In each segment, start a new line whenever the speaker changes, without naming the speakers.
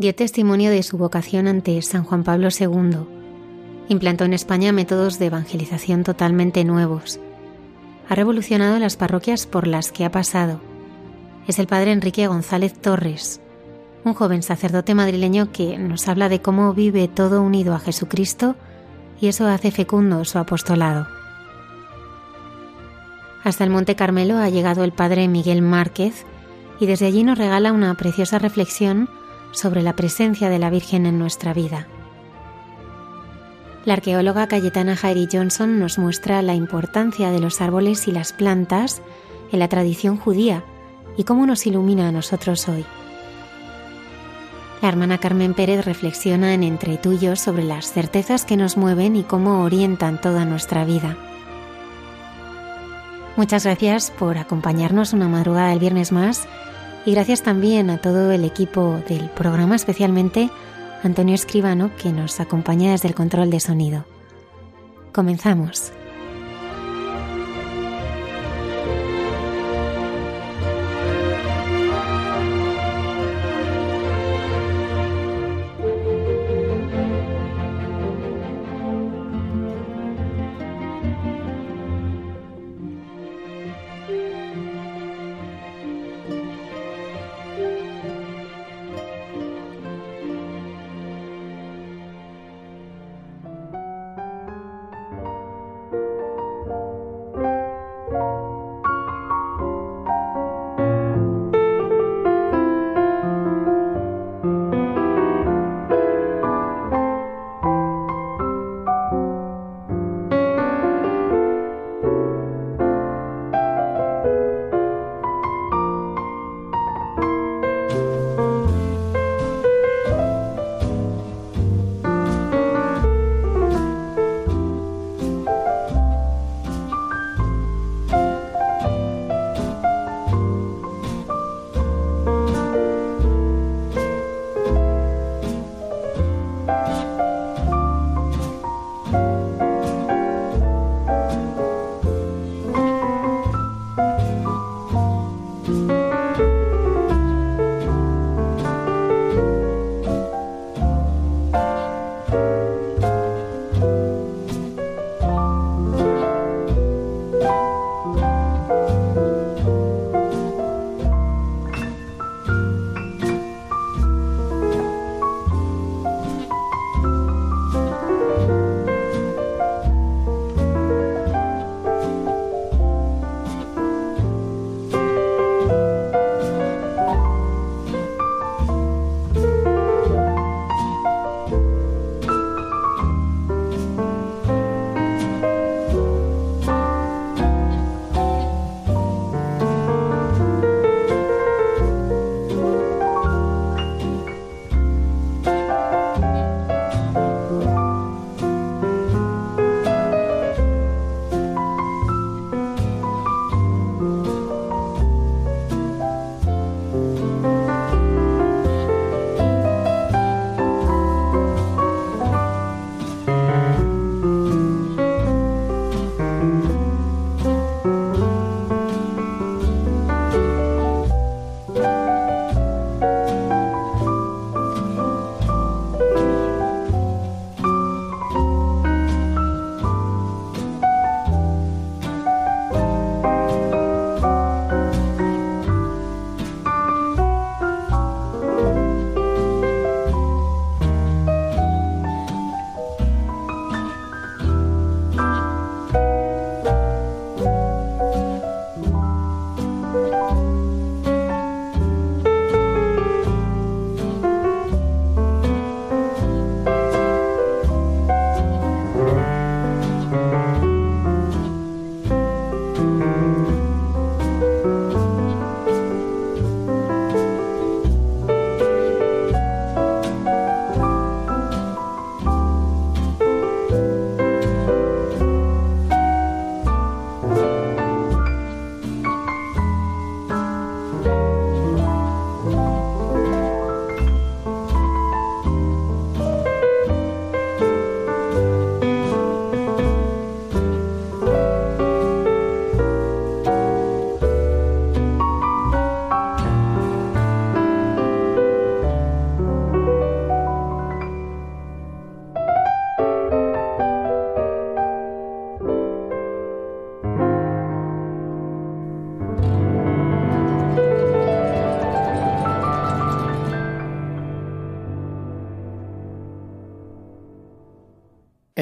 Dio testimonio de su vocación ante San Juan Pablo II. Implantó en España métodos de evangelización totalmente nuevos. Ha revolucionado las parroquias por las que ha pasado. Es el padre Enrique González Torres, un joven sacerdote madrileño que nos habla de cómo vive todo unido a Jesucristo y eso hace fecundo su apostolado. Hasta el Monte Carmelo ha llegado el padre Miguel Márquez y desde allí nos regala una preciosa reflexión sobre la presencia de la Virgen en nuestra vida. La arqueóloga Cayetana Jairi Johnson nos muestra la importancia de los árboles y las plantas en la tradición judía y cómo nos ilumina a nosotros hoy. La hermana Carmen Pérez reflexiona en Entre Tuyos sobre las certezas que nos mueven y cómo orientan toda nuestra vida. Muchas gracias por acompañarnos una madrugada del viernes más y gracias también a todo el equipo del programa, especialmente Antonio Escribano, que nos acompaña desde el control de sonido. Comenzamos.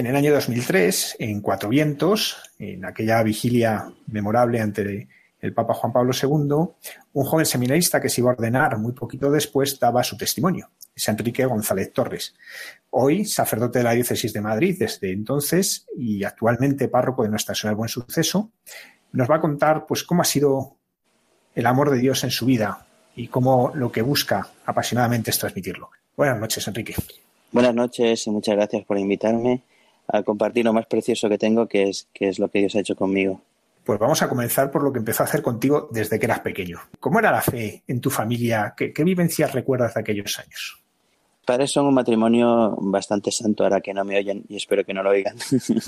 El año 2003, en Cuatro Vientos, en aquella vigilia memorable ante el Papa Juan Pablo II, un joven seminarista que se iba a ordenar muy poquito después daba su testimonio. Es Enrique González Torres. Hoy, sacerdote de la diócesis de Madrid desde entonces y actualmente párroco de Nuestra Señora del Buen Suceso, nos va a contar pues cómo ha sido el amor de Dios en su vida y cómo lo que busca apasionadamente es transmitirlo. Buenas noches, Enrique.
Buenas noches y muchas gracias por invitarme a compartir lo más precioso que tengo, que es, que es lo que Dios ha hecho conmigo.
Pues vamos a comenzar por lo que empezó a hacer contigo desde que eras pequeño. ¿Cómo era la fe en tu familia? ¿Qué, vivencias recuerdas de aquellos años?
Padres son un matrimonio bastante santo, ahora que no me oyen y espero que no lo oigan.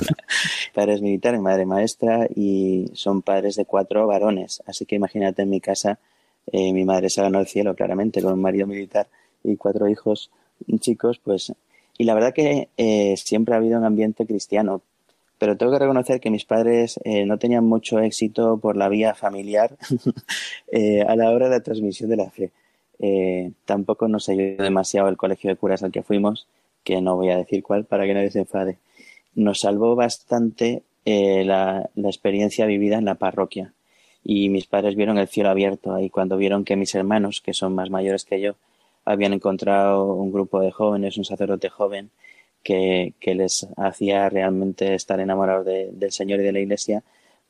padres militares, madre maestra y son padres de cuatro varones. Así que imagínate en mi casa, eh, mi madre se ganó el cielo claramente con un marido militar y cuatro hijos chicos, pues. Y la verdad que eh, siempre ha habido un ambiente cristiano, pero tengo que reconocer que mis padres eh, no tenían mucho éxito por la vía familiar eh, a la hora de la transmisión de la fe. Eh, tampoco nos ayudó demasiado el colegio de curas al que fuimos, que no voy a decir cuál para que nadie se enfade. Nos salvó bastante la, la experiencia vivida en la parroquia y mis padres vieron el cielo abierto y cuando vieron que mis hermanos, que son más mayores que yo, habían encontrado un grupo de jóvenes, un sacerdote joven que, les hacía realmente estar enamorados del Señor y de la Iglesia,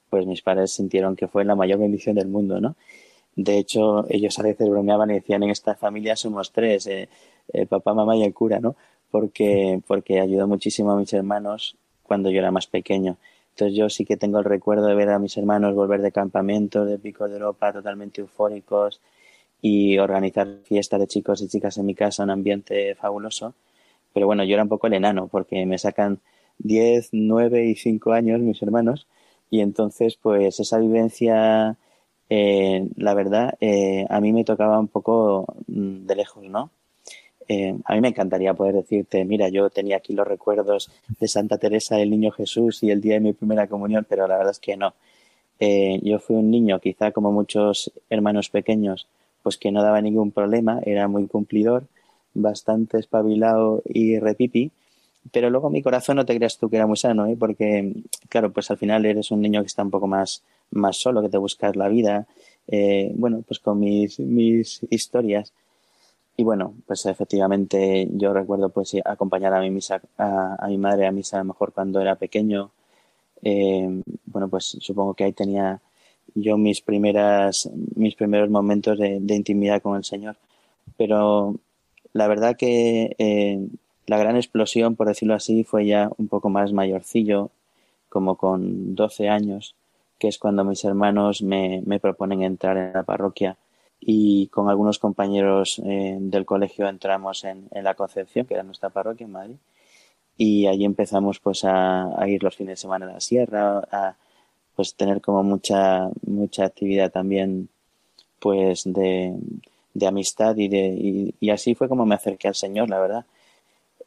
pues mis padres sintieron que fue la mayor bendición del mundo, ¿no? De hecho, ellos a veces bromeaban y decían, en esta familia somos tres, eh, papá, mamá y el cura, ¿no? Porque, porque ayudó muchísimo a mis hermanos cuando yo era más pequeño. Entonces yo sí que tengo el recuerdo de ver a mis hermanos volver de campamentos, de picos de Europa, totalmente eufóricos y organizar fiestas de chicos y chicas en mi casa, un ambiente fabuloso. Pero bueno, yo era un poco el enano porque me sacan 10, 9 y 5 años mis hermanos y entonces pues esa vivencia, eh, la verdad, eh, a mí me tocaba un poco mm, de lejos, ¿no? Eh, a mí me encantaría poder decirte, mira, yo tenía aquí los recuerdos de Santa Teresa del Niño Jesús y el día de mi primera comunión, pero la verdad es que no. yo fui un niño, quizá como muchos hermanos pequeños, pues que no daba ningún problema, era muy cumplidor, bastante espabilado y repipi, pero luego mi corazón no te creas tú que era muy sano, ¿eh? porque, claro, pues al final eres un niño que está un poco más, más solo, que te buscas la vida, eh, bueno, pues con mis, mis historias. Y bueno, pues efectivamente yo recuerdo pues acompañar a mi misa, a, mi madre a misa a lo mejor cuando era pequeño. Eh, bueno, pues supongo que ahí tenía yo mis primeras, mis primeros momentos de, intimidad con el Señor. Pero la verdad que eh, la gran explosión, por decirlo así, fue ya un poco más mayorcillo, como con 12 años, que es cuando mis hermanos me, me proponen entrar en la parroquia y con algunos compañeros eh, del colegio entramos en, en, la Concepción, que era nuestra parroquia en Madrid, y allí empezamos pues a, a, ir los fines de semana a la sierra, pues tener como mucha mucha actividad también pues de, de amistad y, de, y, así fue como me acerqué al Señor, la verdad.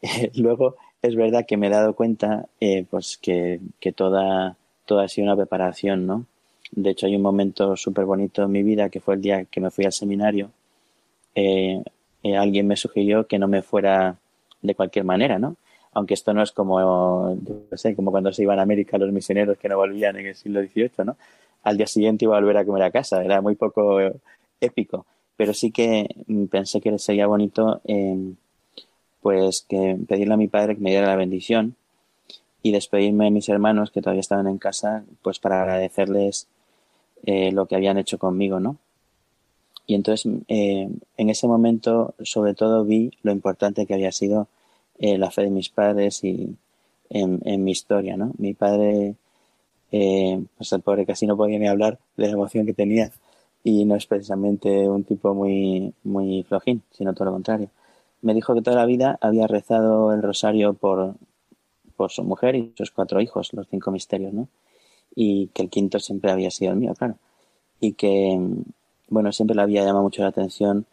luego es verdad que me he dado cuenta eh, pues que, que toda, toda ha sido una preparación, ¿no? De hecho hay un momento súper bonito en mi vida que fue el día que me fui al seminario. Eh, eh, alguien me sugirió que no me fuera de cualquier manera, ¿no? Aunque esto no es como, no sé, como cuando se iban a América los misioneros que no volvían en el siglo XVIII, ¿no? Al día siguiente iba a volver a comer a casa, era muy poco épico pero sí que mm, pensé que sería bonito em, pues que pedirle a mi padre que me diera la bendición y despedirme de mis hermanos que todavía estaban en casa pues para agradecerles eh, lo que habían hecho conmigo no y entonces eh, en ese momento sobre todo vi lo importante que había sido eh, la fe de mis padres y en, en mi historia no mi padre pues el pobre casi no podía ni hablar de la emoción que tenía y no es precisamente un tipo muy, muy flojín, sino todo lo contrario. Me dijo que toda la vida había rezado el rosario por, por su mujer y sus cuatro hijos, los cinco misterios, ¿no? Y que el quinto siempre había sido el mío, claro. Y que, bueno, siempre le había llamado mucho la atención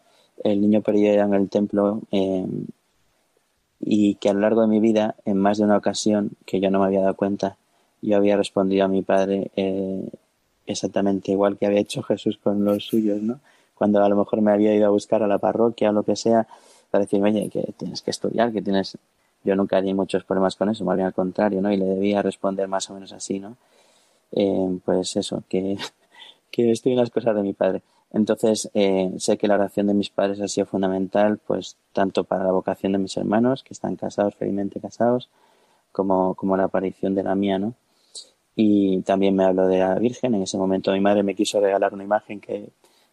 el niño perdido en el templo eh, y que a lo largo de mi vida, en más de una ocasión, que yo no me había dado cuenta, yo había respondido a mi padre eh, exactamente igual que había hecho Jesús con los suyos, ¿no? Cuando a lo mejor me había ido a buscar a la parroquia o lo que sea, para decirme, oye, que tienes que estudiar, que tienes... yo nunca di muchos problemas con eso, más bien al contrario, ¿no? Y le debía responder más o menos así, ¿no? Eh, pues eso, que, que estoy en las cosas de mi padre. Entonces, eh, sé que la oración de mis padres ha sido fundamental, pues, tanto para la vocación de mis hermanos, que están casados, felizmente casados, como, como la aparición de la mía, ¿no? Y también me habló de la Virgen. En ese momento mi madre me quiso regalar una imagen que,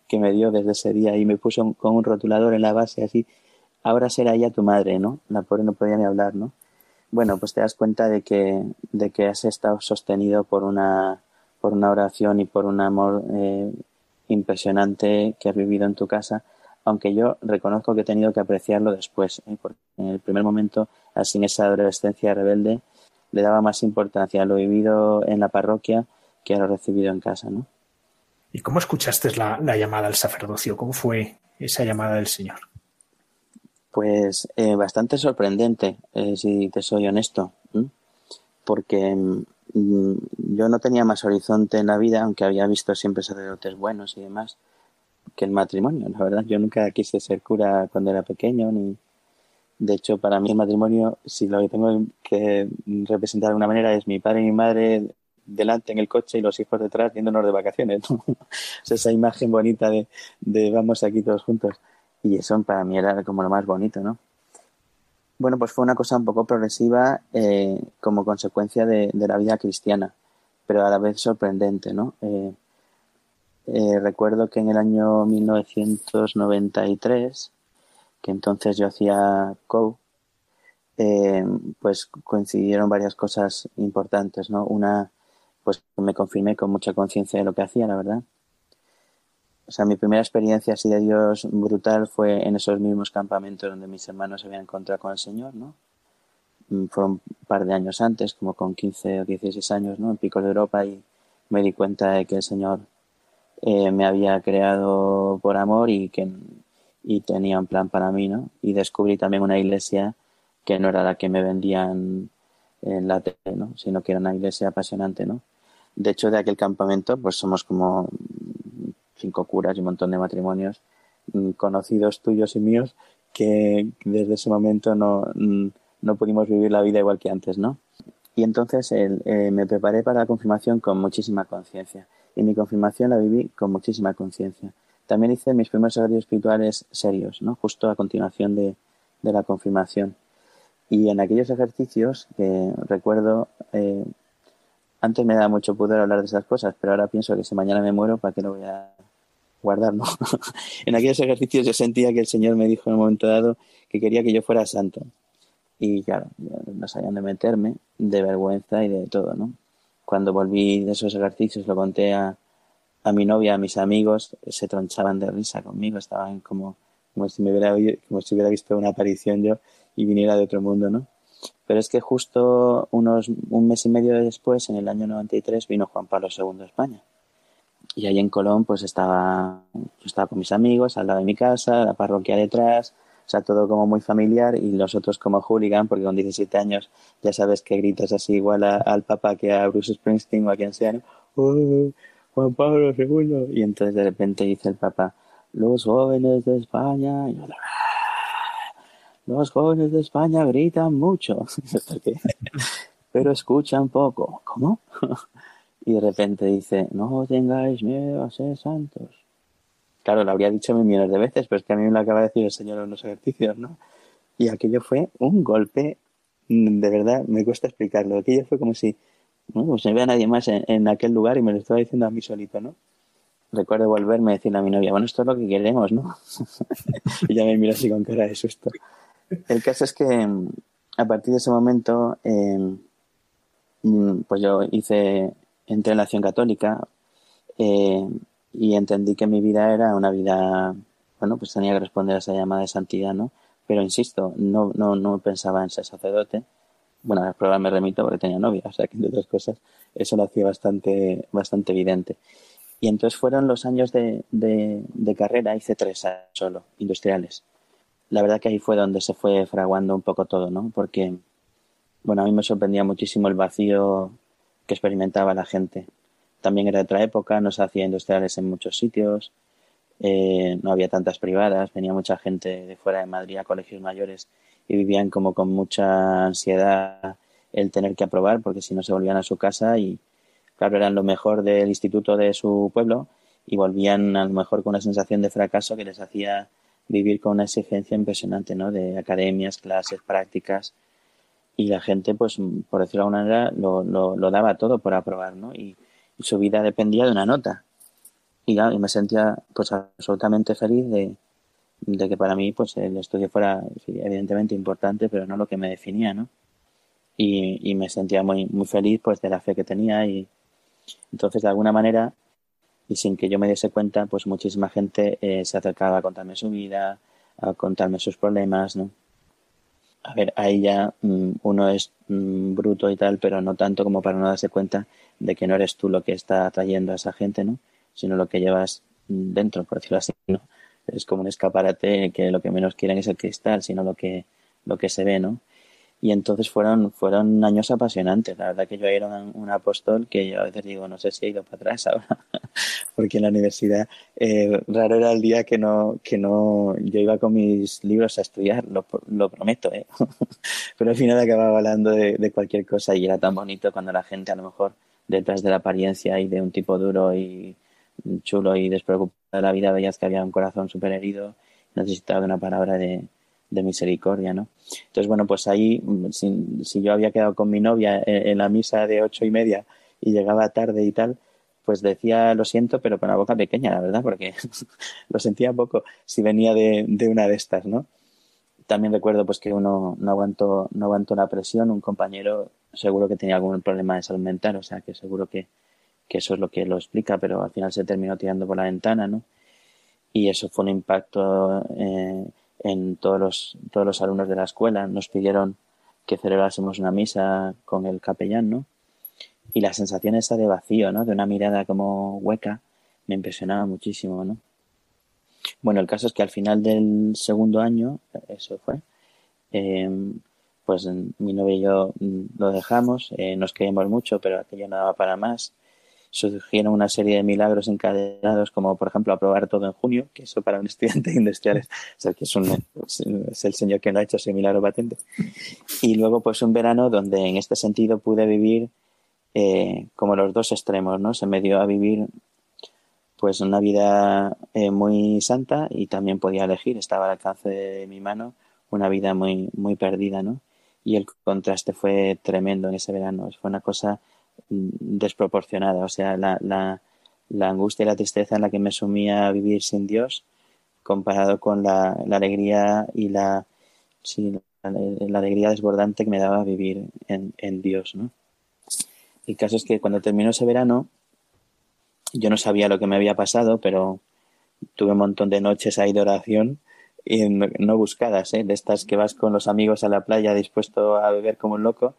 que me dio desde ese día y me puso con un rotulador en la base así ahora será ella tu madre, ¿no? La pobre no podía ni hablar, ¿no? Bueno, pues te das cuenta de que, de que has estado sostenido por una, por una oración y por un amor eh, impresionante que has vivido en tu casa, aunque yo reconozco que he tenido que apreciarlo después, ¿eh? porque en el primer momento, así en esa adolescencia rebelde, le daba más importancia a lo vivido en la parroquia que a lo recibido en casa, ¿no?
¿Y cómo escuchaste la, la llamada al sacerdocio? ¿Cómo fue esa llamada del Señor?
Pues eh, bastante sorprendente, eh, si te soy honesto, porque yo no tenía más horizonte en la vida, aunque había visto siempre sacerdotes buenos y demás, que el matrimonio. La verdad, yo nunca quise ser cura cuando era pequeño, ni de hecho para mí el matrimonio, si lo que tengo que representar de alguna manera es mi padre y mi madre delante en el coche y los hijos detrás yéndonos de vacaciones. esa imagen bonita de, de vamos aquí todos juntos. Y eso para mí era como lo más bonito, ¿no? Bueno, pues fue una cosa un poco progresiva eh, como consecuencia de, la vida cristiana, pero a la vez sorprendente, ¿no? Eh, eh, recuerdo que en el año 1993, que entonces yo hacía COU, pues coincidieron varias cosas importantes, ¿no? Una, pues me confirmé con mucha conciencia de lo que hacía, la verdad o sea, mi primera experiencia así de Dios brutal fue en esos mismos campamentos donde mis hermanos se habían encontrado con el Señor, ¿no? Mm, fue un par de años antes, como con 15 o 16 años, ¿no? En Picos de Europa y me di cuenta de que el Señor eh, me había creado por amor y que y tenía un plan para mí, ¿no? Y descubrí también una iglesia que no era la que me vendían en la tele, ¿no? Sino que era una iglesia apasionante, ¿no? De hecho, de aquel campamento, pues somos como cinco curas y un montón de matrimonios mm, conocidos tuyos y míos que desde ese momento no, mm, no pudimos vivir la vida igual que antes, ¿no? Y entonces eh, me preparé para la confirmación con muchísima conciencia. Y mi confirmación la viví con muchísima conciencia. También hice mis primeros ejercicios espirituales serios, ¿no? Justo a continuación de, de la confirmación. Y en aquellos ejercicios que recuerdo, eh, antes me da mucho poder hablar de esas cosas, pero ahora pienso que si mañana me muero, ¿para qué lo voy a guardarlo. en aquellos ejercicios yo sentía que el Señor me dijo en un momento dado que quería que yo fuera santo. Y claro, no sabían de meterme, de vergüenza y de todo, ¿no? Cuando volví de esos ejercicios, lo conté a, a mi novia, a mis amigos, se tronchaban de risa conmigo, estaban como, como, si me hubiera, como si hubiera visto una aparición yo y viniera de otro mundo, ¿no? Pero es que justo unos, un mes y medio después, en el año 93, vino Juan Pablo II a España. Y ahí en Colón pues estaba, estaba con mis amigos al lado de mi casa, la parroquia detrás, o sea, todo como muy familiar y los otros como hooligan, porque con 17 años ya sabes que gritas así igual al papá que a Bruce Springsteen o a quien sea, oh, Juan Pablo II. Y entonces de repente dice el papá, los jóvenes de España, y ah, los jóvenes de España gritan mucho, pero escuchan poco. ¿Cómo? y de repente dice, no tengáis miedo a ser santos. Claro, lo habría dicho millones de veces, pero es que a mí me lo acaba de decir el Señor en los ejercicios, ¿no? Y aquello fue un golpe, mm, de verdad, me cuesta explicarlo. Aquello fue como si no, pues no vea nadie más en, aquel lugar y me lo estaba diciendo a mí solito, ¿no? Recuerdo volverme a decirle a mi novia, bueno, esto es lo que queremos, ¿no? y ya me mira así con cara de susto. El caso es que mm, a partir de ese momento, eh, pues yo hice entré en la acción católica eh, y entendí que mi vida era una vida, bueno, pues tenía que responder a esa llamada de santidad, ¿no? Pero insisto, no, no, no pensaba en ser sacerdote. Bueno, a las pruebas me remito porque tenía novia, o sea que entre otras cosas eso lo hacía bastante, bastante evidente. Y entonces fueron los años de, de, de carrera, hice tres años solo, industriales. La verdad que ahí fue donde se fue fraguando un poco todo, ¿no? Porque, bueno, a mí me sorprendía muchísimo el vacío que experimentaba la gente. También era otra época, no se hacía industriales en muchos sitios, eh, no había tantas privadas, venía mucha gente de fuera de Madrid a colegios mayores y vivían como con mucha ansiedad el tener que aprobar porque si no se volvían a su casa y claro eran lo mejor del instituto de su pueblo y volvían a lo mejor con una sensación de fracaso que les hacía vivir con una exigencia impresionante, ¿no? De academias, clases, prácticas y la gente, pues, por decirlo de alguna manera, lo, lo, daba todo por aprobar, ¿no? Y, su vida dependía de una nota. Y, y me sentía, pues, absolutamente feliz de, de que para mí, pues, el estudio fuera, evidentemente, importante, pero no lo que me definía, ¿no? Y, y me sentía muy, muy feliz, pues, de la fe que tenía y entonces, de alguna manera, y sin que yo me diese cuenta, pues muchísima gente eh, se acercaba a contarme su vida, a contarme sus problemas, ¿no? A ver, ahí ya mm, uno es mm, bruto y tal, pero no tanto como para no darse cuenta de que no eres tú lo que está atrayendo a esa gente, ¿no? Sino lo que llevas mm, dentro, por decirlo así, ¿no? Es como un escaparate que lo que menos quieren es el cristal, sino lo que, lo que se ve, ¿no? Y entonces fueron, fueron años apasionantes. La verdad que yo era un, apóstol que yo a veces digo, no sé si he ido para atrás ahora, porque en la universidad eh, raro era el día que no, que no, yo iba con mis libros a estudiar, lo, lo prometo, ¿eh? pero al final acababa hablando de, de cualquier cosa y era tan bonito cuando la gente a lo mejor detrás de la apariencia y de un tipo duro y chulo y despreocupado de la vida veías que había un corazón súper herido, necesitaba una palabra de, de misericordia, ¿no? Entonces, bueno, pues ahí, mm, si, yo había quedado con mi novia en, la misa de ocho y media y llegaba tarde y tal, pues decía lo siento, pero con la boca pequeña, la verdad, porque lo sentía poco si venía de, de, una de estas, ¿no? También recuerdo pues que uno no aguantó, no aguantó la presión, un compañero seguro que tenía algún problema de salud mental, o sea que seguro que, que eso es lo que lo explica, pero al final se terminó tirando por la ventana, ¿no? Y eso fue un impacto eh, en todos los, todos los alumnos de la escuela. Nos pidieron que celebrásemos una misa con el capellán, ¿no? Y la sensación esa de vacío, ¿no? De una mirada como hueca, me impresionaba muchísimo, ¿no? Bueno, el caso es que al final del segundo año, eso fue, em, pues mi novia y yo lo dejamos, eh, nos queríamos mucho, pero aquello no daba para más surgieron una serie de milagros encadenados, como por ejemplo aprobar todo en junio, que eso para un estudiante industrial es, que es, es, el señor que no ha hecho ese milagro patente. Y luego pues un verano donde en este sentido pude vivir eh, como los dos extremos, ¿no? Se me dio a vivir pues una vida eh, muy santa y también podía elegir, estaba al alcance de mi mano, una vida muy, muy perdida, ¿no? Y el contraste fue tremendo en ese verano, fue una cosa desproporcionada. O sea, la, la, la, angustia y la tristeza en la que me sumía a vivir sin Dios, comparado con la, la alegría y la, sí, la, alegría desbordante que me daba vivir en, en Dios, ¿no? El caso es que cuando terminó ese verano, yo no sabía lo que me había pasado, pero tuve un montón de noches ahí de oración y no buscadas, ¿eh? de estas que vas con los amigos a la playa dispuesto a beber como un loco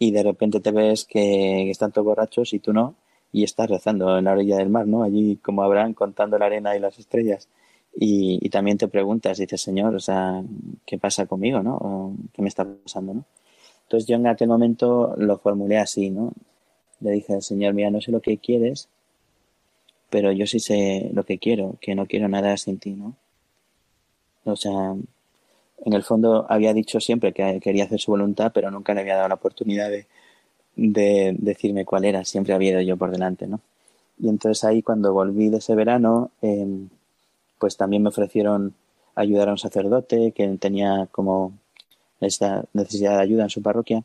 y de repente te ves que están todos borrachos y tú no, y estás rezando en la orilla del mar, ¿no? Allí como habrán contando la arena y las estrellas. Y, también te preguntas, dices, Señor, o sea, ¿qué pasa conmigo, no? ¿Qué me está pasando, no? Entonces yo en aquel momento lo formulé así, ¿no? Le dije al Señor, mira, no sé lo que quieres, pero yo sí sé lo que quiero, que no quiero nada sin ti, ¿no? O sea, en el fondo había dicho siempre que quería hacer su voluntad, pero nunca le había dado la oportunidad de, de decirme cuál era, siempre había ido yo por delante, ¿no? Y entonces ahí cuando volví de ese verano, em, pues también me ofrecieron ayudar a un sacerdote que tenía como esta necesidad de ayuda en su parroquia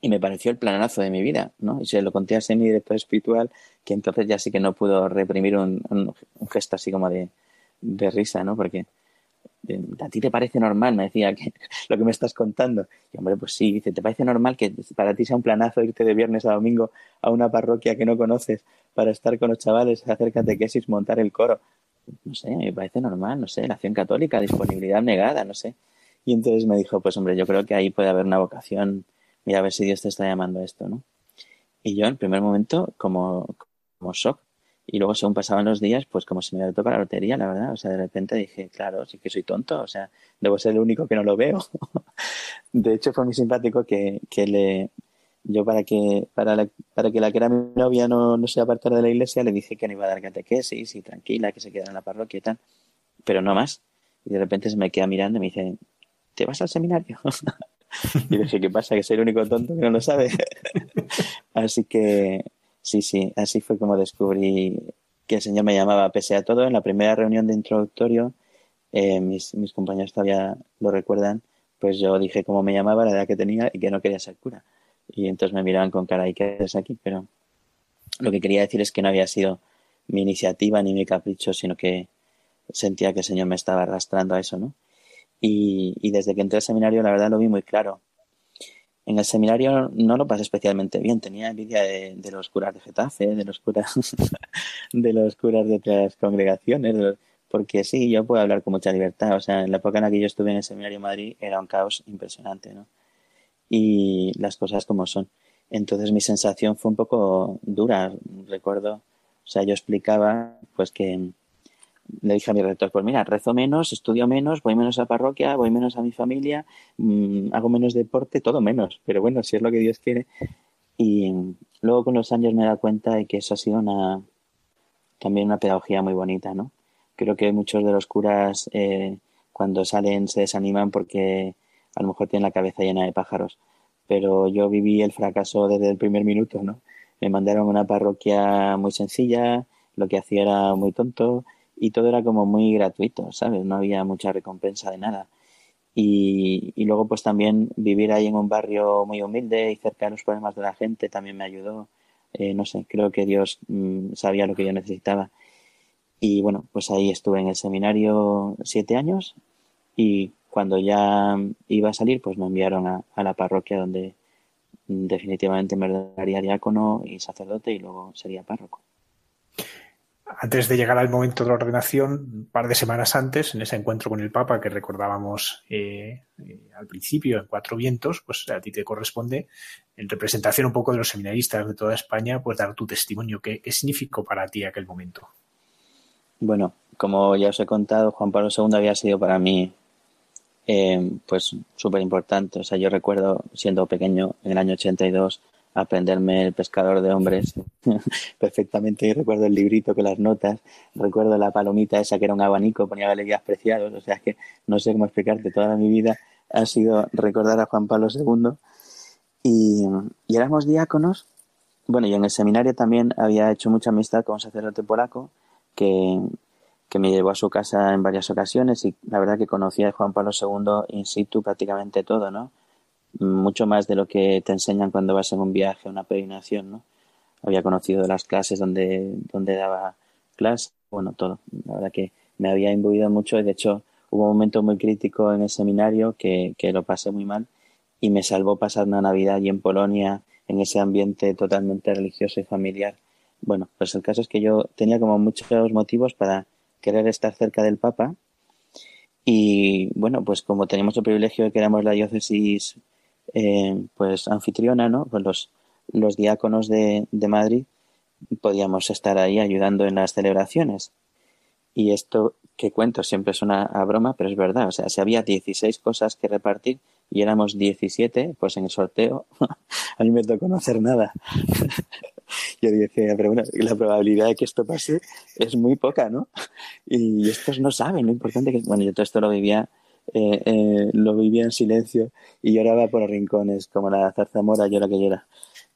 y me pareció el planazo de mi vida, ¿no? Y se lo conté a mi director espiritual, que entonces ya sí que no pudo reprimir un, un, gesto así como de, de risa, ¿no? Porque ¿a ti te parece normal? Me decía que lo que me estás contando. Y hombre, pues sí, dice, ¿te parece normal que para ti sea un planazo irte de viernes a domingo a una parroquia que no conoces para estar con los chavales, hacer catequesis, montar el coro? No sé, me parece normal, no sé, la acción católica, disponibilidad negada, no sé. Y entonces me dijo, pues hombre, yo creo que ahí puede haber una vocación, mira a ver si Dios te está llamando a esto, ¿no? Y yo en primer momento, como, como shock, y luego, según pasaban los días, pues como se me había tocado la lotería, la verdad. O sea, de repente dije, claro, sí que soy tonto. O sea, debo ser el único que no lo veo. de hecho, fue muy simpático que, que le, yo para que, para, la, para que la que era mi novia no, no se apartara de la iglesia, le dije que no iba a dar catequesis y tranquila, que se quedara en la parroquia y tal. Pero no más. Y de repente se me queda mirando y me dice, ¿te vas al seminario? y dije, ¿qué pasa? Que soy el único tonto que no lo sabe. así que sí, sí, así fue como descubrí que el Señor me llamaba, pese a todo, en la primera reunión de introductorio, eh, mis, mis compañeros todavía lo recuerdan, pues yo dije cómo me llamaba, la edad que tenía y que no quería ser cura. Y entonces me miraban con cara, ¿y qué es aquí? Pero lo que quería decir es que no había sido mi iniciativa ni mi capricho, sino que sentía que el Señor me estaba arrastrando a eso, ¿no? Y, y desde que entré al seminario, la verdad lo vi muy claro. En el seminario no lo pasé especialmente bien, tenía envidia de, de los curas de Getafe, de los curas de los curas de otras congregaciones, porque sí, yo puedo hablar con mucha libertad. O sea, en la época en la que yo estuve en el seminario de Madrid era un caos impresionante, ¿no? Y las cosas como son. Entonces mi sensación fue un poco dura. Recuerdo, o sea, yo explicaba, pues que le dije a mi rector, pues mira, rezo menos, estudio menos, voy menos a parroquia, voy menos a mi familia, mmm, hago menos deporte, todo menos. Pero bueno, si es lo que Dios quiere. Y luego con los años me he dado cuenta de que eso ha sido una también una pedagogía muy bonita, ¿no? creo que muchos de los curas eh, cuando salen se desaniman porque a lo mejor tienen la cabeza llena de pájaros. Pero yo viví el fracaso desde el primer minuto, ¿no? Me mandaron a una parroquia muy sencilla, lo que hacía era muy tonto y todo era como muy gratuito, ¿sabes? No había mucha recompensa de nada. Y, y luego pues también vivir ahí en un barrio muy humilde y cerca de los problemas de la gente también me ayudó. Eh, no sé, creo que Dios mmm, sabía lo que yo necesitaba. Y bueno, pues ahí estuve en el seminario siete años y cuando ya iba a salir, pues me enviaron a, a la parroquia donde definitivamente me daría diácono y sacerdote y luego sería párroco.
Antes de llegar al momento de la ordenación, un par de semanas antes, en ese encuentro con el Papa que recordábamos eh, eh, al principio en Cuatro Vientos, pues a ti te corresponde, en representación un poco de los seminaristas de toda España, pues dar tu testimonio. ¿Qué, qué significó para ti aquel momento?
Bueno, como ya os he contado, Juan Pablo II había sido para mí eh, pues súper importante. O sea, yo recuerdo siendo pequeño, en el año 82, aprenderme el pescador de hombres perfectamente. Y recuerdo el librito con las notas, recuerdo la palomita esa que era un abanico, ponía galerías preciados. O sea, que no sé cómo explicarte, toda mi vida ha sido recordar a Juan Pablo II. Y, y éramos diáconos. Bueno, y en el seminario también había hecho mucha amistad con un sacerdote polaco que, que me llevó a su casa en varias ocasiones y la verdad que conocía a Juan Pablo II in situ prácticamente todo, ¿no? Mucho más de lo que te enseñan cuando vas en un viaje, una peregrinación, ¿no? Había conocido las clases donde, donde daba clases, bueno, todo. La verdad que me había imbuido mucho y de hecho hubo un momento muy crítico en el seminario que, que lo pasé muy mal y me salvó pasar una Navidad allí en Polonia en ese ambiente totalmente religioso y familiar bueno, pues el caso es que yo tenía como muchos motivos para querer estar cerca del Papa y bueno, pues como teníamos el privilegio de que éramos la diócesis eh, pues anfitriona, ¿no? Pues los, los diáconos de, de Madrid podíamos estar ahí ayudando en las celebraciones. Y esto que cuento siempre es una broma, pero es verdad. O sea, si había 16 cosas que repartir y éramos 17, pues en el sorteo a mí me tocó no hacer nada. yo decía, pero bueno, la probabilidad de que esto pase es muy poca, ¿no? Y estos no saben lo importante que... Bueno, yo todo esto lo vivía, eh, eh, lo vivía en silencio y lloraba por los rincones, como la zarzamora llora que llora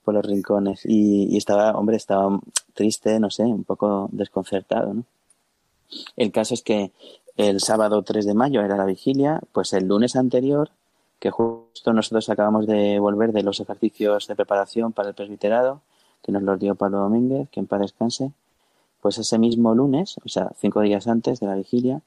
por los rincones. Y, estaba, hombre, estaba triste, no sé, un poco desconcertado, ¿no? El caso es que el sábado 3 de mayo era la vigilia, pues el lunes anterior, que justo nosotros acabamos de volver de los ejercicios de preparación para el presbiterado, que nos los dio Pablo Domínguez, que en paz descanse, pues ese mismo lunes, o sea, cinco días antes de la vigilia,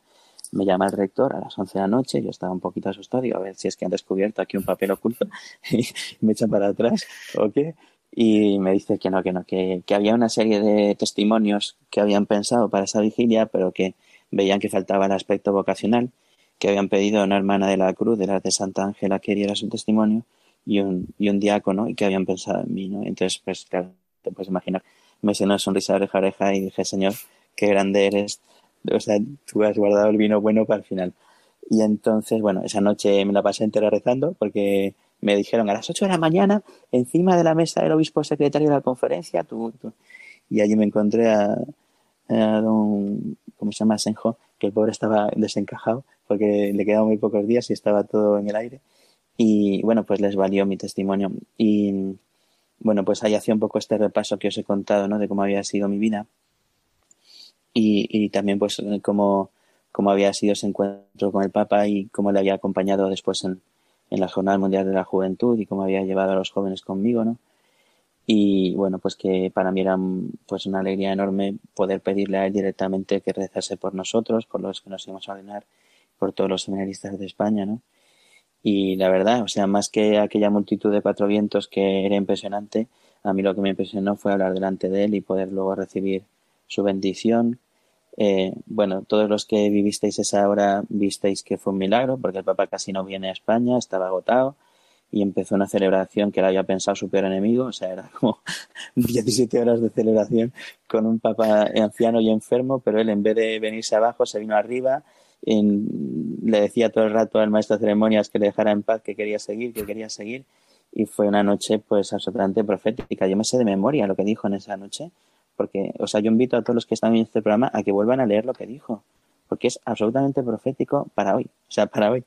me llama el rector a las 11 de la noche, yo estaba un poquito asustado, digo, a ver si es que han descubierto aquí un papel oculto y me echan para atrás o qué, y me dice que no, que no, que, que había una serie de testimonios que habían pensado para esa vigilia, pero que veían que faltaba el aspecto vocacional, que habían pedido a una hermana de la cruz, de la de Santa Ángela, que diera su testimonio, y un, y un diácono, y que habían pensado en mí, ¿no? Entonces, pues, claro, te puedes imaginar, me una sonrisa de oreja oreja y dije, Señor, qué grande eres, o sea, tú has guardado el vino bueno para el final. Y entonces, bueno, esa noche me la pasé entera rezando porque me dijeron a las 8 de la mañana, encima de la mesa del obispo secretario de la conferencia, tú, tú. y allí me encontré a, a don, ¿cómo se llama? Senjo, que el pobre estaba desencajado porque le quedaban muy pocos días y estaba todo en el aire. Y bueno, pues les valió mi testimonio. Y bueno, pues ahí hacía un poco este repaso que os he contado, ¿no? De cómo había sido mi vida. Y, también pues cómo, cómo había sido ese encuentro con el Papa y cómo le había acompañado después en, en la Jornada Mundial de la Juventud y cómo había llevado a los jóvenes conmigo, ¿no? Y bueno, pues que para mí era pues una alegría enorme poder pedirle a él directamente que rezase por nosotros, por los que nos íbamos a ordenar, por todos los seminaristas de España, ¿no? Y la verdad, o sea, más que aquella multitud de cuatro vientos que era impresionante, a mí lo que me impresionó fue hablar delante de él y poder luego recibir su bendición. Eh, bueno, todos los que vivisteis esa hora visteis que fue un milagro, porque el Papa casi no viene a España, estaba agotado y empezó una celebración que él había pensado su peor enemigo, o sea, era como 17 horas de celebración con un Papa anciano y enfermo, pero él en vez de venirse abajo se vino arriba le decía todo el rato al maestro de ceremonias que le dejara en paz, que quería seguir, que quería seguir. Y fue una noche, pues, absolutamente profética. Yo me sé de memoria lo que dijo en esa noche, porque, o sea, yo invito a todos los que están en este programa a que vuelvan a leer lo que dijo, porque es absolutamente profético para hoy, o sea, para hoy,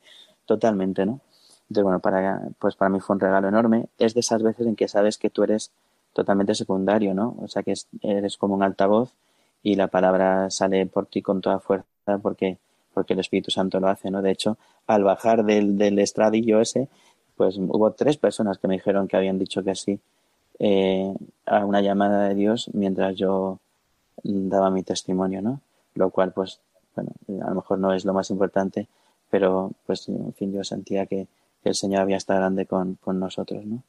totalmente, ¿no? Entonces, bueno, para, pues para mí fue un regalo enorme. Es de esas veces en que sabes que tú eres totalmente secundario, ¿no? O sea, que eres como un altavoz y la palabra sale por ti con toda fuerza porque porque el Espíritu Santo lo hace, ¿no? De hecho, al bajar del, del estradillo ese, pues hubo tres personas que me dijeron que habían dicho que sí eh, a una llamada de Dios mientras yo daba mi testimonio, ¿no? Lo cual, pues, bueno, a lo mejor no es lo más importante, pero, pues, en fin, yo sentía que, el Señor había estado grande con, con nosotros, ¿no?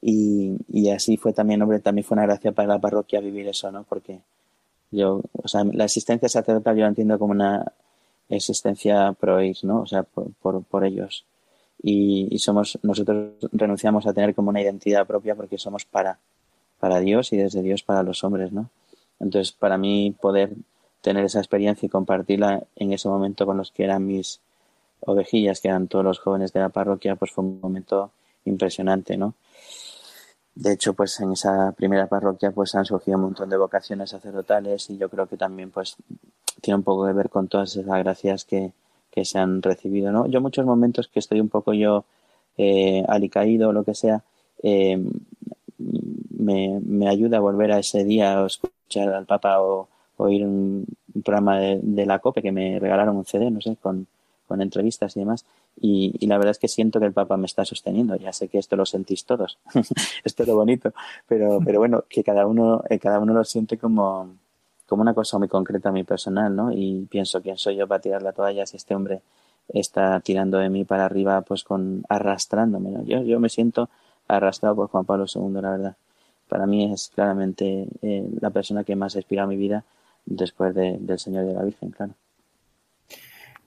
Y, y, así fue también, hombre, también fue una gracia para la parroquia vivir eso, ¿no? Porque yo, o sea, la existencia sacerdotal yo la entiendo como una existencia pro ¿no? O sea, por, por, ellos. Y, somos, nosotros renunciamos a tener como una identidad propia porque somos para, para Dios y desde Dios para los hombres, ¿no? Entonces, para mí poder tener esa experiencia y compartirla en ese momento con los que eran mis ovejillas, que eran todos los jóvenes de la parroquia, pues fue un momento impresionante, ¿no? De hecho, pues en esa primera parroquia pues han surgido un montón de vocaciones sacerdotales y yo creo que también pues tiene un poco que ver con todas esas gracias que, que se han recibido, ¿no? Yo muchos momentos que estoy un poco yo eh, alicaído o lo que sea, eh, me, me, ayuda a volver a ese día o escuchar al Papa o oír un, programa de, de, la COPE que me regalaron un CD, no sé, con, con entrevistas y demás. Y, y, la verdad es que siento que el Papa me está sosteniendo. Ya sé que esto lo sentís todos. esto es lo bonito. Pero, pero bueno, que cada uno, eh, cada uno lo siente como, como una cosa muy concreta, muy personal, ¿no? Y pienso, ¿quién soy yo para tirar la toalla si este hombre está tirando de mí para arriba, pues con arrastrándome, ¿no? Yo, yo me siento arrastrado por Juan Pablo II, la verdad. Para mí es claramente eh, la persona que más inspira mi vida después de, del Señor y de la Virgen, claro.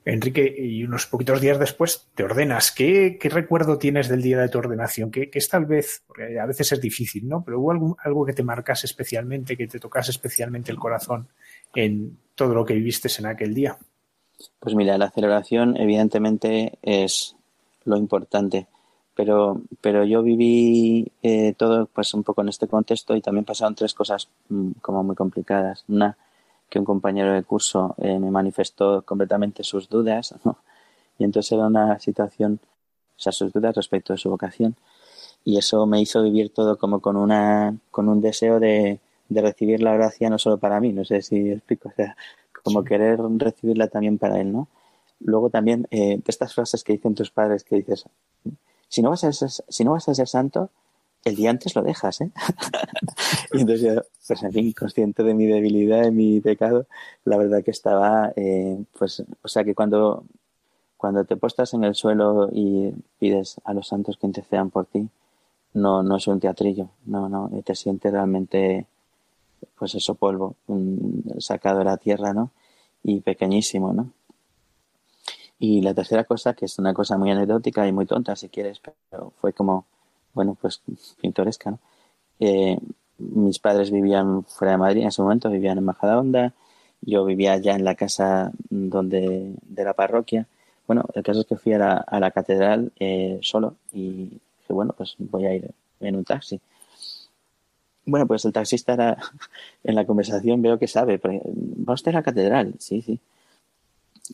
Enrique, y unos poquitos días después te ordenas. ¿Qué, qué recuerdo tienes del día de tu ordenación? ¿Qué, es tal vez, porque a veces es difícil, ¿no? Pero hubo algo, que te marcase especialmente, que te tocase especialmente el corazón en todo lo que viviste en aquel día?
Pues mira, la celebración evidentemente es lo importante, pero, pero yo viví eh, todo pues un poco en este contexto y también pasaron tres cosas mm, como muy complicadas. Una, que un compañero de curso eh, me manifestó completamente sus dudas, y entonces era una situación, o sea, sus dudas respecto de su vocación, y eso me hizo vivir todo como con una, con un deseo de, de recibir la gracia no solo para mí, no sé si explico, o sea, como querer recibirla también para él, ¿no? Luego también eh, estas frases que dicen tus padres que dices, si no vas a ser, si no vas a ser santo, el día antes lo dejas, ¿eh? y entonces yo, pues en fin, consciente de mi debilidad, de mi pecado, la verdad que estaba, eh, pues, o sea que cuando, cuando te postas en el suelo y pides a los santos que intercedan por ti, no, no es un teatrillo, no, no, te sientes realmente, pues eso, polvo, sacado de la tierra, ¿no? Y pequeñísimo, ¿no? Y la tercera cosa, que es una cosa muy anecdótica y muy tonta, si quieres, pero fue como, bueno, pues pintoresca, ¿no? Eh, mis padres vivían fuera de Madrid en ese momento, vivían en Majadahonda, yo vivía ya en la casa donde de la parroquia. Bueno, el caso es que fui a la, a la catedral eh, solo y dije, bueno, pues voy a ir en un taxi. Bueno, pues el taxista era, en la conversación veo que sabe, ¿va usted a la catedral? Sí, sí.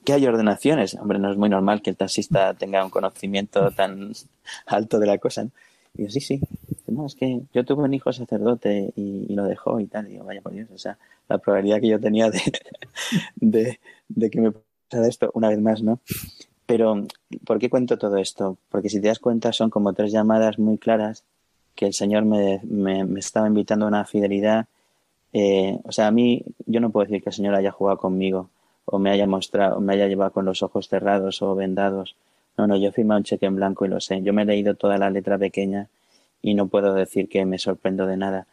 ¿qué hay ordenaciones? Hombre, no es muy normal que el taxista tenga un conocimiento tan alto de la cosa. ¿no? Y yo, sí, sí. No, es que yo tuve un hijo sacerdote y, lo dejó y tal. Y digo, vaya por Dios, o sea, la probabilidad que yo tenía de, de, que me pasara esto una vez más, ¿no? Pero, ¿por qué cuento todo esto? Porque si te das cuenta, son como tres llamadas muy claras que el Señor me, me, estaba invitando a una fidelidad. Eh, o sea, a mí, yo no puedo decir que el Señor haya jugado conmigo o me haya mostrado, o me haya llevado con los ojos cerrados o vendados. No, no, yo he firmado un cheque en blanco y lo sé. Yo me he leído toda la letra pequeña y no puedo decir que me sorprendo de nada.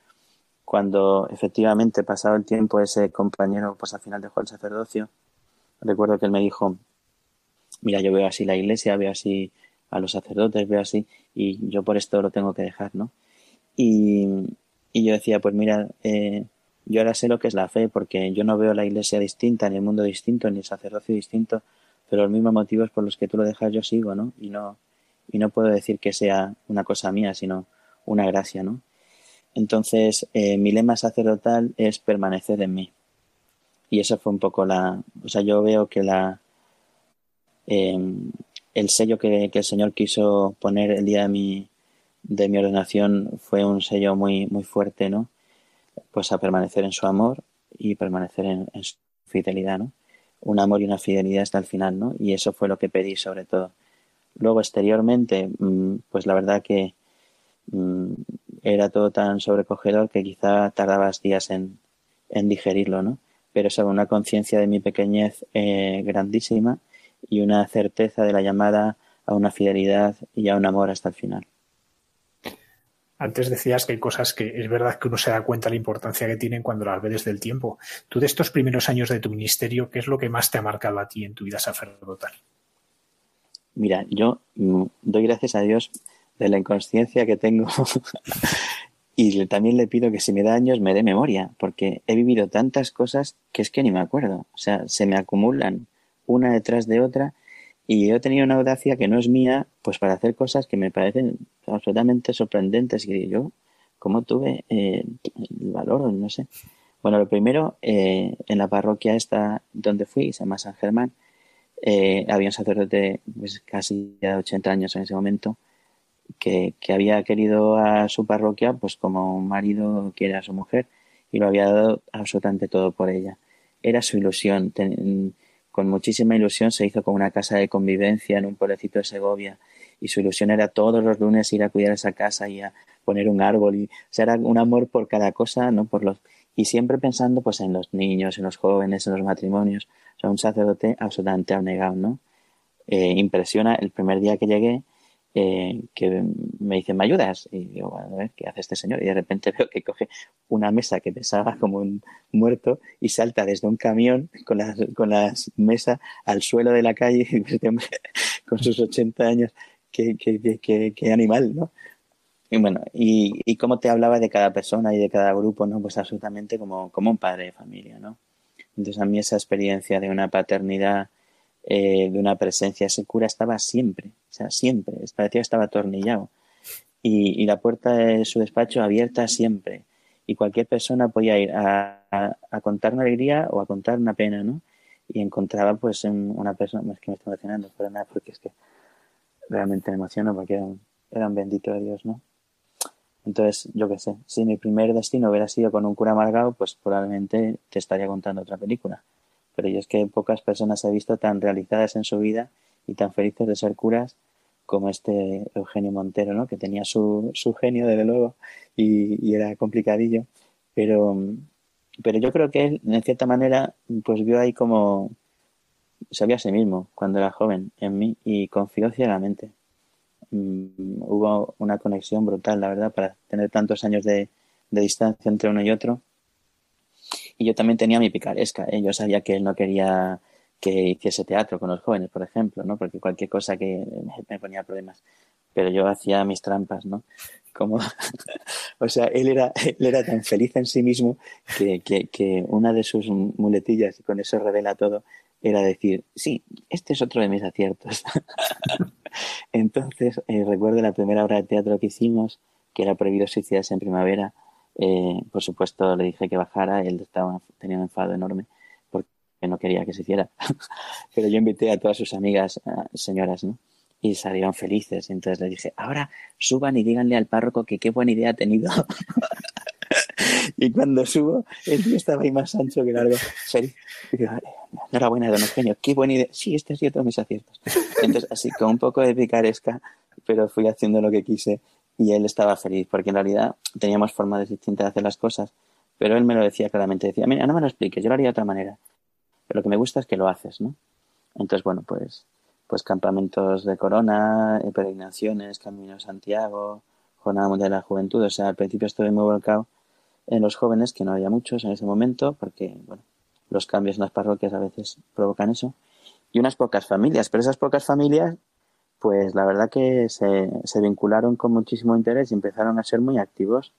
Cuando efectivamente, pasado el tiempo, ese compañero, pues al final dejó el sacerdocio, recuerdo que él me dijo, mira, yo veo así la iglesia, veo así a los sacerdotes, veo así, y yo por esto lo tengo que dejar, ¿no? Y, y yo decía, pues mira, eh, yo ahora sé lo que es la fe, porque yo no veo la iglesia distinta, ni el mundo distinto, ni el sacerdocio distinto, pero los mismos motivos por los que tú lo dejas yo sigo, ¿no? Y no, y no puedo decir que sea una cosa mía, sino una gracia, ¿no? Entonces, eh, mi lema sacerdotal es permanecer en mí. Y eso fue un poco la, o sea, yo veo que la, Em, el sello que, el Señor quiso poner el día de mi, de mi ordenación fue un sello muy, muy fuerte, ¿no? Pues a permanecer en su amor y permanecer en, su fidelidad, ¿no? Un amor y una fidelidad hasta el final, ¿no? Y eso fue lo que pedí sobre todo. Luego, exteriormente, mm, pues la verdad que mm, era todo tan sobrecogedor que quizá tardabas días en, en digerirlo, ¿no? Pero sobre una conciencia de mi pequeñez eh, grandísima y una certeza de la llamada a una fidelidad y a un amor hasta el final.
Antes decías que hay cosas que es verdad que uno se da cuenta de la importancia que tienen cuando las ve desde el tiempo. Tú de estos primeros años de tu ministerio, ¿qué es lo que más te ha marcado a ti en tu vida sacerdotal?
Mira, yo mm, doy gracias a Dios de la inconsciencia que tengo y también le pido que si me da años me dé memoria, porque he vivido tantas cosas que es que ni me acuerdo. O sea, se me acumulan una detrás de otra y he tenido una audacia que no es mía, pues para hacer cosas que me parecen absolutamente sorprendentes. Y yo, ¿cómo tuve eh, el valor? No sé. Bueno, lo primero, eh, en la parroquia esta donde fui, se llama San Germán, eh, había un sacerdote pues, casi de 80 años en ese momento, que, que, había querido a su parroquia pues como un marido quiere a su mujer y lo había dado absolutamente todo por ella. Era su ilusión con muchísima ilusión se hizo con una casa de convivencia en un pueblecito de Segovia y su ilusión era todos los lunes ir a cuidar esa casa y a poner un árbol y o era un amor por cada cosa, no por los y siempre pensando pues en los niños, en los jóvenes, en los matrimonios, o sea, un sacerdote absolutamente abnegado, ¿no? Eh, impresiona el primer día que llegué eh, que me dicen, ¿me ayudas? Y digo, a ver, ¿qué hace este señor? Y de repente veo que coge una mesa que pesaba como un muerto y salta desde un camión con las, con las mesas al suelo de la calle este con sus 80 años, qué, qué, qué, qué animal, ¿no? Y bueno, y, y cómo te hablaba de cada persona y de cada grupo, ¿no? Pues absolutamente como, como un padre de familia, ¿no? Entonces a mí esa experiencia de una paternidad eh, de una presencia. Ese cura estaba siempre, o sea, siempre, parecía que estaba atornillado. Y, la puerta de su despacho abierta siempre. Y cualquier persona podía ir a, contar una alegría o a contar una pena, ¿no? Y encontraba, pues, en una persona, es que me estoy emocionando, pero nada, porque es que realmente me emociono porque era un, era un bendito de Dios, ¿no? Entonces, yo qué sé, si mi primer destino hubiera sido con un cura amargado, pues probablemente te estaría contando otra película pero yo es que pocas personas he visto tan realizadas en su vida y tan felices de ser curas como este Eugenio Montero, ¿no? que tenía su, su genio, desde luego, y, era complicadillo, pero, pero yo creo que él, en cierta manera, pues vio ahí como sabía a sí mismo cuando era joven en mí y confió ciegamente. Mm, hubo una conexión brutal, la verdad, para tener tantos años de, de distancia entre uno y otro y yo también tenía mi picaresca. ¿eh? Yo sabía que él no quería que hiciese teatro con los jóvenes, por ejemplo, ¿no? Porque cualquier cosa que me ponía problemas. Pero yo hacía mis trampas, ¿no? Como, o sea, él era, él era tan feliz en sí mismo que, que, que una de sus muletillas, y con eso revela todo, era decir, sí, este es otro de mis aciertos. Entonces, eh, recuerdo la primera obra de teatro que hicimos, que era Prohibido Suicidarse en Primavera, eh, por supuesto, le dije que bajara, él estaba, tenía un enfado enorme, porque no quería que se hiciera. Pero yo invité a todas sus amigas, señoras, ¿no? Y salieron felices. Entonces le dije, ahora suban y díganle al párroco que qué buena idea ha tenido. y cuando subo, el tío estaba ahí más ancho que largo. Enhorabuena, don Eugenio, qué buena idea. Sí, este ha sido todos mis aciertos. Entonces, así con un poco de picaresca, pero fui haciendo lo que quise y él estaba feliz, porque en realidad teníamos formas distintas de hacer las cosas, pero él me lo decía claramente, decía, mira, no me lo expliques, yo lo haría de otra manera, pero lo que me gusta es que lo haces, ¿no? Entonces, bueno, pues, pues campamentos de corona, eh, peregrinaciones, Camino Santiago, Jornada Mundial de la Juventud, o sea, al principio estuve muy volcado en los jóvenes, que no había muchos en ese momento, porque, bueno, los cambios en las parroquias a veces provocan eso, y unas pocas familias, pero esas pocas familias pues la verdad que se, se, vincularon con muchísimo interés y empezaron a ser muy activos.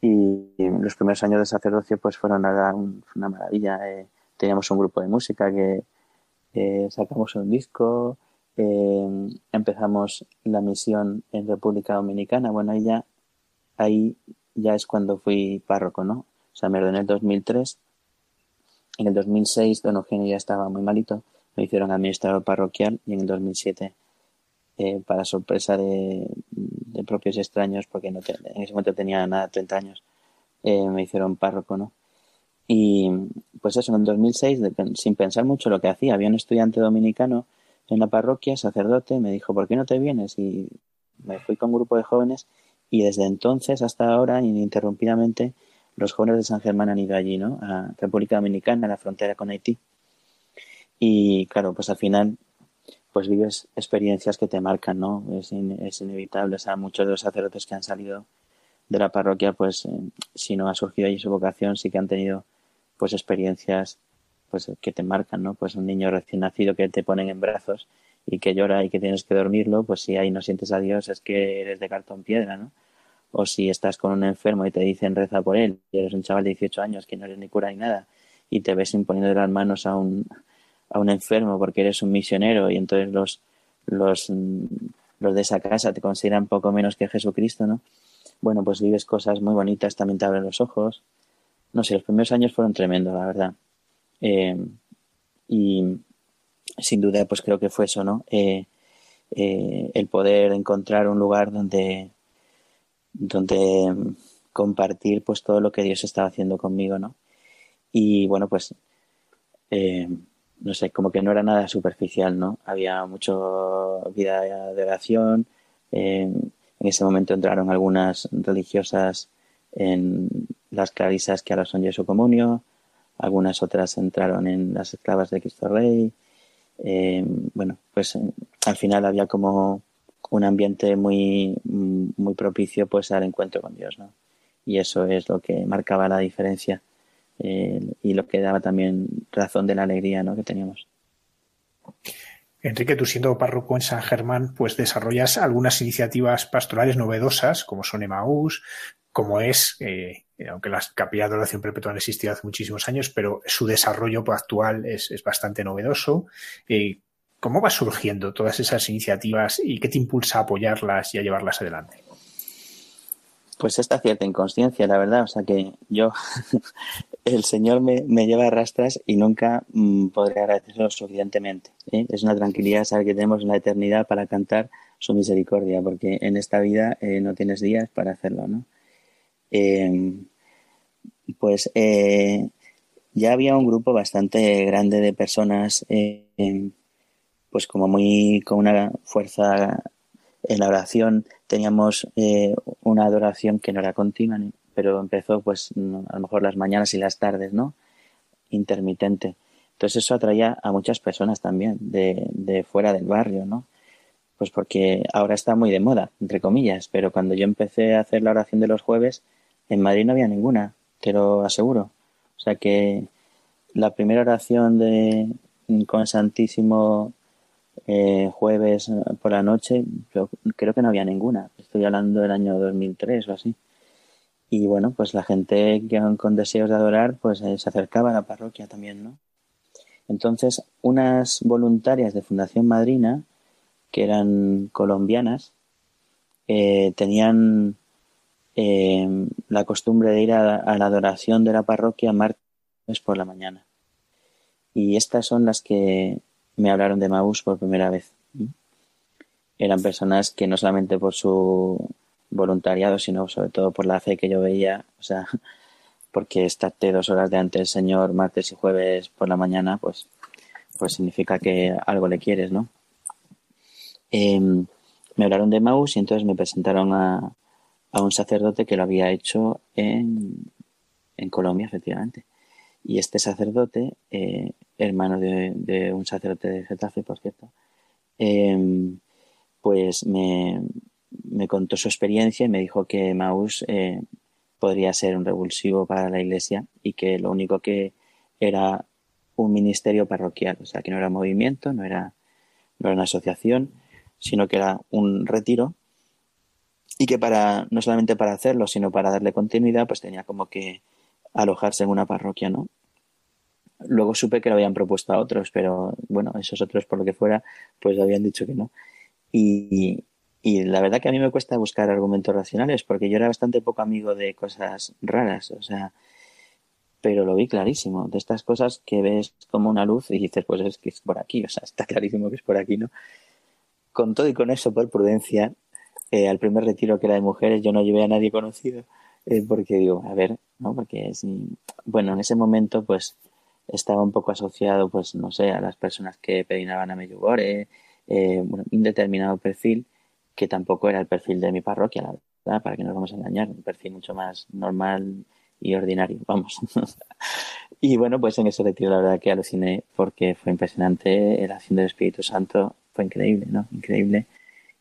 Y, los primeros años de sacerdocio pues fueron una maravilla. Eh, teníamos un grupo de música que eh, sacamos un disco, eh, empezamos la misión en República Dominicana. Bueno, ahí ya, ahí ya es cuando fui párroco, ¿no? O sea, me ordené en el 2003. En el 2006 don Eugenio ya estaba muy malito. Me hicieron administrador parroquial y en el 2007 eh, para sorpresa de, propios extraños, porque no en ese momento tenía nada, 30 años, eh, me hicieron párroco, ¿no? Y pues eso, en el 2006, sin pensar mucho lo que hacía, había un estudiante dominicano en la parroquia, sacerdote, me dijo, ¿por qué no te vienes? Y me fui con un grupo de jóvenes y desde entonces hasta ahora, ininterrumpidamente, los jóvenes de San Germán han ido allí, ¿no? A República Dominicana, a la frontera con Haití. Y claro, pues al final pues vives experiencias que te marcan, ¿no? Es, es inevitable. O sea, muchos de los sacerdotes que han salido de la parroquia, pues eh, si no ha surgido allí su vocación, sí que han tenido pues experiencias pues que te marcan, ¿no? Pues un niño recién nacido que te ponen en brazos y que llora y que tienes que dormirlo, pues si ahí no sientes a Dios es que eres de cartón piedra, ¿no? O si estás con un enfermo y te dicen reza por él, y eres un chaval de 18 años que no eres ni cura ni nada, y te ves imponiendo las manos a un, a un enfermo porque eres un misionero y entonces los, los, los de esa casa te consideran poco menos que Jesucristo, ¿no? Bueno, pues vives cosas muy bonitas, también te abren los ojos. No sé, los primeros años fueron tremendos, la verdad. Eh, y sin duda, pues creo que fue eso, ¿no? Eh, eh, el poder encontrar un lugar donde, donde compartir pues todo lo que Dios estaba haciendo conmigo, ¿no? Y bueno, pues no sé, como que no era nada superficial, ¿no? Había mucho vida de oración. en ese momento entraron algunas religiosas en las clarisas que ahora son Jesu Comunio, algunas otras entraron en las esclavas de Cristo Rey. Eh, bueno, pues eh, al final había como un ambiente muy, muy propicio pues al encuentro con Dios, ¿no? Y eso es lo que marcaba la diferencia eh, y lo que daba también razón de la alegría ¿no? que teníamos.
Enrique, tú siendo párroco en San Germán, pues desarrollas algunas iniciativas pastorales novedosas, como son Emaús, como es, eh, aunque las capillas de oración perpetua han existido hace muchísimos años, pero su desarrollo actual es, es bastante novedoso. Eh, ¿Cómo va surgiendo todas esas iniciativas y qué te impulsa a apoyarlas y a llevarlas adelante?
Pues esta cierta inconsciencia, la verdad. O sea que yo, el Señor me, me lleva a rastras y nunca mm, podré agradecerlo suficientemente. ¿eh? Es una tranquilidad saber que tenemos la eternidad para cantar su misericordia, porque en esta vida eh, no tienes días para hacerlo, ¿no? Em, pues eh, ya había un grupo bastante grande de personas, em, pues como muy con una fuerza en la oración teníamos eh, una adoración que no era continua, pero empezó pues a lo mejor las mañanas y las tardes, ¿no? Intermitente. Entonces eso atraía a muchas personas también de, fuera del barrio, ¿no? Pues porque ahora está muy de moda, entre comillas, pero cuando yo empecé a hacer la oración de los jueves, en Madrid no había ninguna, te lo aseguro. O sea que la primera oración de con Santísimo eh, jueves eh, por la noche, yo creo que no había ninguna. Estoy hablando del año 2003 o así. Y bueno, pues la gente que con deseos de adorar, pues eh, se acercaba a la parroquia también, ¿no? Entonces, unas voluntarias de Fundación Madrina, que eran colombianas, tenían la costumbre de ir a, a, la adoración de la parroquia martes por la mañana. Y estas son las que me hablaron de Maús por primera vez. Eran personas que no solamente por su voluntariado, sino sobre todo por la fe que yo veía, o sea, porque estarte dos horas de antes, Señor, martes y jueves por la mañana, pues, pues significa que algo le quieres, ¿no? Em, me hablaron de Maús y entonces me presentaron a, a un sacerdote que lo había hecho en, en Colombia, efectivamente. Y este sacerdote, eh, hermano de, un sacerdote de Getafe, por cierto, em, pues me, me, contó su experiencia y me dijo que Maús eh, podría ser un revulsivo para la iglesia y que lo único que era un ministerio parroquial, o sea, que no era movimiento, no era, no era una asociación, sino que era un retiro y que para no solamente para hacerlo, sino para darle continuidad, pues tenía como que alojarse en una parroquia, ¿no? Luego supe que lo habían propuesto a otros, pero bueno, esos otros por lo que fuera, pues habían dicho que no. Y, y la verdad que a mí me cuesta buscar argumentos racionales, porque yo era bastante poco amigo de cosas raras, o sea, pero lo vi clarísimo, de estas cosas que ves como una luz y dices, pues es que es por aquí, o sea, está clarísimo que es por aquí, ¿no? Con todo y con eso, por prudencia, eh, al primer retiro que era de mujeres, yo no llevé a nadie conocido, eh, porque digo, a ver, ¿no? Porque bueno, en ese momento pues estaba un poco asociado, pues no sé, a las personas que peinaban a Medjugorje, eh, un determinado perfil que tampoco era el perfil de mi parroquia, la verdad, para que no nos vamos a engañar, un perfil mucho más normal y ordinario, vamos. y bueno, pues en ese retiro la verdad que aluciné porque fue impresionante, la acción del Espíritu Santo fue increíble, ¿no? Increíble.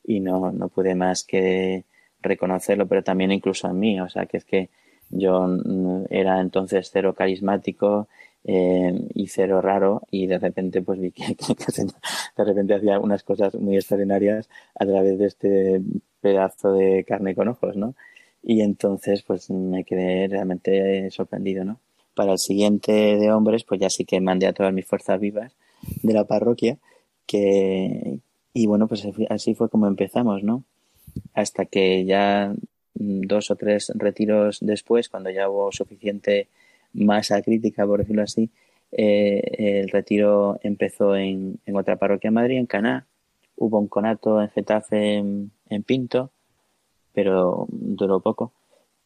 Y no, no pude más que reconocerlo, pero también incluso en mí, o sea, que es que yo era entonces cero carismático eh, y cero raro y de repente pues vi que, de repente hacía unas cosas muy extraordinarias a través de este pedazo de carne con ojos, ¿no? Y entonces pues me quedé realmente sorprendido, ¿no? Para el siguiente de hombres pues ya sí que mandé a todas mis fuerzas vivas de la parroquia que y bueno pues así fue como empezamos, ¿no? hasta que ya dos o tres retiros después, cuando ya hubo suficiente masa crítica, por decirlo así, eh, el retiro empezó en, otra parroquia en Madrid, en Caná. Hubo un conato en Getafe, en, Pinto, pero duró poco.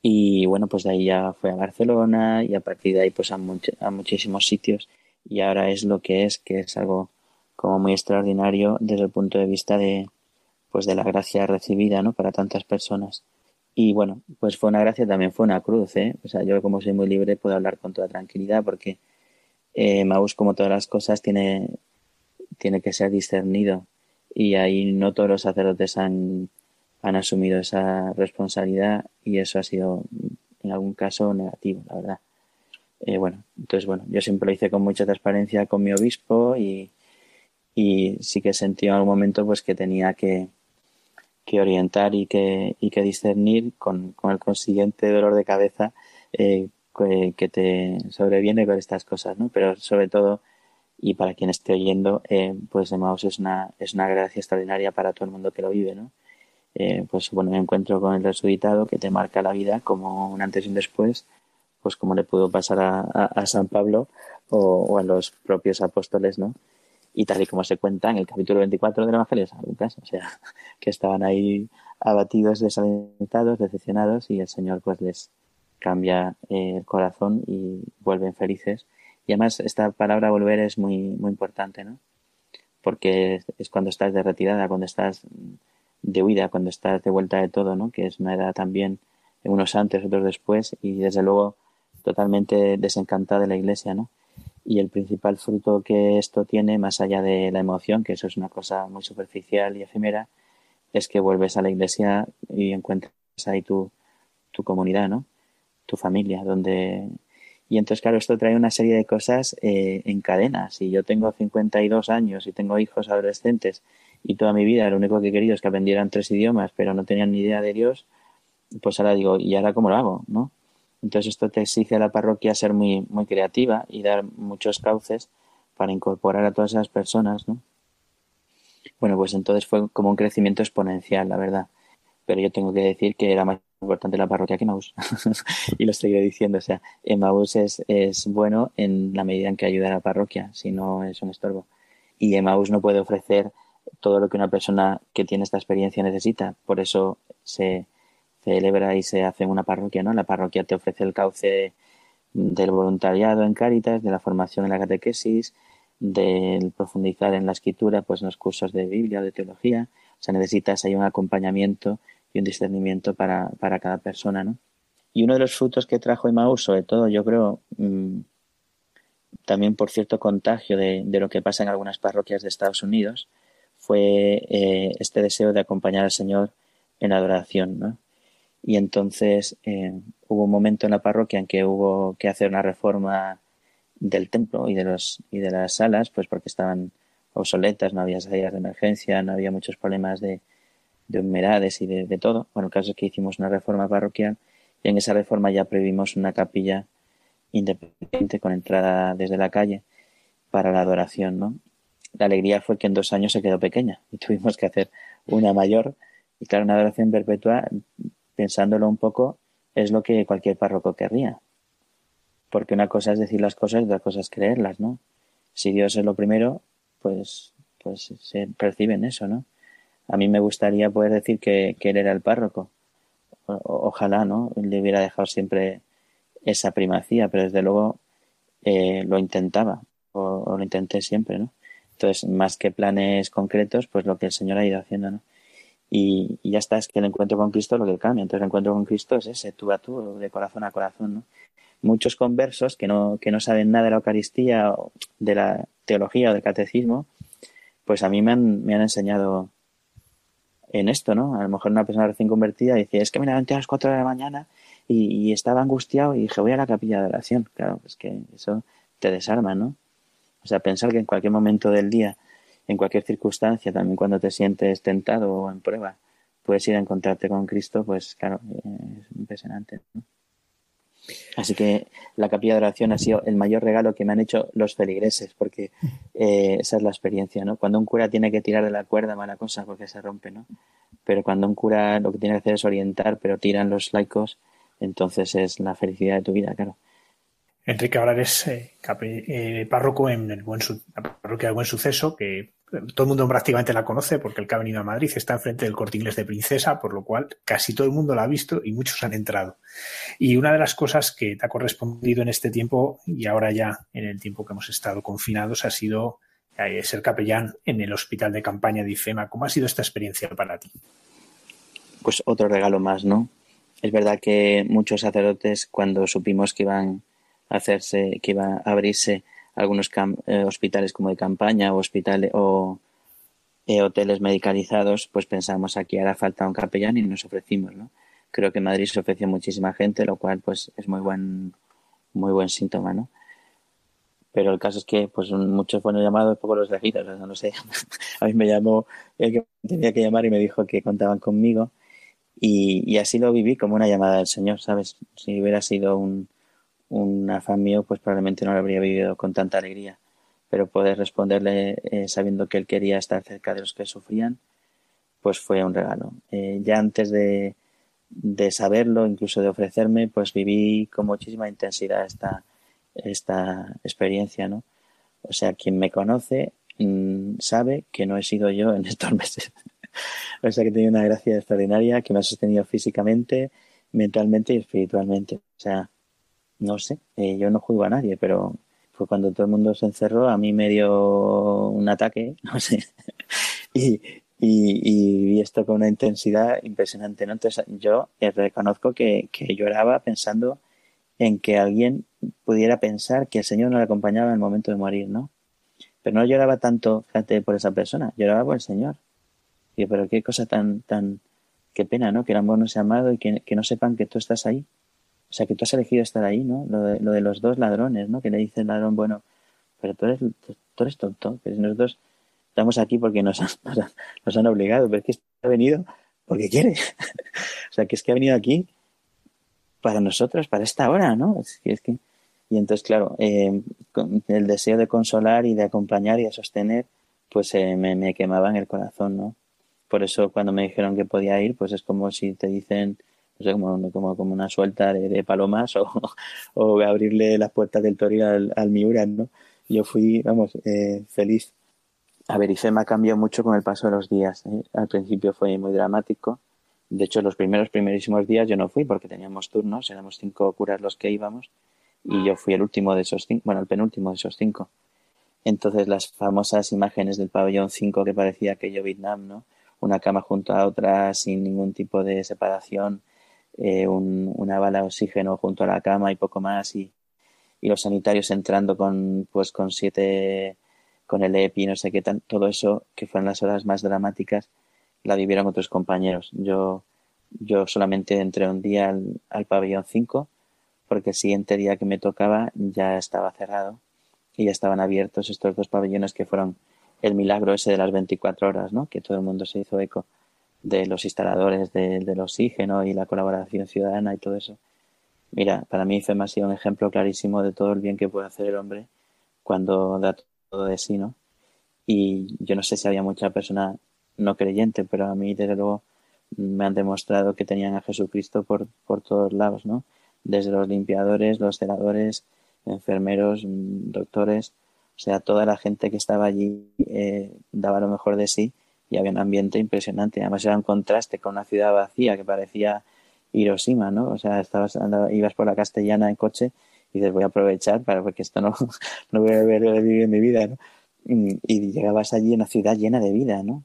Y bueno, pues de ahí ya fue a Barcelona y a partir de ahí pues a, a muchísimos sitios. Y ahora es lo que es, que es algo como muy extraordinario desde el punto de vista de, pues de la gracia recibida, ¿no? Para tantas personas. Y bueno, pues fue una gracia, también fue una cruz, ¿eh? O sea, yo como soy muy libre puedo hablar con toda tranquilidad porque eh, Maús, como todas las cosas, tiene, tiene que ser discernido y ahí no todos los sacerdotes han, han asumido esa responsabilidad y eso ha sido en algún caso negativo, la verdad. Eh, bueno, entonces bueno, yo siempre lo hice con mucha transparencia con mi obispo y, y sí que sentí en algún momento pues que tenía que, que orientar y que, y que discernir con, con el consiguiente dolor de cabeza eh, que, te sobreviene con estas cosas, ¿no? Pero sobre todo, y para quien esté oyendo, eh, pues Emmaus es una, es una gracia extraordinaria para todo el mundo que lo vive, ¿no? Eh, pues bueno, me encuentro con el resucitado que te marca la vida como un antes y un después, pues como le pudo pasar a, a, San Pablo o, o, a los propios apóstoles, ¿no? Y tal y como se cuenta en el capítulo 24 del Evangelio de San Lucas, o sea, que estaban ahí abatidos, desalentados, decepcionados y el Señor pues les cambia eh, el corazón y vuelven felices. Y además esta palabra volver es muy, muy importante, ¿no? Porque es cuando estás de retirada, cuando estás de huida, cuando estás de vuelta de todo, ¿no? Que es una edad también, unos antes, otros después, y desde luego totalmente desencantada de la iglesia, ¿no? Y el principal fruto que esto tiene, más allá de la emoción, que eso es una cosa muy superficial y efímera, es que vuelves a la iglesia y encuentras ahí tu, tu comunidad, ¿no? Tu familia, donde... Y entonces, claro, esto trae una serie de cosas eh, en cadena. Si yo tengo 52 años y tengo hijos adolescentes y toda mi vida lo único que he querido es que aprendieran tres idiomas, pero no tenían ni idea de Dios, pues ahora digo, ¿y ahora cómo lo hago? ¿No? Entonces esto te exige a la parroquia ser muy, muy creativa y dar muchos cauces para incorporar a todas esas personas, ¿no? Bueno, pues entonces fue como un crecimiento exponencial, la verdad. Pero yo tengo que decir que la importante la parroquia que Emmaus. y lo seguiré diciendo. O sea, Emmaus es, es bueno en la medida en que ayuda a la parroquia, si no es un estorbo. Y Emmaus no puede ofrecer todo lo que una persona que tiene esta experiencia necesita. Por eso se celebra y se hace una parroquia, ¿no? La parroquia te ofrece el cauce del voluntariado en Cáritas, de la formación en la catequesis, del profundizar en la escritura, pues en los cursos de Biblia o de teología. O sea, necesitas ahí un acompañamiento y un discernimiento para, para cada persona, ¿no? Y uno de los frutos que trajo Emmaus, sobre todo, yo creo, mm, también por cierto contagio de, de, lo que pasa en algunas parroquias de Estados Unidos, fue eh, este deseo de acompañar al Señor en adoración, ¿no? Y entonces eh, hubo un momento en la parroquia en que hubo que hacer una reforma del templo y de los y de las salas, pues porque estaban obsoletas, no había salidas de emergencia, no había muchos problemas de, de humedades y de, todo. Bueno, el caso es que hicimos una reforma parroquial y en esa reforma ya previmos una capilla independiente con entrada desde la calle para la adoración, ¿no? La alegría fue que en dos años se quedó pequeña y tuvimos que hacer una mayor y claro, una adoración perpetua, pensándolo un poco, es lo que cualquier párroco querría. Porque una cosa es decir las cosas y otra cosa es creerlas, ¿no? Si Dios es lo primero, pues, pues se perciben eso, ¿no? A mí me gustaría poder decir que, Él era el párroco. ojalá, ¿no? Le hubiera dejado siempre esa primacía, pero desde luego eh, lo intentaba, o, lo intenté siempre, ¿no? Entonces, más que planes concretos, pues lo que el Señor ha ido haciendo, ¿no? Y, ya está, es que el encuentro con Cristo es lo que cambia. Entonces, el encuentro con Cristo es ese, tú a tú, de corazón a corazón. Muchos conversos que no, que no saben nada de la Eucaristía, de la teología o del catecismo, pues a mí me han, me han enseñado en esto, ¿no? A lo mejor una persona recién convertida dice, es que me levanté a las 4 de la mañana y, estaba angustiado y dije, voy a la capilla de oración. Claro, es que eso te desarma, ¿no? O sea, pensar que en cualquier momento del día, en cualquier circunstancia, también cuando te sientes tentado o en prueba, puedes ir a encontrarte con Cristo, pues claro, es impresionante. ¿no? Así que la capilla de oración ha sido el mayor regalo que me han hecho los feligreses, porque eh, esa es la experiencia, ¿no? Cuando un cura tiene que tirar de la cuerda, mala cosa, porque se rompe, ¿no? Pero cuando un cura lo que tiene que hacer es orientar, pero tiran los laicos, entonces es la felicidad de tu vida, claro.
Enrique ahora eres eh, eh, párroco en el buen la parroquia del Buen Suceso, que todo el mundo prácticamente la conoce porque el que ha venido a Madrid está enfrente del corte inglés de Princesa, por lo cual casi todo el mundo la ha visto y muchos han entrado. Y una de las cosas que te ha correspondido en este tiempo y ahora ya en el tiempo que hemos estado confinados ha sido eh, ser capellán en el hospital de campaña de IFEMA. ¿Cómo ha sido esta experiencia para ti?
Pues otro regalo más, ¿no? Es verdad que muchos sacerdotes cuando supimos que iban a hacerse, que iba a abrirse algunos eh, hospitales como de campaña o hospitales o eh, hoteles medicalizados, pues pensamos aquí hará falta un capellán y nos ofrecimos, ¿no? Creo que en Madrid se ofreció muchísima gente, lo cual pues es muy buen muy buen síntoma, ¿no? Pero el caso es que pues muchos fueron llamados, poco los lejitos, no sé. a mí me llamó el que tenía que llamar y me dijo que contaban conmigo y, y así lo viví como una llamada del Señor, ¿sabes? Si hubiera sido un, un afán mío, pues probablemente no lo habría vivido con tanta alegría. Pero poder responderle eh, sabiendo que él quería estar cerca de los que sufrían, pues fue un regalo. Eh, ya antes de, de, saberlo, incluso de ofrecerme, pues viví con muchísima intensidad esta, esta experiencia, ¿no? O sea, quien me conoce mm, sabe que no he sido yo en estos meses. o sea, que he tenido una gracia extraordinaria que me ha sostenido físicamente, mentalmente y espiritualmente. O sea, no sé, eh, yo no juzgo a nadie, pero fue cuando todo el mundo se encerró, a mí me dio un ataque, no sé, y, y, vi esto con una intensidad impresionante, ¿no? Entonces yo eh, reconozco que, que lloraba pensando en que alguien pudiera pensar que el Señor no le acompañaba en el momento de morir, ¿no? Pero no lloraba tanto, por esa persona, lloraba por el Señor. Y pero qué cosa tan, tan, qué pena, ¿no? Que el amor no sea amado y que, que no sepan que tú estás ahí. Sea, que tú has elegido estar ahí, ¿no? Lo de, lo de los dos ladrones, ¿no? Que le dice el ladrón, bueno, pero tú eres, tú eres tonto, que nosotros estamos aquí porque nos han, nos han, obligado, pero es que ha venido porque quiere. o sea, que es que ha venido aquí para nosotros, para esta hora, ¿no? Es que, es que... Y entonces, claro, eh, el deseo de consolar y de acompañar y de sostener, pues eh, me, me quemaba en el corazón, ¿no? Por eso cuando me dijeron que podía ir, pues es como si te dicen, no sé, como, como, como una suelta de, palomas o, o, abrirle las puertas del toril al, al Miura, ¿no? Yo fui, vamos, eh, feliz. A ver, IFEMA cambió mucho con el paso de los días. ¿eh? Al principio fue muy dramático. De hecho, los primeros, primerísimos días yo no fui porque teníamos turnos, éramos cinco curas los que íbamos y yo fui el último de esos cinco, bueno, el penúltimo de esos cinco. Entonces las famosas imágenes del pabellón 5 que parecía aquello Vietnam, ¿no? Una cama junto a otra sin ningún tipo de separación, eh, un, una bala de oxígeno junto a la cama y poco más y, y los sanitarios entrando con pues con siete con el EPI no sé qué tal todo eso que fueron las horas más dramáticas la vivieron otros compañeros yo yo solamente entré un día al, al pabellón 5 porque el siguiente día que me tocaba ya estaba cerrado y ya estaban abiertos estos dos pabellones que fueron el milagro ese de las 24 horas, ¿no? Que todo el mundo se hizo eco de los instaladores de, del oxígeno y la colaboración ciudadana y todo eso. Mira, para mí FEMA ha sido un ejemplo clarísimo de todo el bien que puede hacer el hombre cuando da todo de sí, ¿no? Y yo no sé si había mucha persona no creyente, pero a mí, desde luego, me han demostrado que tenían a Jesucristo por, por todos lados, ¿no? Desde los limpiadores, los celadores, enfermeros, doctores, o sea, toda la gente que estaba allí eh, daba lo mejor de sí y había un ambiente impresionante. Además era un contraste con una ciudad vacía que parecía Hiroshima, ¿no? O sea, estabas, ibas por la castellana en coche y dices, voy a aprovechar para porque esto no, no voy a vivir mi vida. Y, llegabas allí en una ciudad llena de vida, ¿no?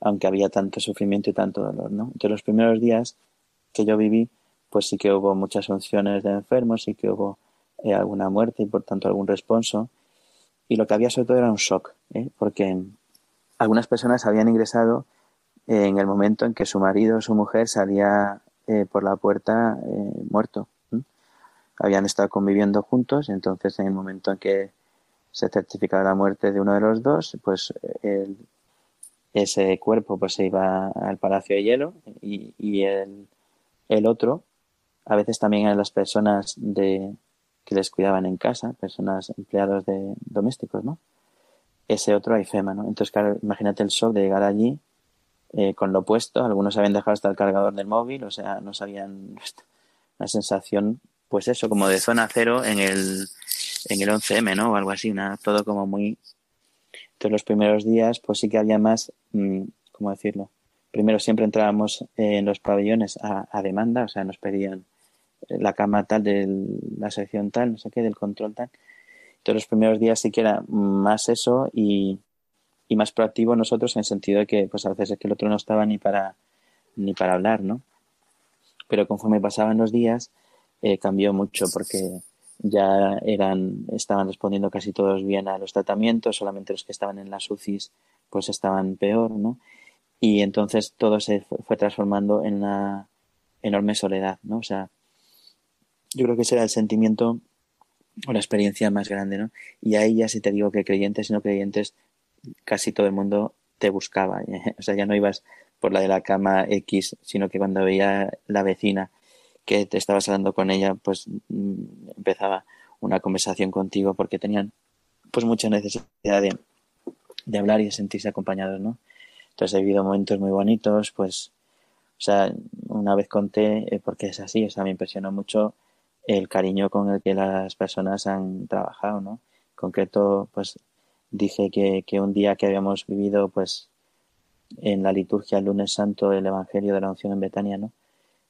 Aunque había tanto sufrimiento y tanto dolor, ¿no? Entonces los primeros días que yo viví, pues sí que hubo muchas funciones de enfermos, sí que hubo eh, alguna muerte y por tanto algún responso. Y lo que había sobre todo era un shock, ¿eh? porque algunas personas habían ingresado en el momento en que su marido o su mujer salía eh, por la puerta eh, muerto. Habían estado conviviendo juntos, entonces en el momento en que se certificaba la muerte de uno de los dos, pues el, ese cuerpo pues se iba al Palacio de Hielo y, y el, el, otro, a veces también eran las personas de, que les cuidaban en casa, personas empleados de domésticos, ¿no? Ese otro hay FEMA, ¿no? Entonces, claro, imagínate el shock de llegar allí eh, con lo puesto, algunos habían dejado hasta el cargador del móvil, o sea, no sabían la sensación, pues eso, como de zona cero en el, en el 11M, ¿no? O algo así, una, todo como muy... Entonces los primeros días, pues sí que había más, mm, ¿cómo decirlo? Primero siempre entrábamos en los pabellones a, a demanda, o sea, nos pedían la cama tal, de la sección tal, no sé qué, del control tal. Entonces los primeros días sí que era más eso y, y más proactivo nosotros en el sentido de que pues a veces es que el otro no estaba ni para ni para hablar, ¿no? Pero conforme pasaban los días eh, cambió mucho porque ya eran estaban respondiendo casi todos bien a los tratamientos, solamente los que estaban en las UCIs pues estaban peor, ¿no? Y entonces todo se fue transformando en una enorme soledad, ¿no? O sea, yo creo que ese era el sentimiento o la experiencia más grande, ¿no? Y ahí ya si te digo que creyentes y no creyentes, casi todo el mundo te buscaba. ¿eh? O sea, ya no ibas por la de la cama X, sino que cuando veía la vecina que te estabas hablando con ella, pues mm, empezaba una conversación contigo porque tenían pues mucha necesidad de, hablar y de sentirse acompañados, ¿no? Entonces he vivido momentos muy bonitos, pues, o sea, una vez conté, eh, porque es así, o sea, me impresionó mucho el cariño con el que las personas han trabajado, ¿no? En concreto, pues dije que, que un día que habíamos vivido, pues, en la liturgia el lunes santo del Evangelio de la unción en Betania, ¿no?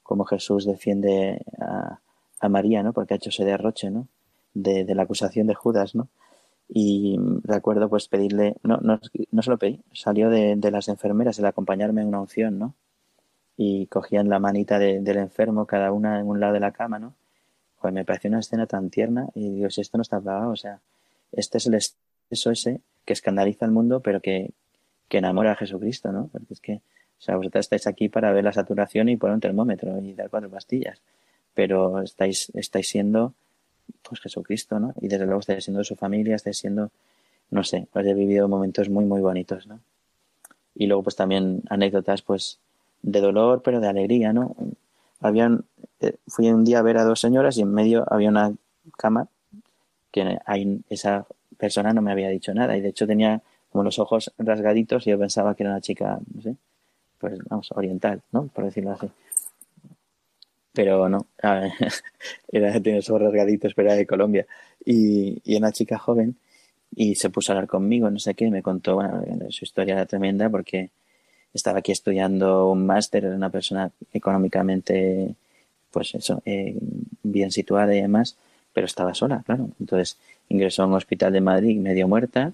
Como Jesús defiende a, a María, ¿no? Porque ha hecho ese derroche, ¿no? De, la acusación de Judas, ¿no? Y recuerdo pues pedirle, no, no, no se lo pedí, salió de, de las enfermeras el acompañarme en una unción, ¿no? Y cogían la manita de, del enfermo, cada una en un lado de la cama, ¿no? Pues me pareció una escena tan tierna y digo, si esto no está pagado, o sea, este es el exceso ese que escandaliza al mundo, pero que, que enamora a Jesucristo, ¿no? Porque es que, o sea, vosotros estáis aquí para ver la saturación y poner un termómetro y dar cuatro pastillas, pero estáis, estáis siendo, pues Jesucristo, ¿no? Y desde luego estáis siendo su familia, estáis siendo, no sé, pues he vivido momentos muy, muy bonitos, ¿no? Y luego, pues también anécdotas, pues, de dolor, pero de alegría, ¿no? Habían, eh, fui un día a ver a dos señoras y en medio había una cama que esa persona no me había dicho nada y de hecho tenía como los ojos rasgaditos y yo pensaba que era una chica, no sé, pues vamos, oriental, ¿no? Por decirlo así. pero no, era, tiene esos rasgaditos, pero era de Colombia. Y, y una chica joven y se puso a hablar conmigo, no sé qué, me contó, bueno, su historia era tremenda porque estaba aquí estudiando un máster, era una persona económicamente, pues eso, eh, bien situada y demás, pero estaba sola, claro. Entonces ingresó a un hospital de Madrid medio muerta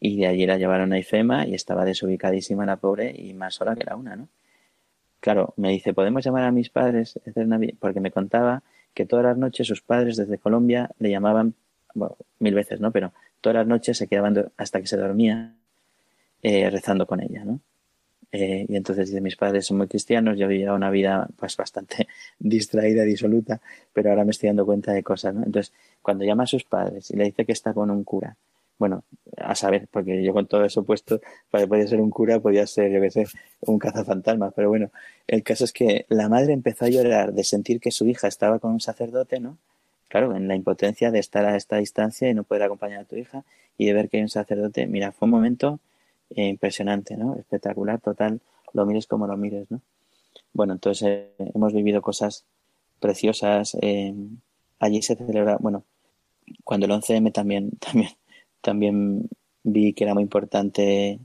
y de allí la llevaron a IFEMA y estaba desubicadísima la pobre y más sola que la una, ¿no? Claro, me dice, ¿podemos llamar a mis padres? Porque me contaba que todas las noches sus padres desde Colombia le llamaban, bueno, mil veces, ¿no? Pero todas las noches se quedaban hasta que se dormía eh, rezando con ella, ¿no? Eh, y entonces mis padres son muy cristianos, yo vivía una vida pues bastante distraída, disoluta, pero ahora me estoy dando cuenta de cosas. Entonces, cuando llama a sus padres y le dice que está con un cura, bueno, a saber, porque yo con todo eso puesto, podía ser un cura, podía ser, yo qué sé, un cazafantasma, pero bueno, el caso es que la madre empezó a llorar de sentir que su hija estaba con un sacerdote, ¿no? Claro, en la impotencia de estar a esta distancia y no poder acompañar a tu hija y de ver que hay un sacerdote, mira, fue un momento eh, impresionante, ¿no? Espectacular, total, lo mires como lo mires, ¿no? Bueno, entonces eh, hemos vivido cosas preciosas. Eh, allí se celebra, bueno, cuando el 11M también, también, también vi que era muy importante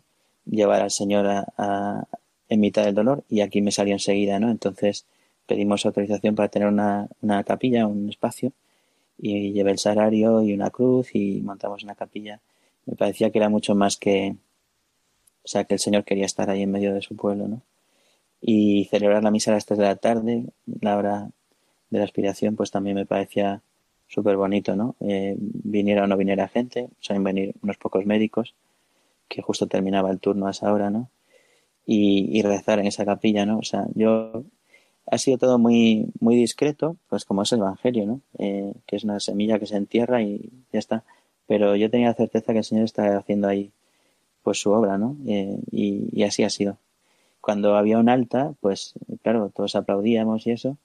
llevar al Señor a, en mitad del dolor y aquí me salió enseguida, ¿no? Entonces pedimos autorización para tener una, una capilla, un espacio y llevé el salario y una cruz y montamos una capilla. Me parecía que era mucho más que, o sea, que el Señor quería estar ahí en medio de su pueblo, ¿no? Y celebrar la misa a las 3 de la tarde, la hora de la aspiración, pues también me parecía súper bonito, ¿no? Eh, viniera o no viniera gente, suelen venir unos pocos médicos, que justo terminaba el turno a esa hora, ¿no? Y, rezar en esa capilla, ¿no? O sea, yo ha sido todo muy muy discreto, pues como es el Evangelio, ¿no? Eh, que es una semilla que se entierra y ya está. Pero yo tenía la certeza que el Señor está haciendo ahí pues su obra, ¿no? Eh, y, así ha sido. Cuando había un alta, pues claro, todos aplaudíamos y eso,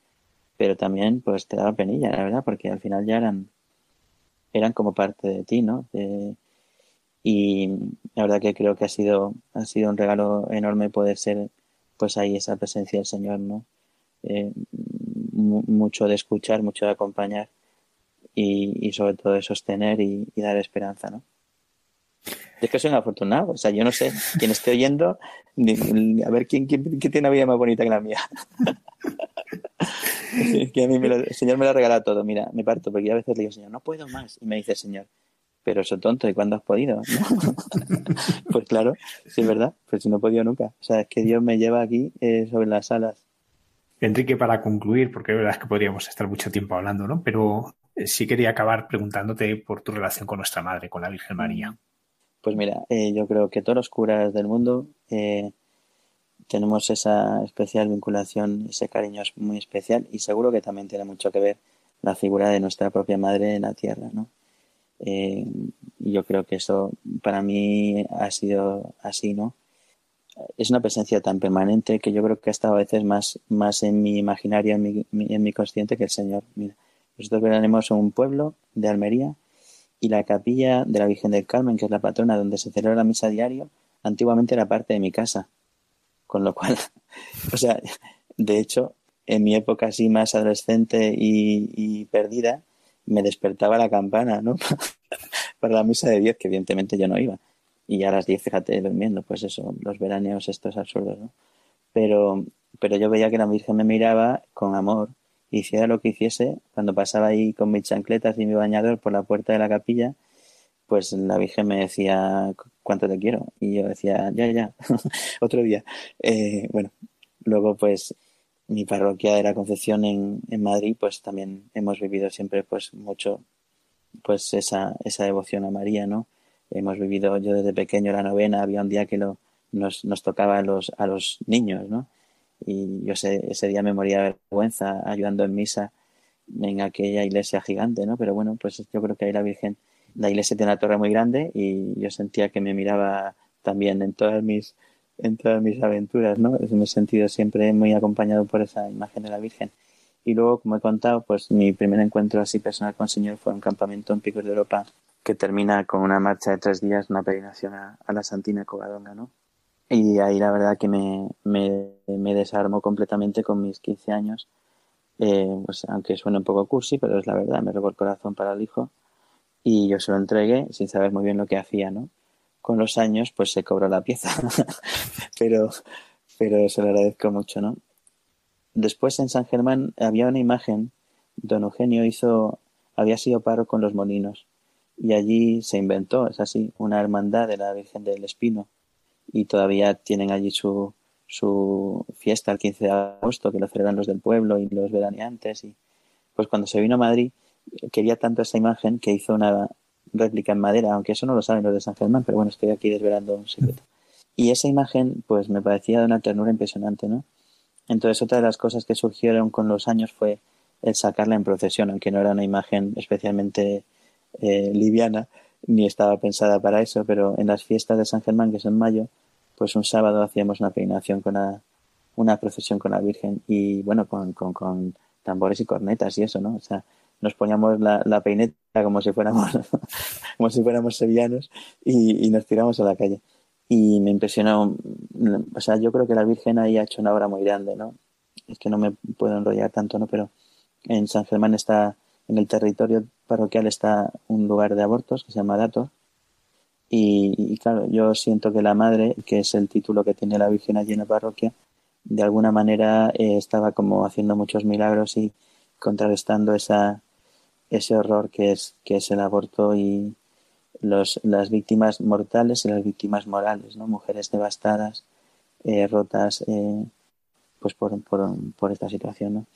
pero también pues te daba penilla, la verdad, porque al final ya eran, eran como parte de ti, ¿no? y la verdad que creo que ha sido, ha sido un regalo enorme poder ser pues ahí esa presencia del Señor, ¿no? Eh, mucho de escuchar, mucho de acompañar y, sobre todo de sostener y dar esperanza, ¿no? Es que soy un afortunado. O sea, yo no sé quién esté oyendo, a ver quién, quién, tiene una vida más bonita que la mía. que a mí el Señor me lo regala todo. Mira, me parto porque a veces le digo, Señor, no puedo más. Y me dice, Señor, pero soy tonto, ¿y cuándo has podido? pues claro, sí es verdad, pues no he podido nunca. O sea, es que Dios me lleva aquí eh, sobre las alas.
Enrique, para concluir, porque es verdad que podríamos estar mucho tiempo hablando, ¿no? Pero eh, sí quería acabar preguntándote por tu relación con nuestra madre, con la Virgen María.
Pues mira, eh, yo creo que todos los curas del mundo eh, tenemos esa especial vinculación, ese cariño es muy especial y seguro que también tiene mucho que ver la figura de nuestra propia madre en la tierra, ¿no? Eh, yo creo que eso para mí ha sido así, ¿no? Es una presencia tan permanente que yo creo que ha estado a veces más, más en mi imaginario, en mi, en mi consciente que el Señor. Mira, nosotros venimos a un pueblo de Almería y la capilla de la Virgen del Carmen, que es la patrona donde se celebra la misa diario, antiguamente era parte de mi casa. Con lo cual, o sea, de hecho, en mi época así más adolescente y, perdida, me despertaba la campana, ¿no? Para la misa de 10, que evidentemente yo no iba. Y ya a las 10, fíjate, durmiendo, pues eso, los veraneos estos absurdos, ¿no? Pero, pero yo veía que la Virgen me miraba con amor hiciera lo que hiciese, cuando pasaba ahí con mis chancletas y mi bañador por la puerta de la capilla, pues la Virgen me decía, ¿cuánto te quiero? Y yo decía, ya, ya, otro día. Eh, bueno, luego pues mi parroquia de la Concepción en, en Madrid, pues también hemos vivido siempre pues mucho pues esa, esa devoción a María, ¿no? Hemos vivido yo desde pequeño la novena, había un día que lo, nos, nos tocaba a los, a los niños, ¿no? Y yo ese, ese día me moría de vergüenza ayudando en misa en aquella iglesia gigante, ¿no? Pero bueno, pues yo creo que ahí la Virgen, la iglesia tiene una torre muy grande y yo sentía que me miraba también en todas mis, en todas mis aventuras, ¿no? Me he sentido siempre muy acompañado por esa imagen de la Virgen. Y luego, como he contado, pues mi primer encuentro así personal con el Señor fue un campamento en Picos de Europa que termina con una marcha de tres días, una peregrinación a, a la Santina Covadonga, ¿no? Y ahí la verdad que me, me, desarmó completamente con mis 15 años. Eh, pues aunque suene un poco cursi, pero es la verdad, me robó el corazón para el hijo. Y yo se lo entregué sin saber muy bien lo que hacía, ¿no? Con los años, pues se cobró la pieza, pero, pero se lo agradezco mucho, ¿no? Después en San Germán había una imagen, don Eugenio hizo, había sido paro con los molinos. Y allí se inventó, es así, una hermandad de la Virgen del Espino y todavía tienen allí su, su fiesta el 15 de agosto, que lo celebran los del pueblo y los veraneantes. Y pues cuando se vino a Madrid, quería tanto esa imagen que hizo una réplica en madera, aunque eso no lo saben los de San Germán, pero bueno, estoy aquí desvelando un secreto. Y esa imagen, pues me parecía de una ternura impresionante, ¿no? Entonces, otra de las cosas que surgieron con los años fue el sacarla en procesión, aunque no era una imagen especialmente eh, liviana, ni estaba pensada para eso, pero en las fiestas de San Germán, que es en mayo, pues un sábado hacíamos una peinación con una procesión con la Virgen y bueno, con, con, tambores y cornetas y eso, ¿no? O sea, nos poníamos la, la peineta como si fuéramos, como si fuéramos sevillanos y, y, nos tiramos a la calle. Y me impresionó, o sea, yo creo que la Virgen ahí ha hecho una obra muy grande, ¿no? Es que no me puedo enrollar tanto, ¿no? Pero en San Germán está, en el territorio parroquial está un lugar de abortos que se llama Dato y, claro, yo siento que la madre, que es el título que tiene la Virgen allí en la parroquia, de alguna manera eh, estaba como haciendo muchos milagros y contrarrestando esa, ese horror que es, que es el aborto y los, las víctimas mortales y las víctimas morales, ¿no? Mujeres devastadas, eh, rotas, eh, pues por, por, por, esta situación, ¿no?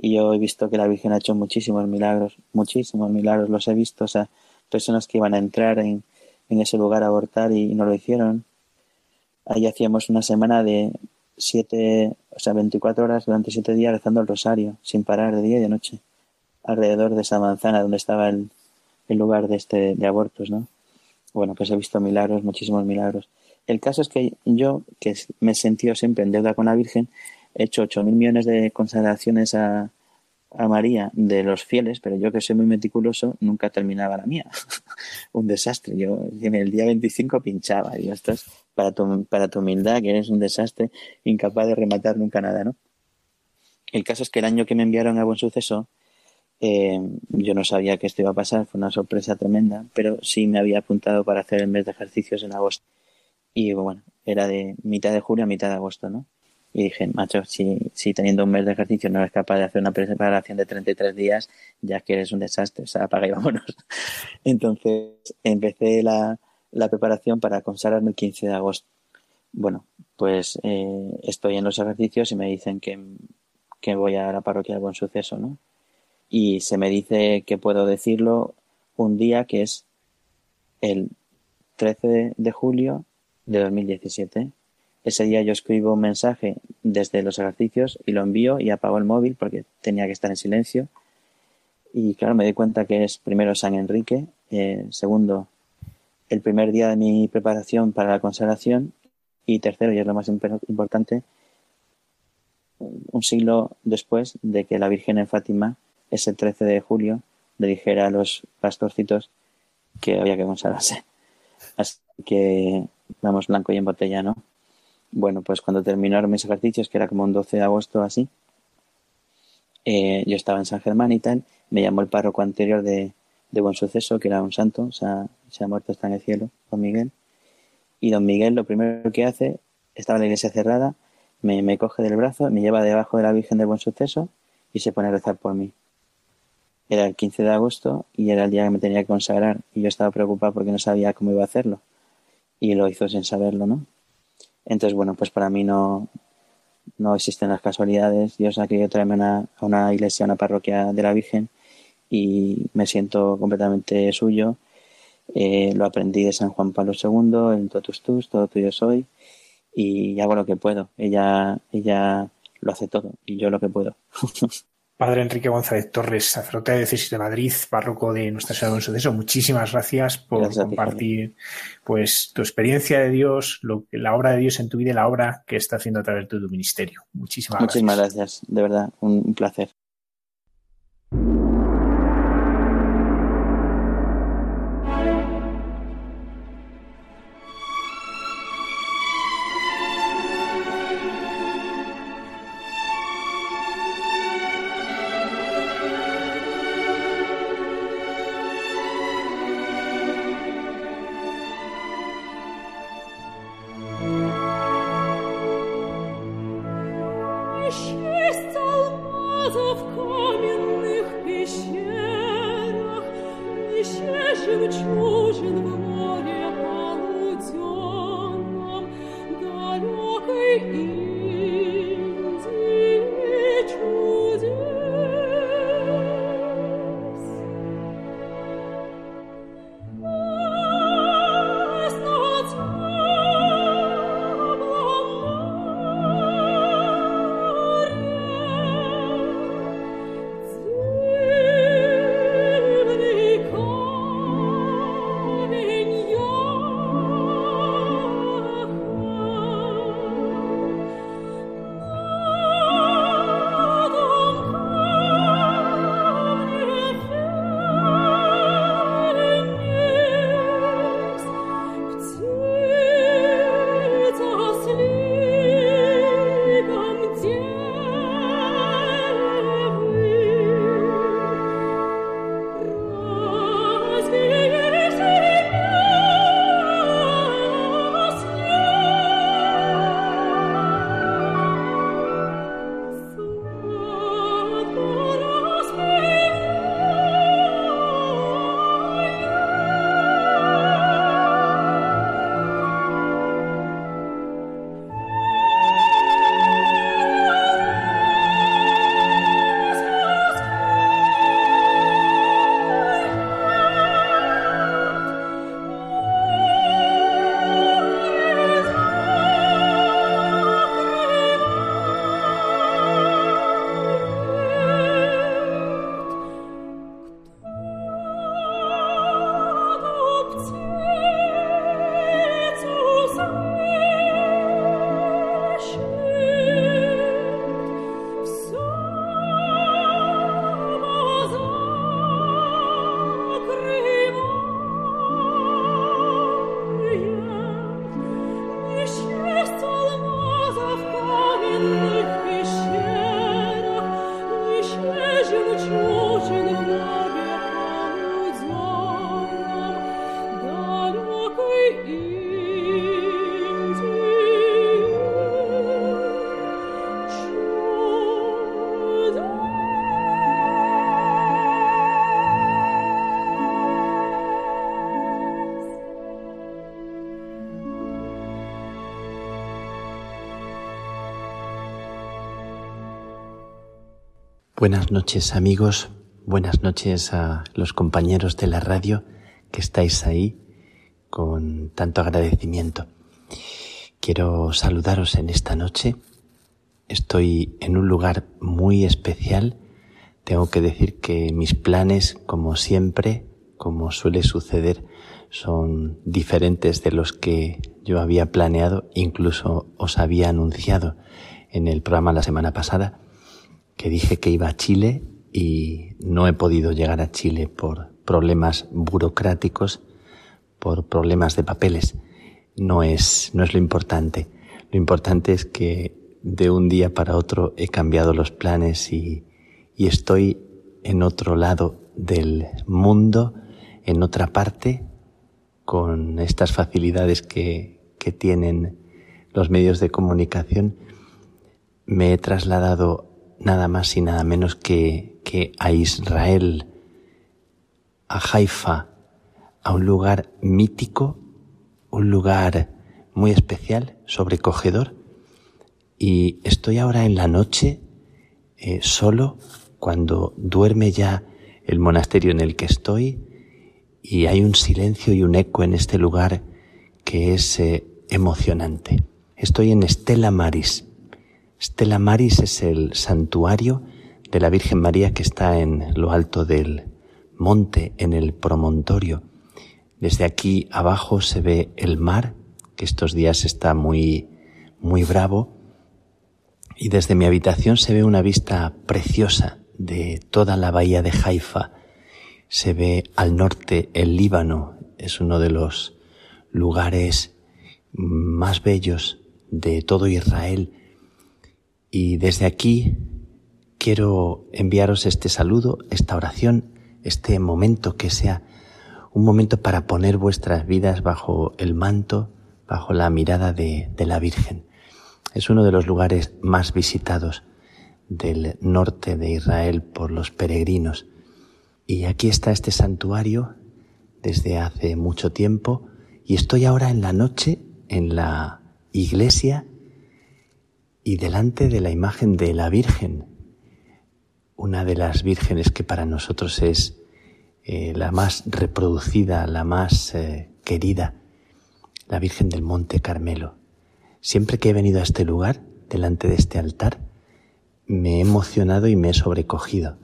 Y yo he visto que la Virgen ha hecho muchísimos milagros, muchísimos milagros, los he visto, o sea, personas que iban a entrar en, en ese lugar a abortar y, no lo hicieron. Ahí hacíamos una semana de siete, o sea, 24 horas durante siete días rezando el rosario, sin parar de día y de noche, alrededor de esa manzana donde estaba el, el lugar de este de abortos, ¿no? Bueno, pues he visto milagros, muchísimos milagros. El caso es que yo, que me he sentido siempre en deuda con la Virgen, hecho ocho mil millones de consagraciones a, María de los fieles, pero yo que soy muy meticuloso, nunca terminaba la mía. un desastre. Yo en el día 25 pinchaba. Y esto es para tu, para tu humildad, que eres un desastre, incapaz de rematar nunca nada, ¿no? El caso es que el año que me enviaron a Buen Suceso, eh, yo no sabía que esto iba a pasar, fue una sorpresa tremenda, pero sí me había apuntado para hacer el mes de ejercicios en agosto. Y bueno, era de mitad de julio a mitad de agosto, ¿no? Y dije, macho, si, si teniendo un mes de ejercicio no eres capaz de hacer una preparación de 33 días, ya que eres un desastre, o sea, apaga y vámonos. Entonces empecé la, la preparación para consagrarme el 15 de agosto. Bueno, pues eh, estoy en los ejercicios y me dicen que, que voy a la parroquia de Buen Suceso, ¿no? Y se me dice que puedo decirlo un día que es el 13 de julio de 2017 ese día yo escribo un mensaje desde los ejercicios y lo envío y apago el móvil porque tenía que estar en silencio. Y claro, me di cuenta que es primero San Enrique, eh, segundo, el primer día de mi preparación para la consagración y tercero, y es lo más importante, un siglo después de que la Virgen en Fátima, ese 13 de julio, le dijera a los pastorcitos que había que consagrarse. Así que vamos blanco y en botella, ¿no? Bueno, pues cuando terminaron mis ejercicios, que era como un 12 de agosto así, eh, yo estaba en San Germán y tal, me llamó el párroco anterior de, Buen Suceso, que era un santo, o sea, se ha muerto, está en el cielo, don Miguel. Y don Miguel lo primero que hace, estaba la iglesia cerrada, me, me coge del brazo, me lleva debajo de la Virgen de Buen Suceso y se pone a rezar por mí. Era el 15 de agosto y era el día que me tenía que consagrar y yo estaba preocupado porque no sabía cómo iba a hacerlo. Y lo hizo sin saberlo, ¿no? Entonces, bueno, pues para mí no, no existen las casualidades. Dios ha querido traerme a una iglesia, a una parroquia de la Virgen y me siento completamente suyo. Eh, lo aprendí de San Juan Pablo II, en Totus Tus, todo tuyo soy, y hago lo que puedo. Ella, ella lo hace todo y yo lo que puedo.
Padre Enrique González Torres, sacerdote de Diócesis de Madrid, párroco de Nuestra Señora de Suceso, muchísimas gracias por compartir pues tu experiencia de Dios, lo, la obra de Dios en tu vida y la obra que está haciendo a través de tu ministerio. Muchísimas,
Muchísimas gracias, de verdad, un placer.
Buenas noches amigos, buenas noches a los compañeros de la radio que estáis ahí con tanto agradecimiento. Quiero saludaros en esta noche. Estoy en un lugar muy especial. Tengo que decir que mis planes, como siempre, como suele suceder, son diferentes de los que yo había planeado, incluso os había anunciado en el programa la semana pasada que dije que iba a Chile y no he podido llegar a Chile por problemas burocráticos, por problemas de papeles. No es, no es lo importante. Lo importante es que de un día para otro he cambiado los planes y, y estoy en otro lado del mundo, en otra parte, con estas facilidades que, que tienen los medios de comunicación. Me he trasladado nada más y nada menos que, que a Israel, a Haifa, a un lugar mítico, un lugar muy especial, sobrecogedor. Y estoy ahora en la noche eh, solo cuando duerme ya el monasterio en el que estoy y hay un silencio y un eco en este lugar que es eh, emocionante. Estoy en Estela Maris, Stella Maris es el santuario de la Virgen María que está en lo alto del monte, en el promontorio. Desde aquí abajo se ve el mar, que estos días está muy, muy bravo, y desde mi habitación se ve una vista preciosa de toda la bahía de Haifa. Se ve al norte el Líbano, es uno de los lugares más bellos de todo Israel y desde aquí quiero enviaros este saludo, esta oración, este momento que sea un momento para poner vuestras vidas bajo el manto, bajo la mirada de, la Virgen. Es uno de los lugares más visitados del norte de Israel por los peregrinos. Y aquí está este santuario desde hace mucho tiempo y estoy ahora en la noche en la iglesia y delante de la imagen de la Virgen, una de las vírgenes que para nosotros es eh, la más reproducida, la más eh, querida, la Virgen del Monte Carmelo. Siempre que he venido a este lugar, delante de este altar, me he emocionado y me he sobrecogido.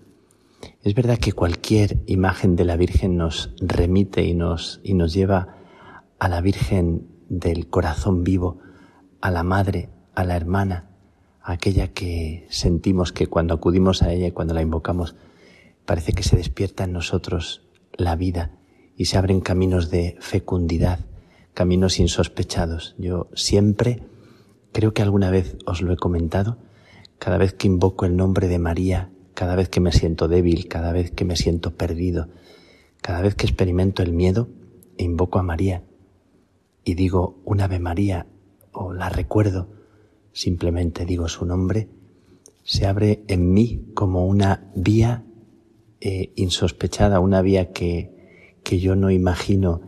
Es verdad que cualquier imagen de la Virgen nos remite y nos, y nos lleva a la Virgen del corazón vivo, a la Madre, a la hermana, aquella que sentimos que cuando acudimos a ella y cuando la invocamos, parece que se despierta en nosotros la vida y se abren caminos de fecundidad, caminos insospechados. Yo siempre, creo que alguna vez os lo he comentado, cada vez que invoco el nombre de María, cada vez que me siento débil, cada vez que me siento perdido, cada vez que experimento el miedo, invoco a María y digo un Ave María o la recuerdo, simplemente digo su nombre, se abre en mí como una vía eh, insospechada, una vía que, que yo no imagino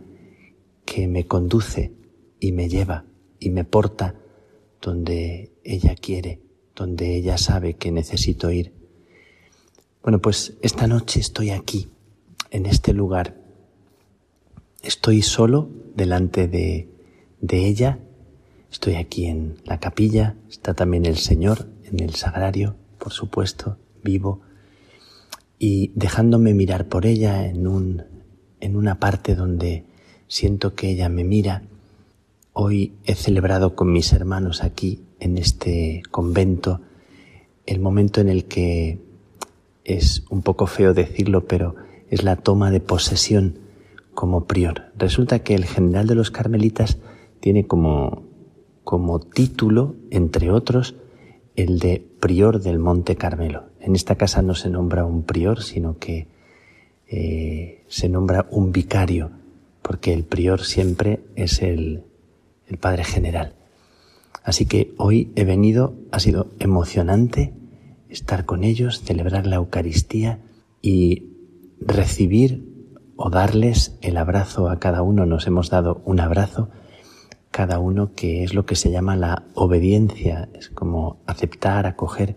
que me conduce y me lleva y me porta donde ella quiere donde ella sabe que necesito ir. Bueno, pues esta noche estoy aquí, en este lugar. Estoy solo delante de, de ella. Estoy aquí en la capilla. Está también el Señor en el sagrario, por supuesto, vivo. Y dejándome mirar por ella en un, en una parte donde siento que ella me mira. Hoy he celebrado con mis hermanos aquí en este convento el momento en el que es un poco feo decirlo, pero es la toma de posesión como prior. Resulta que el general de los carmelitas tiene como, como título, entre otros, el de prior del Monte Carmelo. En esta casa no se nombra un prior, sino que eh, se nombra un vicario, porque el prior siempre es el, el padre general. Así que hoy he venido, ha sido emocionante estar con ellos, celebrar la Eucaristía y recibir o darles el abrazo a cada uno. Nos hemos dado un abrazo cada uno que es lo que se llama la obediencia, es como aceptar, acoger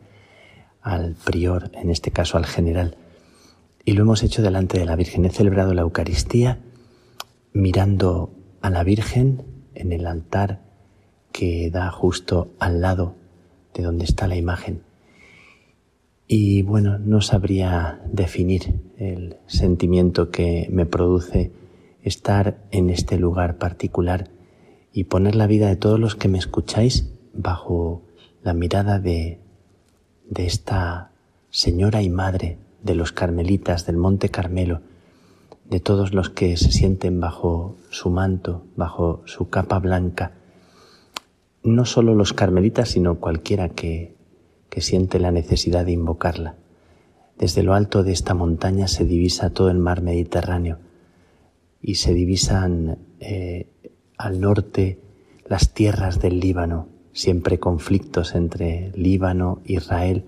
al prior, en este caso al general. Y lo hemos hecho delante de la Virgen. He celebrado la Eucaristía mirando a la Virgen en el altar que da justo al lado de donde está la imagen. Y bueno, no sabría definir el sentimiento que me produce estar en este lugar particular y poner la vida de todos los que me escucháis bajo la mirada de, de esta señora y madre de los carmelitas del Monte Carmelo, de todos los que se sienten bajo su manto, bajo su capa blanca, no solo los carmelitas, sino cualquiera que, que siente la necesidad de invocarla. Desde lo alto de esta montaña se divisa todo el mar Mediterráneo y se divisan eh, al norte las tierras del Líbano, siempre conflictos entre Líbano, Israel,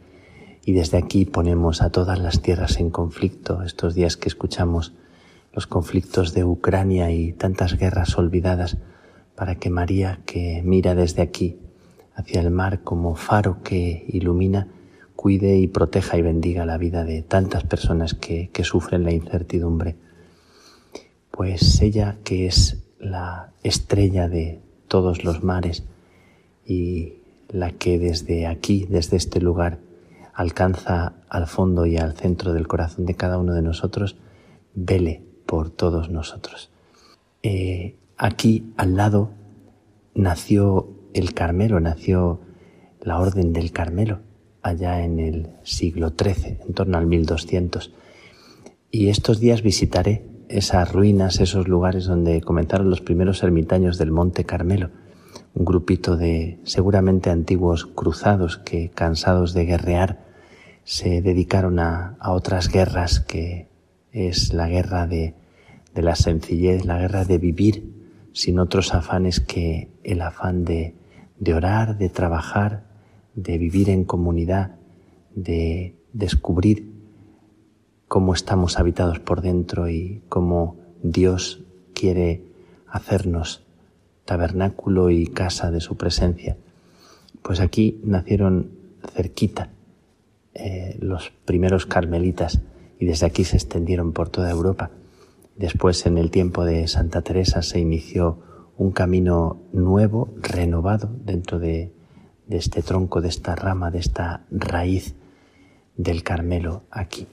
y desde aquí ponemos a todas las tierras en conflicto estos días que escuchamos los conflictos de Ucrania y tantas guerras olvidadas para que María, que mira desde aquí hacia el mar como faro que ilumina, cuide y proteja y bendiga la vida de tantas personas que, que sufren la incertidumbre. Pues ella, que es la estrella de todos los mares y la que desde aquí, desde este lugar, alcanza al fondo y al centro del corazón de cada uno de nosotros, vele por todos nosotros. Eh, Aquí al lado nació el Carmelo, nació la Orden del Carmelo, allá en el siglo XIII, en torno al 1200. Y estos días visitaré esas ruinas, esos lugares donde comenzaron los primeros ermitaños del Monte Carmelo, un grupito de seguramente antiguos cruzados que, cansados de guerrear, se dedicaron a, a otras guerras que es la guerra de, de la sencillez, la guerra de vivir sin otros afanes que el afán de, de orar, de trabajar, de vivir en comunidad, de descubrir cómo estamos habitados por dentro y cómo Dios quiere hacernos tabernáculo y casa de su presencia. Pues aquí nacieron cerquita eh, los primeros carmelitas y desde aquí se extendieron por toda Europa. Después, en el tiempo de Santa Teresa, se inició un camino nuevo, renovado dentro de, de este tronco, de esta rama, de esta raíz del Carmelo aquí.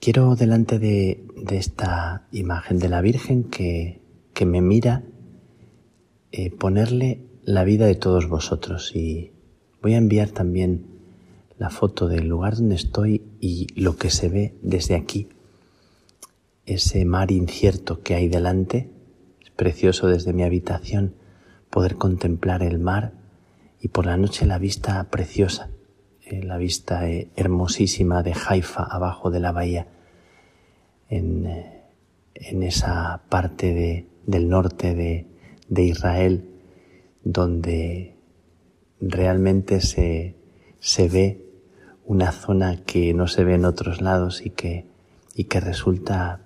Quiero delante de, de esta imagen de la Virgen que, que me mira eh, ponerle la vida de todos vosotros. Y voy a enviar también la foto del lugar donde estoy y lo que se ve desde aquí, ese mar incierto que hay delante, es precioso desde mi habitación poder contemplar el mar y por la noche la vista preciosa la vista eh, hermosísima de Haifa abajo de la bahía, en, eh, en esa parte de, del norte de, de, Israel, donde realmente se, se ve una zona que no se ve en otros lados y que, y que resulta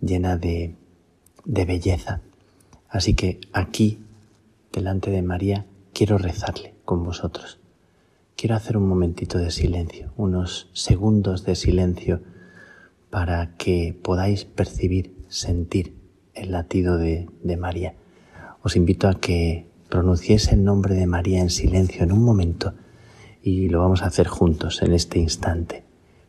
llena de, de belleza. Así que aquí, delante de María, quiero rezarle con vosotros quiero hacer un momentito de silencio, unos segundos de silencio para que podáis percibir, sentir el latido de, María. Os invito a que pronunciéis el nombre de María en silencio en un momento y lo vamos a hacer juntos en este instante.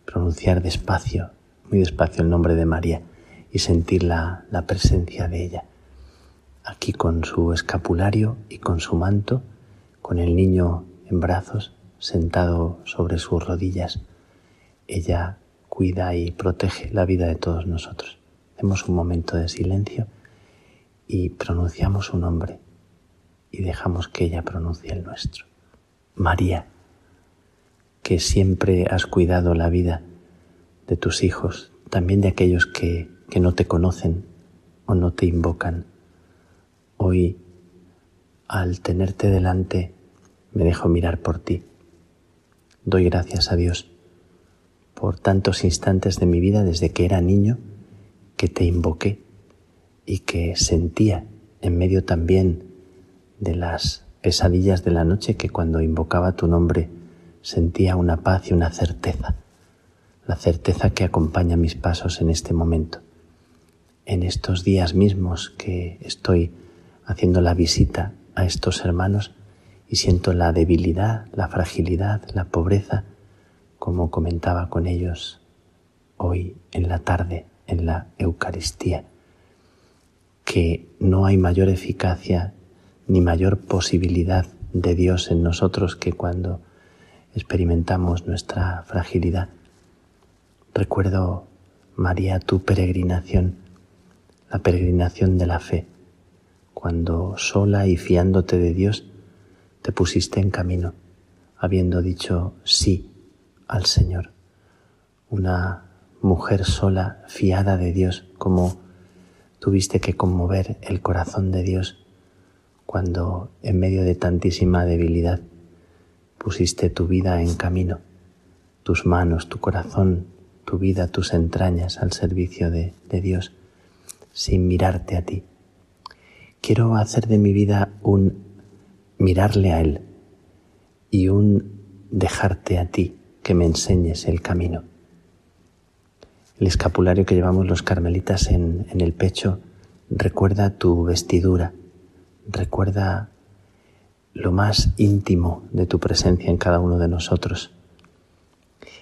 Pronunciar despacio, muy despacio el nombre de María y sentir la, la presencia de ella. Aquí con su escapulario y con su manto, con el niño en brazos, sentado sobre sus rodillas, ella cuida y protege la vida de todos nosotros. Hacemos un momento de silencio y pronunciamos su nombre y dejamos que ella pronuncie el nuestro. María, que siempre has cuidado la vida de tus hijos, también de aquellos que, que no te conocen o no te invocan. Hoy, al tenerte delante, me dejo mirar por ti Doy gracias a Dios por tantos instantes de mi vida desde que era niño que te invoqué y que sentía en medio también de las pesadillas de la noche que cuando invocaba tu nombre sentía una paz y una certeza, la certeza que acompaña mis pasos en este momento. En estos días mismos que estoy haciendo la visita a estos hermanos, y siento la debilidad, la fragilidad, la pobreza, como comentaba con ellos hoy en la tarde en la Eucaristía, que no hay mayor eficacia ni mayor posibilidad de Dios en nosotros que cuando experimentamos nuestra fragilidad. Recuerdo, María, tu peregrinación, la peregrinación de la fe, cuando sola y fiándote de Dios, te pusiste en camino, habiendo dicho sí al Señor. Una mujer sola, fiada de Dios, como tuviste que conmover el corazón de Dios cuando en medio de tantísima debilidad pusiste tu vida en camino, tus manos, tu corazón, tu vida, tus entrañas al servicio de, de Dios, sin mirarte a ti. Quiero hacer de mi vida un mirarle a Él y un dejarte a ti que me enseñes el camino. El escapulario que llevamos los carmelitas en, el pecho recuerda tu vestidura, recuerda lo más íntimo de tu presencia en cada uno de nosotros.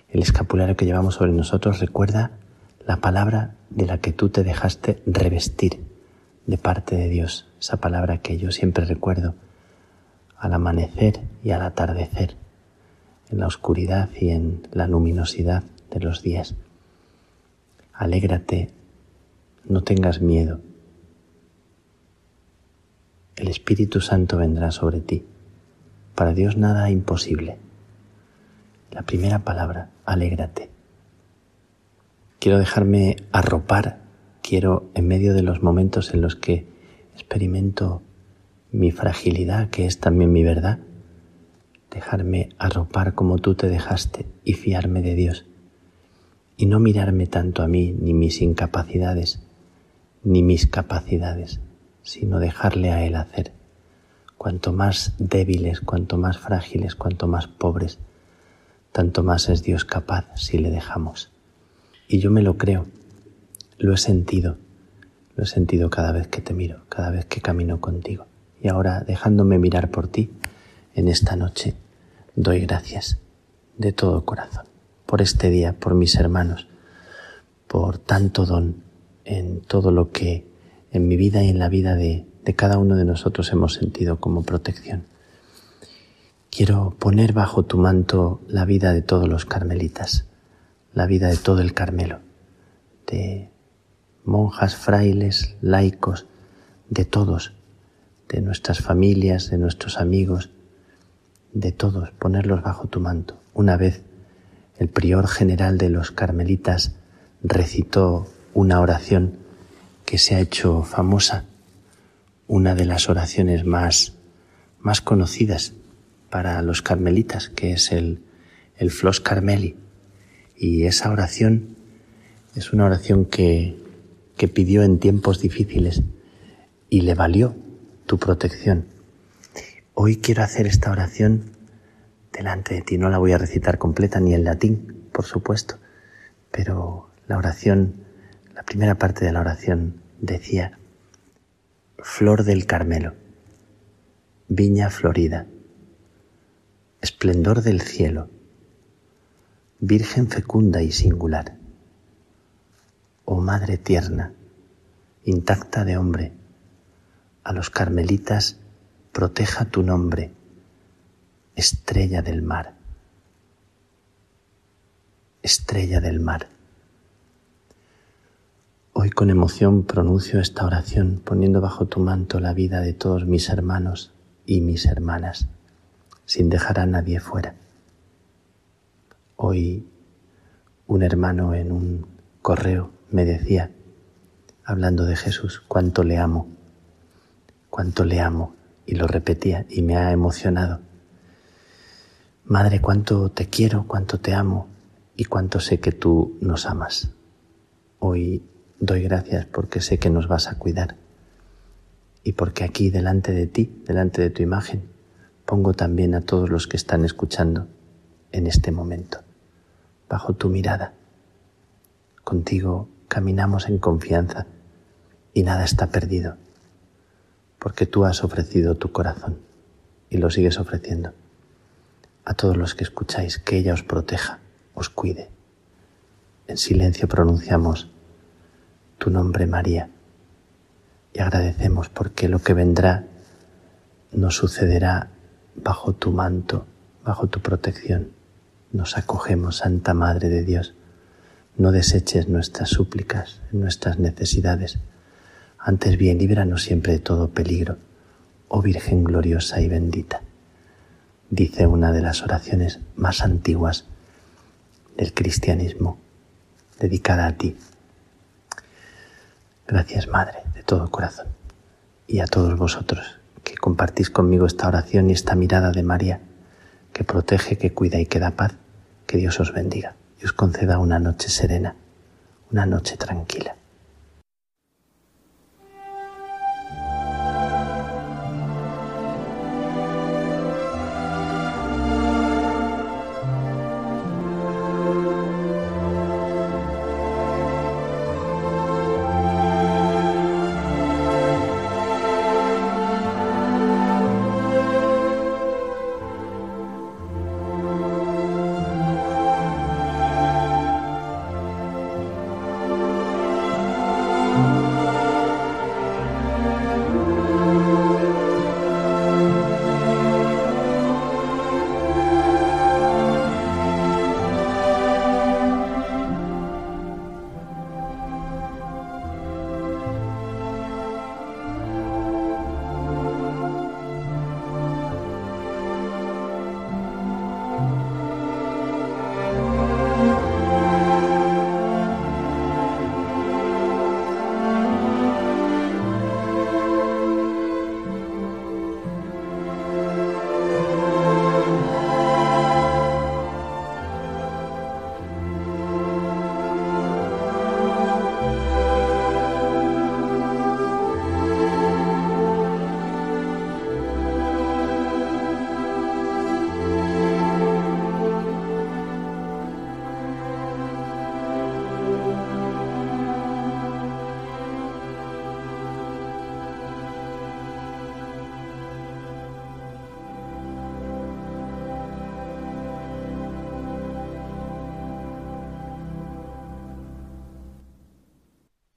El escapulario que llevamos sobre nosotros recuerda la palabra de la que tú te dejaste revestir de parte de Dios, esa palabra que yo siempre recuerdo, al amanecer y al atardecer, en la oscuridad y en la luminosidad de los días. Alégrate, no tengas miedo. El Espíritu Santo vendrá sobre ti. Para Dios nada imposible. La primera palabra, alégrate. Quiero dejarme arropar, quiero en medio de los momentos en los que experimento mi fragilidad, que es también mi verdad, dejarme arropar como tú te dejaste y fiarme de Dios, y no mirarme tanto a mí ni mis incapacidades, ni mis capacidades, sino dejarle a Él hacer. Cuanto más débiles, cuanto más frágiles, cuanto más pobres, tanto más es Dios capaz si le dejamos. Y yo me lo creo, lo he sentido, lo he sentido cada vez que te miro, cada vez que camino contigo. Y ahora, dejándome mirar por ti, en esta noche, doy gracias de todo corazón por este día, por mis hermanos, por tanto don en todo lo que en mi vida y en la vida de, de cada uno de nosotros hemos sentido como protección. Quiero poner bajo tu manto la vida de todos los carmelitas, la vida de todo el Carmelo, de monjas, frailes, laicos, de todos, de nuestras familias, de nuestros amigos, de todos, ponerlos bajo tu manto. Una vez el prior general de los carmelitas recitó una oración que se ha hecho famosa, una de las oraciones más, más conocidas para los carmelitas, que es el, el Flos Carmeli. Y esa oración es una oración que, que pidió en tiempos difíciles y le valió tu protección. Hoy quiero hacer esta oración delante de ti. No la voy a recitar completa ni en latín, por supuesto, pero la oración, la primera parte de la oración decía, Flor del Carmelo, viña florida, esplendor del cielo, Virgen fecunda y singular, oh Madre tierna, intacta de hombre, a los carmelitas proteja tu nombre, estrella del mar, estrella del mar. Hoy con emoción pronuncio esta oración poniendo bajo tu manto la vida de todos mis hermanos y mis hermanas, sin dejar a nadie fuera. Hoy un hermano en un correo me decía, hablando de Jesús, cuánto le amo, cuánto le amo, y lo repetía y me ha emocionado. Madre, cuánto te quiero, cuánto te amo y cuánto sé que tú nos amas. Hoy doy gracias porque sé que nos vas a cuidar y porque aquí delante de ti, delante de tu imagen, pongo también a todos los que están escuchando en este momento, bajo tu mirada. Contigo caminamos en confianza y nada está perdido, porque tú has ofrecido tu corazón y lo sigues ofreciendo. A todos los que escucháis, que ella os proteja, os cuide. En silencio pronunciamos tu nombre María y agradecemos porque lo que vendrá nos sucederá bajo tu manto, bajo tu protección. Nos acogemos, Santa Madre de Dios. No deseches nuestras súplicas, nuestras necesidades. Antes bien, líbranos siempre de todo peligro, oh Virgen gloriosa y bendita. Dice una de las oraciones más antiguas del cristianismo, dedicada a ti. Gracias, Madre, de todo corazón. Y a todos vosotros que compartís conmigo esta oración y esta mirada de María, que protege, que cuida y que da paz, que Dios os bendiga y os conceda una noche serena, una noche tranquila.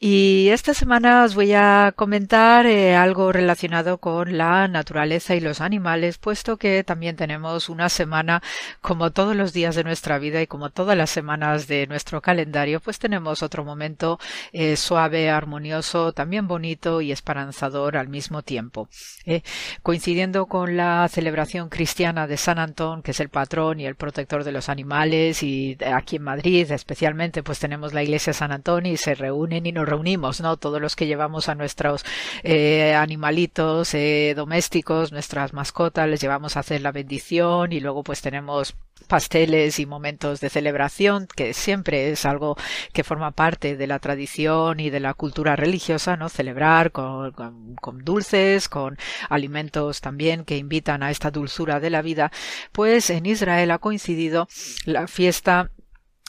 Y esta semana os voy a comentar eh, algo relacionado con la naturaleza y los animales, puesto que también tenemos una semana, como todos los días de nuestra vida y como todas las semanas de nuestro calendario, pues tenemos otro momento eh, suave, armonioso, también bonito y esperanzador al mismo tiempo. Eh, coincidiendo con la celebración cristiana de San Antón, que es el patrón y el protector de los animales y aquí en Madrid especialmente pues tenemos la iglesia San Antonio y se reúnen y nos reunimos, ¿no? Todos los que llevamos a nuestros eh, animalitos eh, domésticos, nuestras mascotas, les llevamos a hacer la bendición y luego pues tenemos pasteles y momentos de celebración, que siempre es algo que forma parte de la tradición y de la cultura religiosa, ¿no? Celebrar con, con, dulces, con alimentos también que invitan a esta dulzura de la vida, pues en Israel ha coincidido la fiesta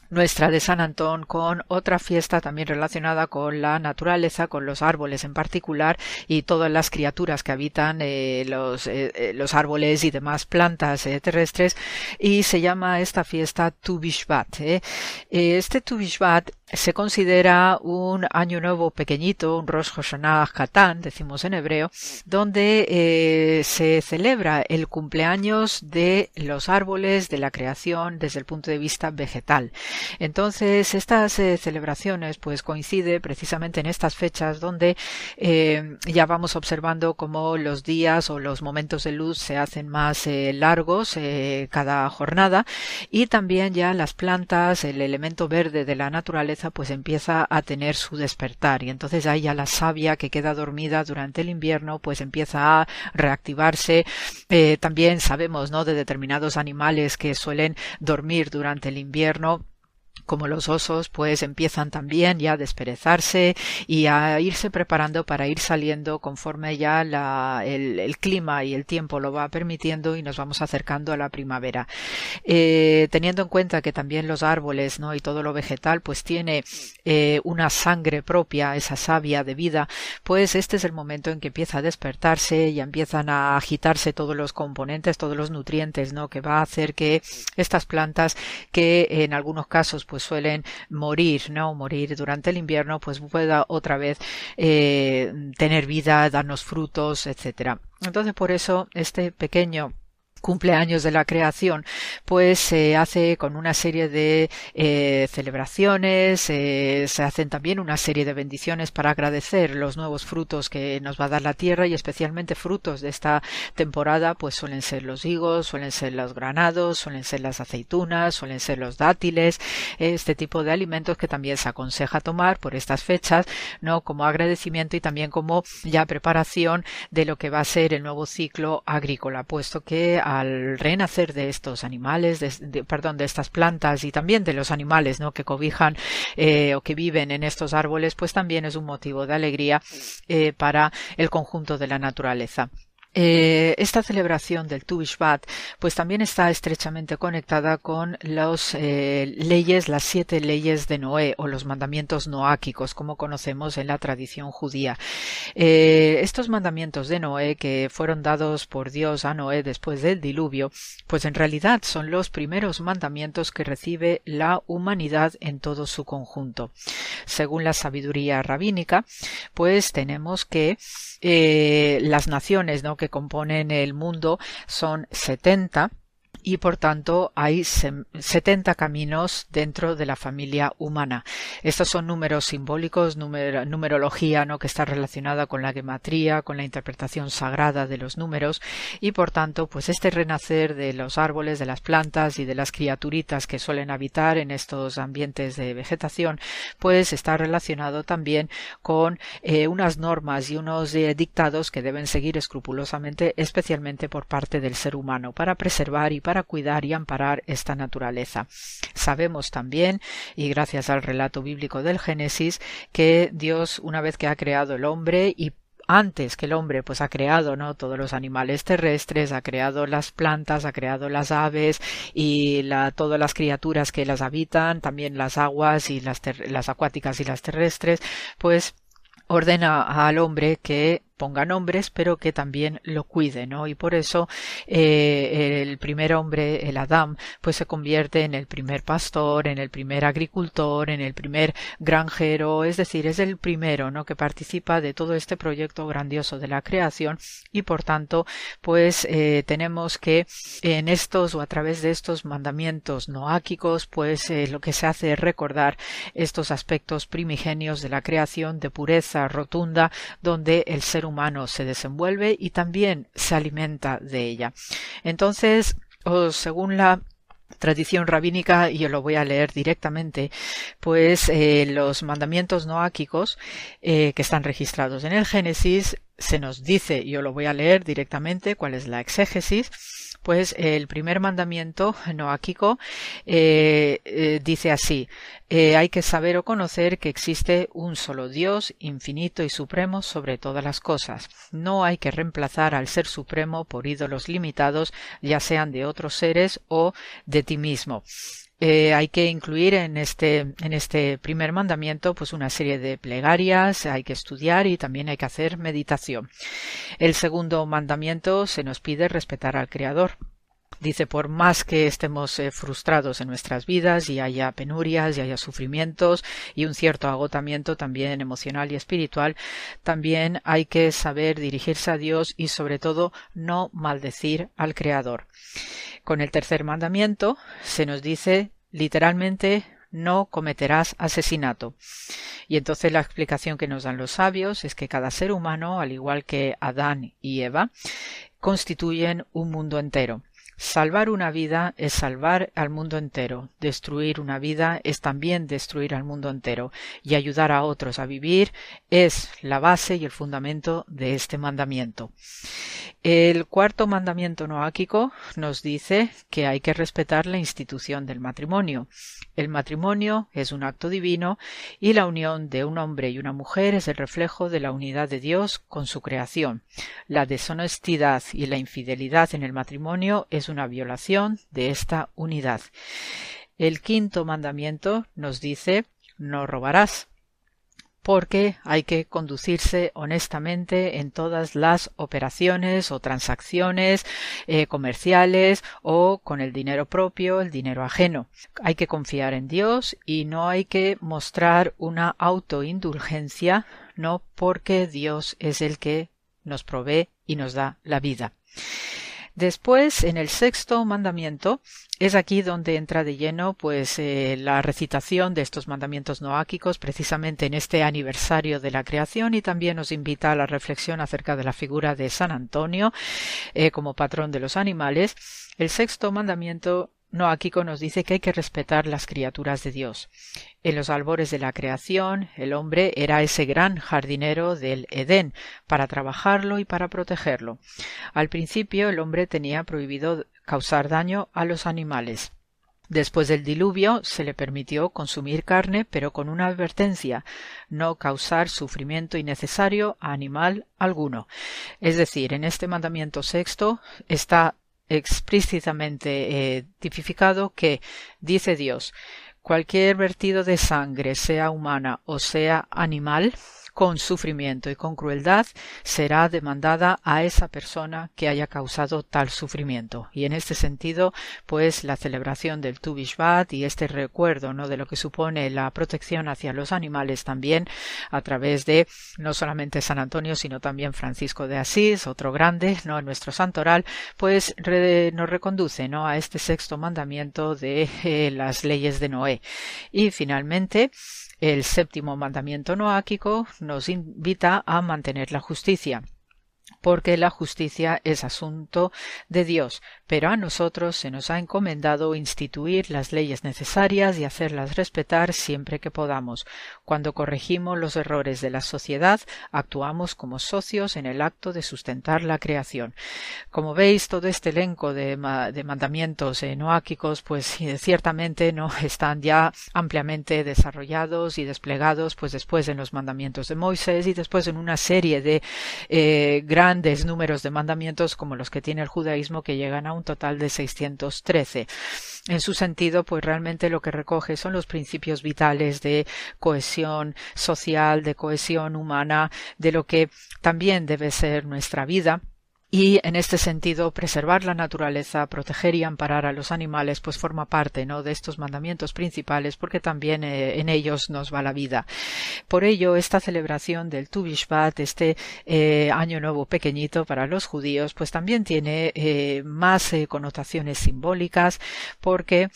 nuestra de San Antón con otra fiesta también relacionada con la naturaleza, con los árboles en particular y todas las criaturas que habitan eh, los, eh, eh, los, árboles y demás plantas terrestres y se llama esta fiesta Tu Bishvat. Este Tu Bishvat se considera un año nuevo pequeñito, un Rosh Hashanah decimos en hebreo, donde se celebra el cumpleaños de los árboles, de la creación desde el punto de vista vegetal. Entonces, estas eh, celebraciones pues coincide precisamente en estas fechas donde eh, ya vamos observando cómo los días o los momentos de luz se hacen más eh, largos cada jornada y también ya las plantas, el elemento verde de la naturaleza pues empieza a tener su despertar y entonces ahí ya la savia que queda dormida durante el invierno pues empieza a reactivarse. también sabemos, ¿no? De determinados animales que suelen dormir durante el invierno como los osos, pues empiezan también ya a desperezarse y a irse preparando para ir saliendo conforme ya la, el, clima y el tiempo lo va permitiendo y nos vamos acercando a la primavera. Eh, teniendo en cuenta que también los árboles ¿no? y todo lo vegetal pues tiene eh, una sangre propia, esa savia de vida, pues este es el momento en que empieza a despertarse y empiezan a agitarse todos los componentes, todos los nutrientes, ¿no? que va a hacer que estas plantas que en algunos casos pues suelen morir, ¿no? Morir durante el invierno, pues pueda otra vez eh, tener vida, darnos frutos, etcétera. Entonces por eso este pequeño cumpleaños de la creación, pues se hace con una serie de eh, celebraciones, eh, se hacen también una serie de bendiciones para agradecer los nuevos frutos que nos va a dar la tierra y especialmente frutos de esta temporada, pues suelen ser los higos, suelen ser los granados, suelen ser las aceitunas, suelen ser los dátiles, este tipo de alimentos que también se aconseja tomar por estas fechas, no como agradecimiento y también como ya preparación de lo que va a ser el nuevo ciclo agrícola, puesto que al renacer de estos animales, de, perdón, de estas plantas y también de los animales, ¿no? Que cobijan eh, o que viven en estos árboles, pues también es un motivo de alegría eh, para el conjunto de la naturaleza. Eh, esta celebración del Tu pues también está estrechamente conectada con las eh, leyes, las siete leyes de Noé o los mandamientos noáquicos, como conocemos en la tradición judía. Eh, estos mandamientos de Noé que fueron dados por Dios a Noé después del diluvio, pues en realidad son los primeros mandamientos que recibe la humanidad en todo su conjunto. Según la sabiduría rabínica, pues tenemos que las naciones ¿no? que componen el mundo son 70 y por tanto hay 70 caminos dentro de la familia humana. Estos son números simbólicos, numerología ¿no? que está relacionada con la gematría, con la interpretación sagrada de los números y por tanto pues este renacer de los árboles, de las plantas y de las criaturitas que suelen habitar en estos ambientes de vegetación pues está relacionado también con eh, unas normas y unos eh, dictados que deben seguir escrupulosamente especialmente por parte del ser humano para preservar y para cuidar y amparar esta naturaleza. Sabemos también, y gracias al relato bíblico del Génesis, que Dios, una vez que ha creado el hombre y antes que el hombre pues ha creado no todos los animales terrestres ha creado las plantas ha creado las aves y todas las criaturas que las habitan también las aguas y las, las acuáticas y las terrestres pues ordena al hombre que ponga nombres, pero que también lo cuide, ¿no? Y por eso eh, el primer hombre, el Adán, pues se convierte en el primer pastor, en el primer agricultor, en el primer granjero, es decir, es el primero, ¿no? Que participa de todo este proyecto grandioso de la creación y por tanto, pues eh, tenemos que en estos o a través de estos mandamientos noáquicos, pues eh, lo que se hace es recordar estos aspectos primigenios de la creación de pureza rotunda, donde el ser humano se desenvuelve y también se alimenta de ella. Entonces, según la tradición rabínica, y yo lo voy a leer directamente, pues eh, los mandamientos noáquicos eh, que están registrados en el Génesis se nos dice, yo lo voy a leer directamente, cuál es la exégesis, pues el primer mandamiento noáquico eh, eh, dice así, hay que saber o conocer que existe un solo Dios infinito y supremo sobre todas las cosas. No hay que reemplazar al Ser Supremo por ídolos limitados, ya sean de otros seres o de ti mismo. Eh, hay que incluir en este, en este primer mandamiento pues una serie de plegarias, hay que estudiar y también hay que hacer meditación. El segundo mandamiento se nos pide respetar al Creador. Dice, por más que estemos eh, frustrados en nuestras vidas y haya penurias y haya sufrimientos y un cierto agotamiento también emocional y espiritual, también hay que saber dirigirse a Dios y sobre todo no maldecir al Creador. Con el tercer mandamiento se nos dice literalmente no cometerás asesinato. Y entonces la explicación que nos dan los sabios es que cada ser humano, al igual que Adán y Eva, constituyen un mundo entero. Salvar una vida es salvar al mundo entero. Destruir una vida es también destruir al mundo entero. Y ayudar a otros a vivir es la base y el fundamento de este mandamiento. El cuarto mandamiento noáquico nos dice que hay que respetar la institución del matrimonio. El matrimonio es un acto divino y la unión de un hombre y una mujer es el reflejo de la unidad de Dios con su creación. La deshonestidad y la infidelidad en el matrimonio es una violación de esta unidad. El quinto mandamiento nos dice no robarás porque hay que conducirse honestamente en todas las operaciones o transacciones eh, comerciales o con el dinero propio, el dinero ajeno. Hay que confiar en Dios y no hay que mostrar una autoindulgencia, no porque Dios es el que nos provee y nos da la vida. Después, en el sexto mandamiento, es aquí donde entra de lleno pues eh, la recitación de estos mandamientos noáquicos precisamente en este aniversario de la creación y también nos invita a la reflexión acerca de la figura de San Antonio eh, como patrón de los animales. El sexto mandamiento Noáquico nos dice que hay que respetar las criaturas de Dios. En los albores de la creación, el hombre era ese gran jardinero del Edén, para trabajarlo y para protegerlo. Al principio el hombre tenía prohibido causar daño a los animales. Después del diluvio se le permitió consumir carne, pero con una advertencia no causar sufrimiento innecesario a animal alguno. Es decir, en este mandamiento sexto está explícitamente eh, tipificado que dice Dios cualquier vertido de sangre, sea humana o sea animal, con sufrimiento y con crueldad será demandada a esa persona que haya causado tal sufrimiento. Y en este sentido, pues la celebración del Tu y este recuerdo ¿no? de lo que supone la protección hacia los animales también a través de no solamente San Antonio, sino también Francisco de Asís, otro grande, ¿no? nuestro santoral, pues nos reconduce ¿no? a este sexto mandamiento de eh, las leyes de Noé. Y finalmente, el séptimo mandamiento noáquico nos invita a mantener la justicia porque la justicia es asunto de Dios, pero a nosotros se nos ha encomendado instituir las leyes necesarias y hacerlas respetar siempre que podamos. Cuando corregimos los errores de la sociedad, actuamos como socios en el acto de sustentar la creación. Como veis, todo este elenco de, mandamientos noáquicos, pues ciertamente no están ya ampliamente desarrollados y desplegados, pues después en los mandamientos de Moisés y después en una serie de eh, grandes números de mandamientos como los que tiene el judaísmo que llegan a un total de 613. En su sentido, pues realmente lo que recoge son los principios vitales de cohesión social, de cohesión humana, de lo que también debe ser nuestra vida y en este sentido preservar la naturaleza, proteger y amparar a los animales, pues forma parte ¿no? de estos mandamientos principales porque también eh, en ellos nos va la vida. Por ello, esta celebración del Tu Bishvat, este eh, año nuevo pequeñito para los judíos, pues también tiene eh, más connotaciones simbólicas porque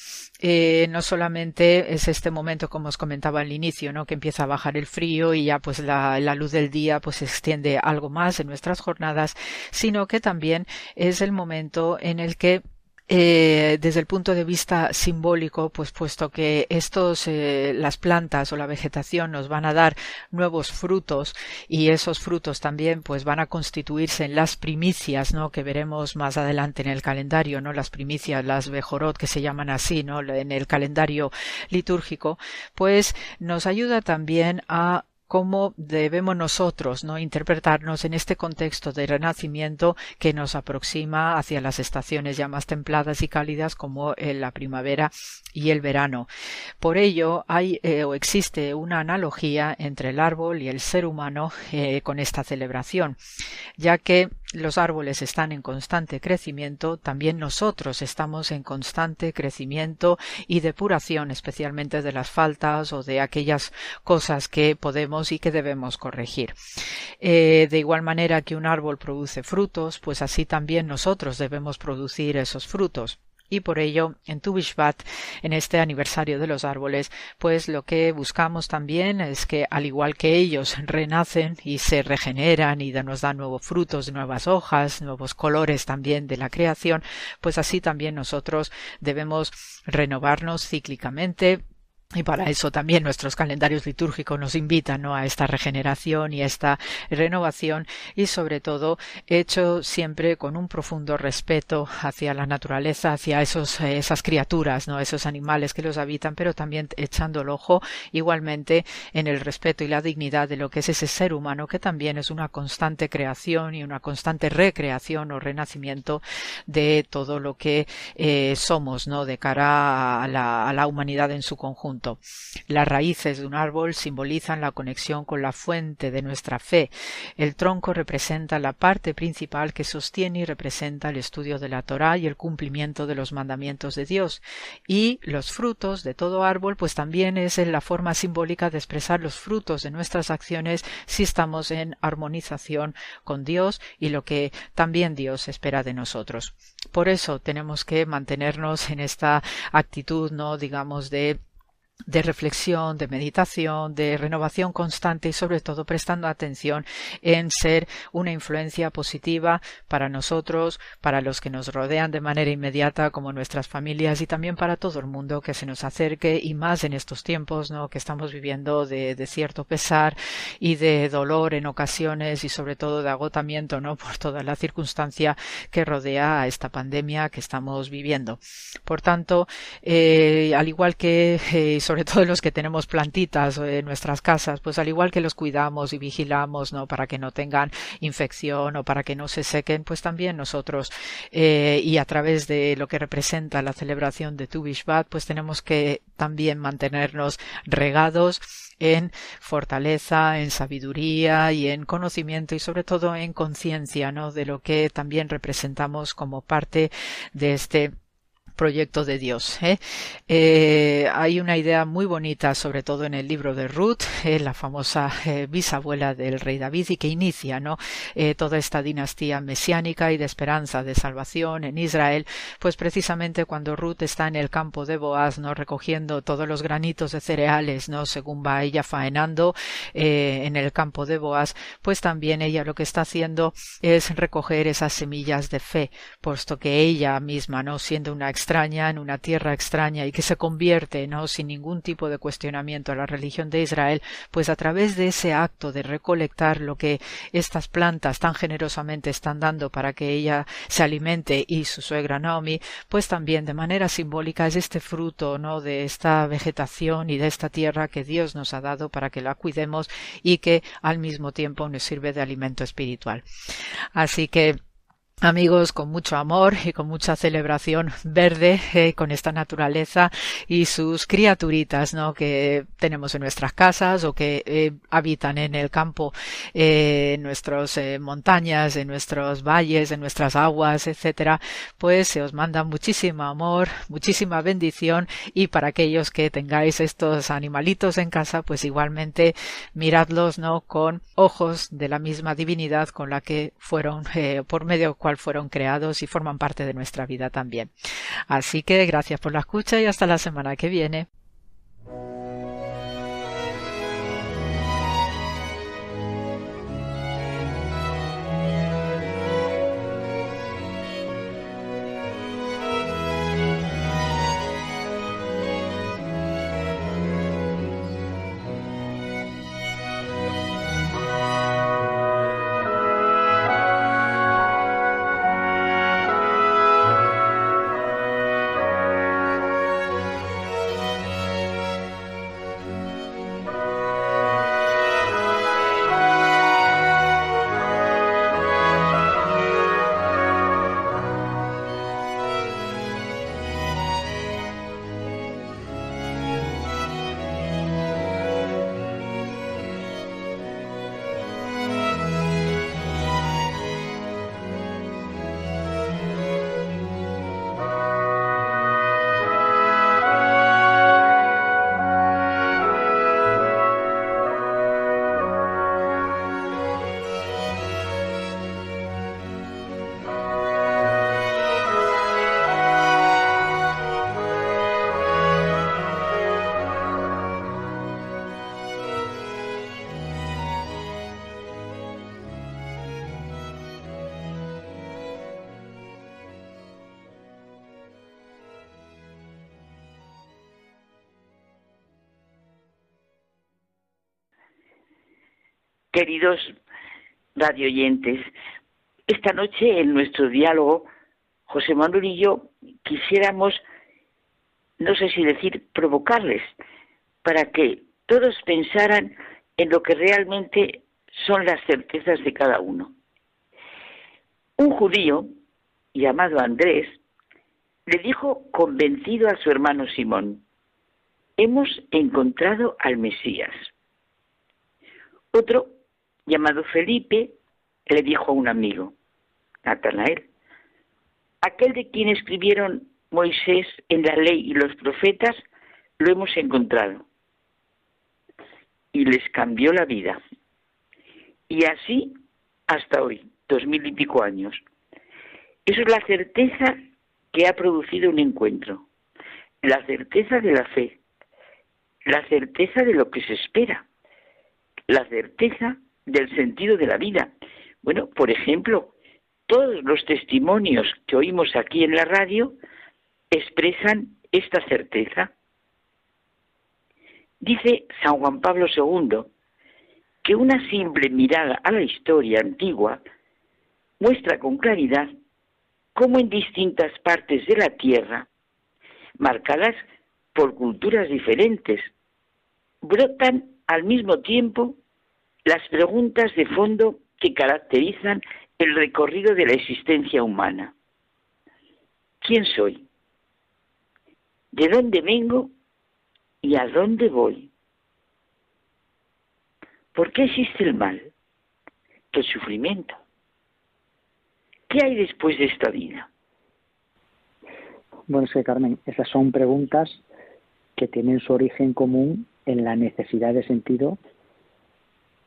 no solamente es este momento, como os comentaba al inicio, ¿no? que empieza a bajar el frío y ya pues la, la luz del día pues se extiende algo más en nuestras jornadas, sino que también es el momento en el que eh, desde el punto de vista simbólico, pues puesto que estos, eh, las plantas o la vegetación nos van a dar nuevos frutos y esos frutos también pues van a constituirse en las primicias, ¿no? Que veremos más adelante en el calendario, ¿no? Las primicias, las bejorot que se llaman así, ¿no? En el calendario litúrgico, pues nos ayuda también a cómo debemos nosotros no interpretarnos en este contexto de renacimiento que nos aproxima hacia las estaciones ya más templadas y cálidas como la primavera y el verano. Por ello hay eh, o existe una analogía entre el árbol y el ser humano eh, con esta celebración, ya que los árboles están en constante crecimiento, también nosotros estamos en constante crecimiento y depuración, especialmente de las faltas o de aquellas cosas que podemos y que debemos corregir. Eh, de igual manera que un árbol produce frutos, pues así también nosotros debemos producir esos frutos y por ello en Tu en este aniversario de los árboles, pues lo que buscamos también es que al igual que ellos renacen y se regeneran y nos dan nuevos frutos, nuevas hojas, nuevos colores también de la creación, pues así también nosotros debemos renovarnos cíclicamente, y para eso también nuestros calendarios litúrgicos nos invitan a esta regeneración y a esta renovación y sobre todo hecho siempre con un profundo respeto hacia la naturaleza, hacia esos, esas criaturas, ¿no? esos animales que los habitan, pero también echando el ojo igualmente en el respeto y la dignidad de lo que es ese ser humano que también es una constante creación y una constante recreación o renacimiento de todo lo que eh, somos ¿no? de cara a la, a la humanidad en su conjunto. Las raíces de un árbol simbolizan la conexión con la fuente de nuestra fe. El tronco representa la parte principal que sostiene y representa el estudio de la Torá y el cumplimiento de los mandamientos de Dios. Y los frutos de todo árbol, pues también es la forma simbólica de expresar los frutos de nuestras acciones si estamos en armonización con Dios y lo que también Dios espera de nosotros. Por eso tenemos que mantenernos en esta actitud, no digamos de de reflexión, de meditación, de renovación constante y sobre todo prestando atención en ser una influencia positiva para nosotros, para los que nos rodean de manera inmediata como nuestras familias y también para todo el mundo que se nos acerque y más en estos tiempos ¿no? que estamos viviendo de, cierto pesar y de dolor en ocasiones y sobre todo de agotamiento ¿no? por toda la circunstancia que rodea a esta pandemia que estamos viviendo. Por tanto, eh, al igual que eh, sobre todo los que tenemos plantitas en nuestras casas, pues al igual que los cuidamos y vigilamos, ¿no? Para que no tengan infección o para que no se sequen, pues también nosotros eh, y a través de lo que representa la celebración de Tu Bishvat, pues tenemos que también mantenernos regados en fortaleza, en sabiduría y en conocimiento y sobre todo en conciencia, ¿no? De lo que también representamos como parte de este proyecto de Dios. ¿eh? Eh, hay una idea muy bonita, sobre todo en el libro de Ruth, eh, la famosa bisabuela del rey David, y que inicia ¿no? toda esta dinastía mesiánica y de esperanza de salvación en Israel, pues precisamente cuando Ruth está en el campo de Boaz, ¿no? recogiendo todos los granitos de cereales, ¿no? según va ella faenando en el campo de Boaz, pues también ella lo que está haciendo es recoger esas semillas de fe, puesto que ella misma, no siendo una extraña, en una tierra extraña y que se convierte, no sin ningún tipo de cuestionamiento a la religión de Israel, pues a través de ese acto de recolectar lo que estas plantas tan generosamente están dando para que ella se alimente y su suegra Naomi, pues también de manera simbólica es este fruto, ¿no? de esta vegetación y de esta tierra que Dios nos ha dado para que la cuidemos y que al mismo tiempo nos sirve de alimento espiritual. Así que amigos con mucho amor y con mucha celebración verde eh, con esta naturaleza y sus criaturitas ¿no? que tenemos en nuestras casas o que eh, habitan en el campo eh, en nuestras montañas en nuestros valles en nuestras aguas etcétera pues se os manda muchísimo amor muchísima bendición y para aquellos que tengáis estos animalitos en casa pues igualmente miradlos no con ojos de la misma divinidad con la que fueron por medio cual fueron creados y forman parte de nuestra vida también. Así que gracias por la escucha y hasta la semana que viene.
Queridos radioyentes, esta noche en nuestro diálogo, José Manuel y yo quisiéramos, no sé si decir, provocarles para que todos pensaran en lo que realmente son las certezas de cada uno. Un judío llamado Andrés le dijo convencido a su hermano Simón, hemos encontrado al Mesías. Otro llamado Felipe, le dijo a un amigo, Natanael, aquel de quien escribieron Moisés en la ley y los profetas, lo hemos encontrado. Y les cambió la vida. Y así hasta hoy, dos mil y pico años. Eso es la certeza que ha producido un encuentro, la certeza de la fe, la certeza de lo que se espera, la certeza del sentido de la vida. Bueno, por ejemplo, todos los testimonios que oímos aquí en la radio expresan esta certeza. Dice San Juan Pablo II que una simple mirada a la historia antigua muestra con claridad cómo en distintas partes de la Tierra, marcadas por culturas diferentes, brotan al mismo tiempo las preguntas de fondo que caracterizan el recorrido de la existencia humana. ¿Quién soy? ¿De dónde vengo y a dónde voy? ¿Por qué existe el mal? El sufrimiento. ¿Qué hay después de esta vida?
Bueno, es Carmen, esas son preguntas que tienen su origen común en la necesidad de sentido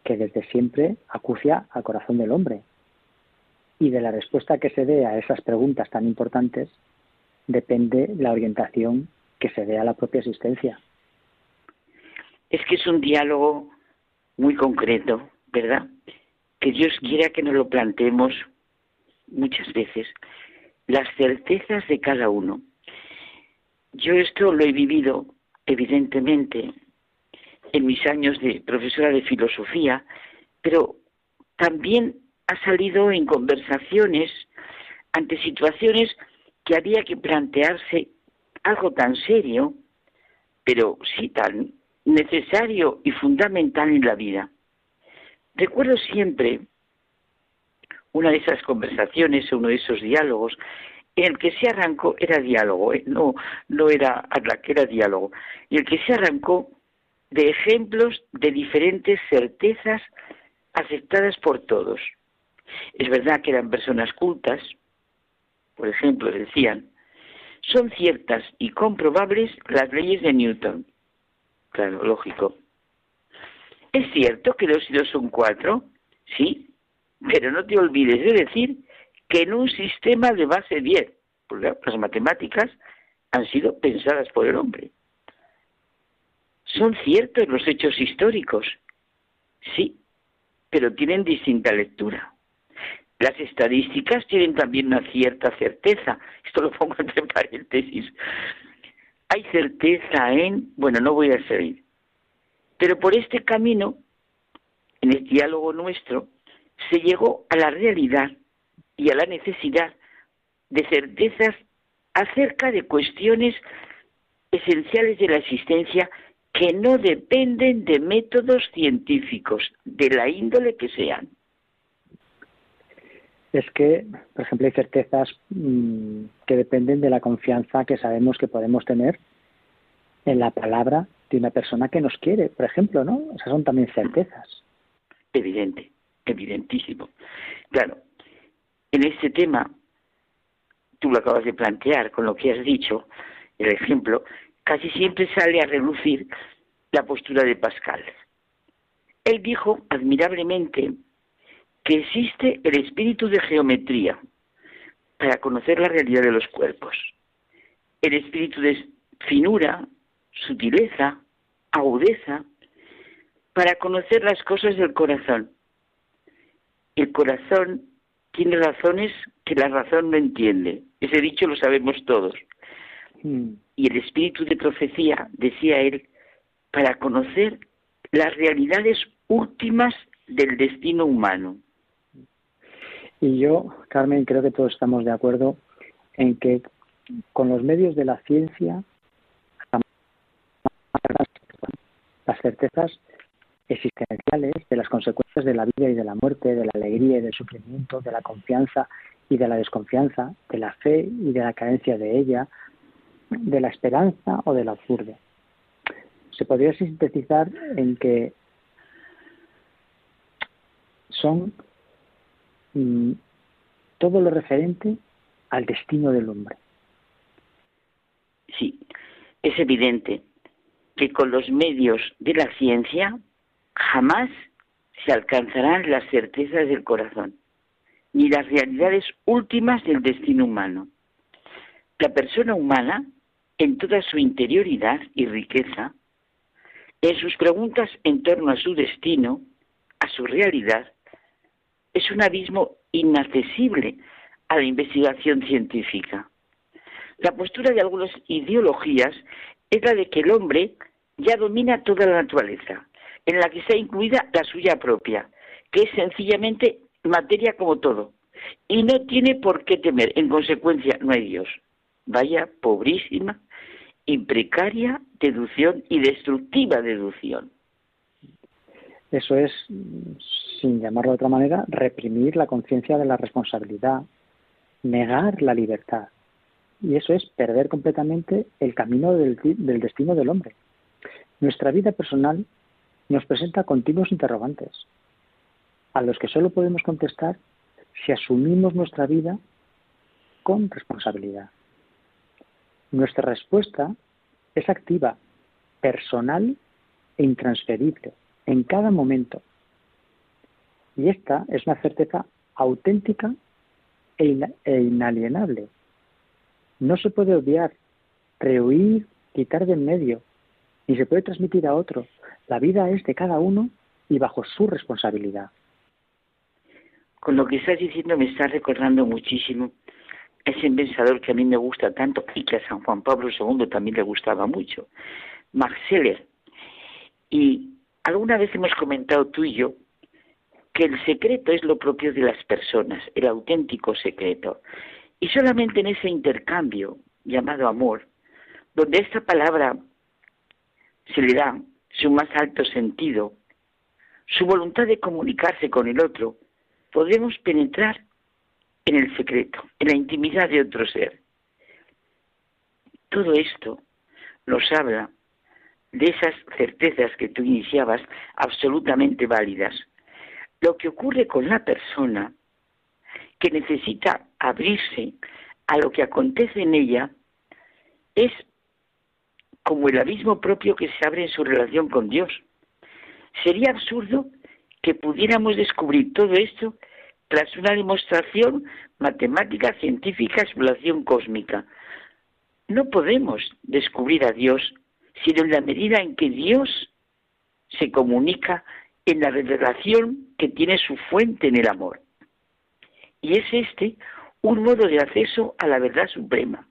que desde siempre acucia al corazón del hombre. Y de la respuesta que se dé a esas preguntas tan importantes depende la orientación que se dé a la propia existencia.
Es que es un diálogo muy concreto, ¿verdad? Que Dios quiera que nos lo planteemos muchas veces. Las certezas de cada uno. yo esto lo he vivido, evidentemente, en mis años de profesora de filosofía, pero también ha salido en conversaciones ante situaciones que había que plantearse algo tan serio, pero sí tan necesario y fundamental en la vida. Recuerdo siempre una de esas conversaciones, uno de esos diálogos, en el que se arrancó, era diálogo, ¿eh? no, no era era diálogo, y el que se arrancó de ejemplos de diferentes certezas aceptadas por todos. Es verdad que eran personas cultas, por ejemplo, decían, son ciertas y comprobables las leyes de Newton. Claro, lógico. ¿Es cierto que dos y dos son cuatro? Sí, pero no te olvides de decir que en un sistema de base 10, porque las matemáticas han sido pensadas por el hombre. ¿Son ciertos los hechos históricos? Sí, pero tienen distinta lectura. Las estadísticas tienen también una cierta certeza. Esto lo pongo entre paréntesis. Hay certeza en, bueno, no voy a seguir. Pero por este camino, en el diálogo nuestro, se llegó a la realidad y a la necesidad de certezas acerca de cuestiones esenciales de la existencia que no dependen de métodos científicos, de la índole que sean.
Es que, por ejemplo, hay certezas mm, que dependen de la confianza que sabemos que podemos tener en la palabra de una persona que nos quiere, por ejemplo, ¿no? Esas son también certezas.
Evidente, evidentísimo. Claro, en este tema, tú lo acabas de plantear con lo que has dicho, el ejemplo, casi siempre sale a relucir la postura de Pascal. Él dijo admirablemente que existe el espíritu de geometría para conocer la realidad de los cuerpos, el espíritu de finura, sutileza, agudeza, para conocer las cosas del corazón. El corazón tiene razones que la razón no entiende. Ese dicho lo sabemos todos. Y el espíritu de profecía, decía él, para conocer las realidades últimas del destino humano.
Y yo, Carmen, creo que todos estamos de acuerdo en que con los medios de la ciencia, las certezas existenciales de las consecuencias de la vida y de la muerte, de la alegría y del sufrimiento, de la confianza y de la desconfianza, de la fe y de la carencia de ella, de la esperanza o del absurdo. Se podría sintetizar en que son mm, todo lo referente al destino del hombre.
Sí, es evidente que con los medios de la ciencia jamás se alcanzarán las certezas del corazón, ni las realidades últimas del destino humano. La persona humana en toda su interioridad y riqueza, en sus preguntas en torno a su destino, a su realidad, es un abismo inaccesible a la investigación científica. La postura de algunas ideologías es la de que el hombre ya domina toda la naturaleza, en la que está incluida la suya propia, que es sencillamente materia como todo, y no tiene por qué temer. En consecuencia, no hay Dios. Vaya pobrísima imprecaria deducción y destructiva deducción.
Eso es, sin llamarlo de otra manera, reprimir la conciencia de la responsabilidad, negar la libertad. Y eso es perder completamente el camino del, del destino del hombre. Nuestra vida personal nos presenta continuos interrogantes, a los que solo podemos contestar si asumimos nuestra vida con responsabilidad. Nuestra respuesta es activa, personal e intransferible en cada momento. Y esta es una certeza auténtica e, e inalienable. No se puede obviar, rehuir, quitar de en medio, ni se puede transmitir a otro. La vida es de cada uno y bajo su responsabilidad.
Con lo que estás diciendo me está recordando muchísimo ese pensador que a mí me gusta tanto y que a San Juan Pablo II también le gustaba mucho, Max Seller. Y alguna vez hemos comentado tú y yo que el secreto es lo propio de las personas, el auténtico secreto. Y solamente en ese intercambio llamado amor, donde esta palabra se le da su más alto sentido, su voluntad de comunicarse con el otro, podremos penetrar en el secreto, en la intimidad de otro ser. Todo esto nos habla de esas certezas que tú iniciabas absolutamente válidas. Lo que ocurre con la persona que necesita abrirse a lo que acontece en ella es como el abismo propio que se abre en su relación con Dios. Sería absurdo que pudiéramos descubrir todo esto tras una demostración matemática, científica, exploración cósmica. No podemos descubrir a Dios sino en la medida en que Dios se comunica en la revelación que tiene su fuente en el amor. Y es este un modo de acceso a la verdad suprema,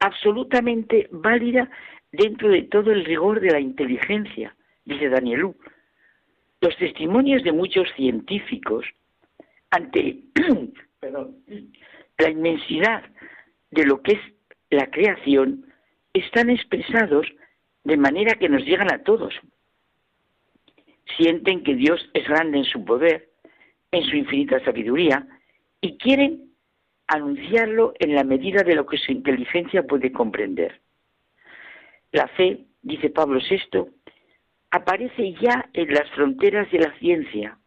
absolutamente válida dentro de todo el rigor de la inteligencia, dice Danielú. Los testimonios de muchos científicos ante la inmensidad de lo que es la creación están expresados de manera que nos llegan a todos. Sienten que Dios es grande en su poder, en su infinita sabiduría, y quieren anunciarlo en la medida de lo que su inteligencia puede comprender. La fe, dice Pablo VI, aparece ya en las fronteras de la ciencia.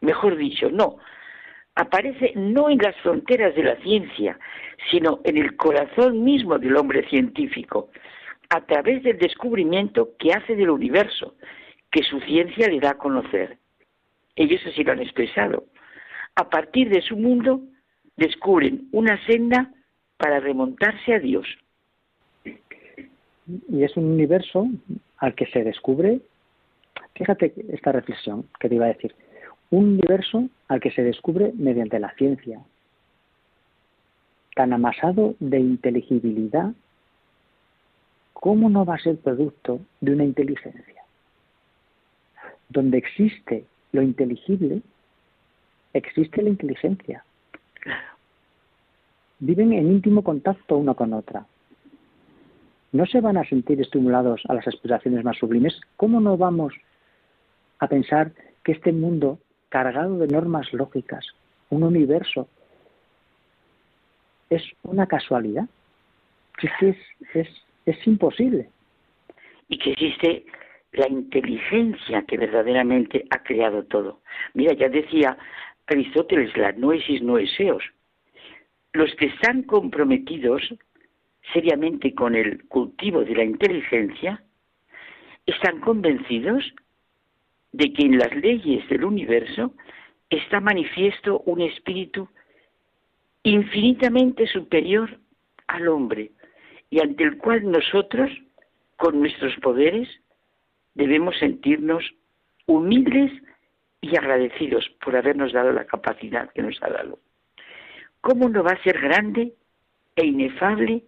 Mejor dicho, no, aparece no en las fronteras de la ciencia, sino en el corazón mismo del hombre científico, a través del descubrimiento que hace del universo, que su ciencia le da a conocer. Ellos así lo han expresado. A partir de su mundo descubren una senda para remontarse a Dios.
Y es un universo al que se descubre, fíjate esta reflexión que te iba a decir, un universo al que se descubre mediante la ciencia, tan amasado de inteligibilidad, ¿cómo no va a ser producto de una inteligencia? Donde existe lo inteligible, existe la inteligencia. Viven en íntimo contacto uno con otra. No se van a sentir estimulados a las aspiraciones más sublimes. ¿Cómo no vamos a pensar que este mundo cargado de normas lógicas, un universo, es una casualidad. Es, es, es, imposible.
Y que existe la inteligencia que verdaderamente ha creado todo. Mira, ya decía Aristóteles, la noesis noeseos. Los que están comprometidos seriamente con el cultivo de la inteligencia están convencidos de que en las leyes del universo está manifiesto un espíritu infinitamente superior al hombre y ante el cual nosotros, con nuestros poderes, debemos sentirnos humildes y agradecidos por habernos dado la capacidad que nos ha dado. ¿Cómo no va a ser grande e inefable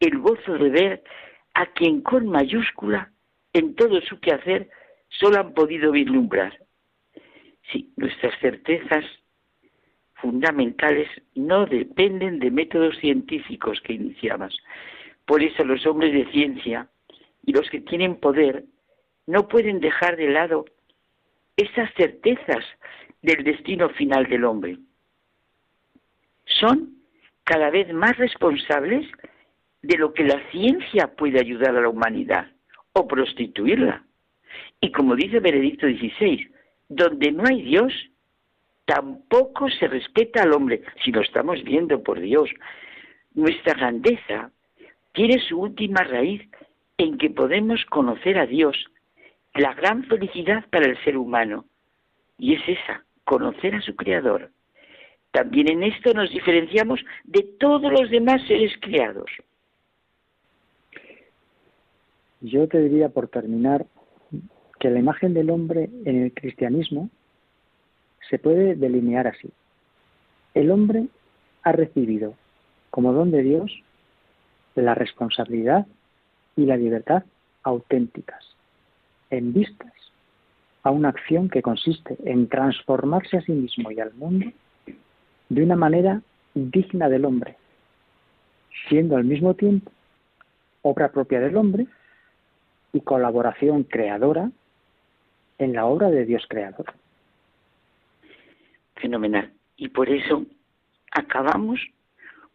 el gozo de ver a quien con mayúscula en todo su quehacer solo han podido vislumbrar. Sí, nuestras certezas fundamentales no dependen de métodos científicos que iniciabas. Por eso los hombres de ciencia y los que tienen poder no pueden dejar de lado esas certezas del destino final del hombre. Son cada vez más responsables de lo que la ciencia puede ayudar a la humanidad o prostituirla. Y como dice Benedicto XVI, donde no hay Dios, tampoco se respeta al hombre, si lo estamos viendo por Dios. Nuestra grandeza tiene su última raíz en que podemos conocer a Dios, la gran felicidad para el ser humano. Y es esa, conocer a su Creador. También en esto nos diferenciamos de todos los demás seres creados.
Yo te diría, por terminar, que la imagen del hombre en el cristianismo se puede delinear así. El hombre ha recibido como don de Dios la responsabilidad y la libertad auténticas, en vistas a una acción que consiste en transformarse a sí mismo y al mundo de una manera digna del hombre, siendo al mismo tiempo obra propia del hombre y colaboración creadora en la obra de Dios creador.
Fenomenal. Y por eso acabamos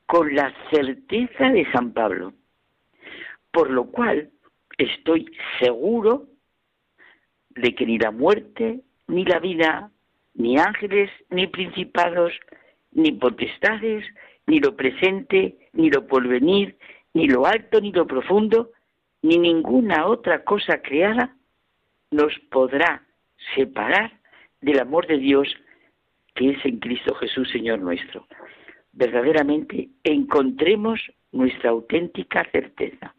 con la certeza de San Pablo, por lo cual estoy seguro de que ni la muerte, ni la vida, ni ángeles, ni principados, ni potestades, ni lo presente, ni lo porvenir, ni lo alto, ni lo profundo, ni ninguna otra cosa creada nos podrá separar del amor de Dios que es en Cristo Jesús, Señor nuestro. Verdaderamente encontremos nuestra auténtica certeza.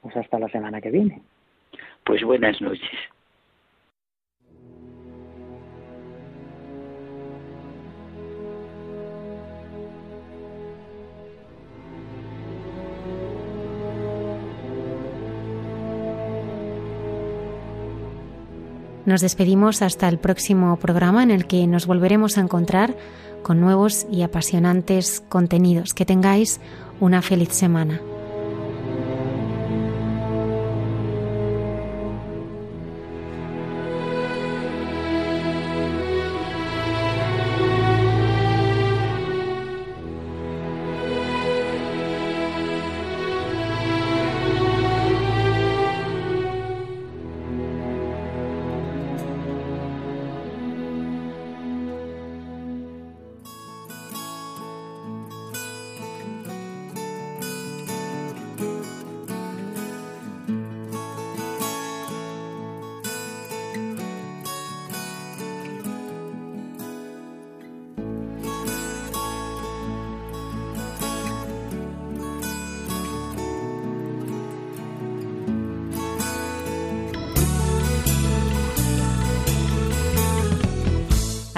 Pues hasta la semana que viene.
Pues buenas noches.
Nos despedimos hasta el próximo programa en el que nos volveremos a encontrar con nuevos y apasionantes contenidos. Que tengáis una feliz semana.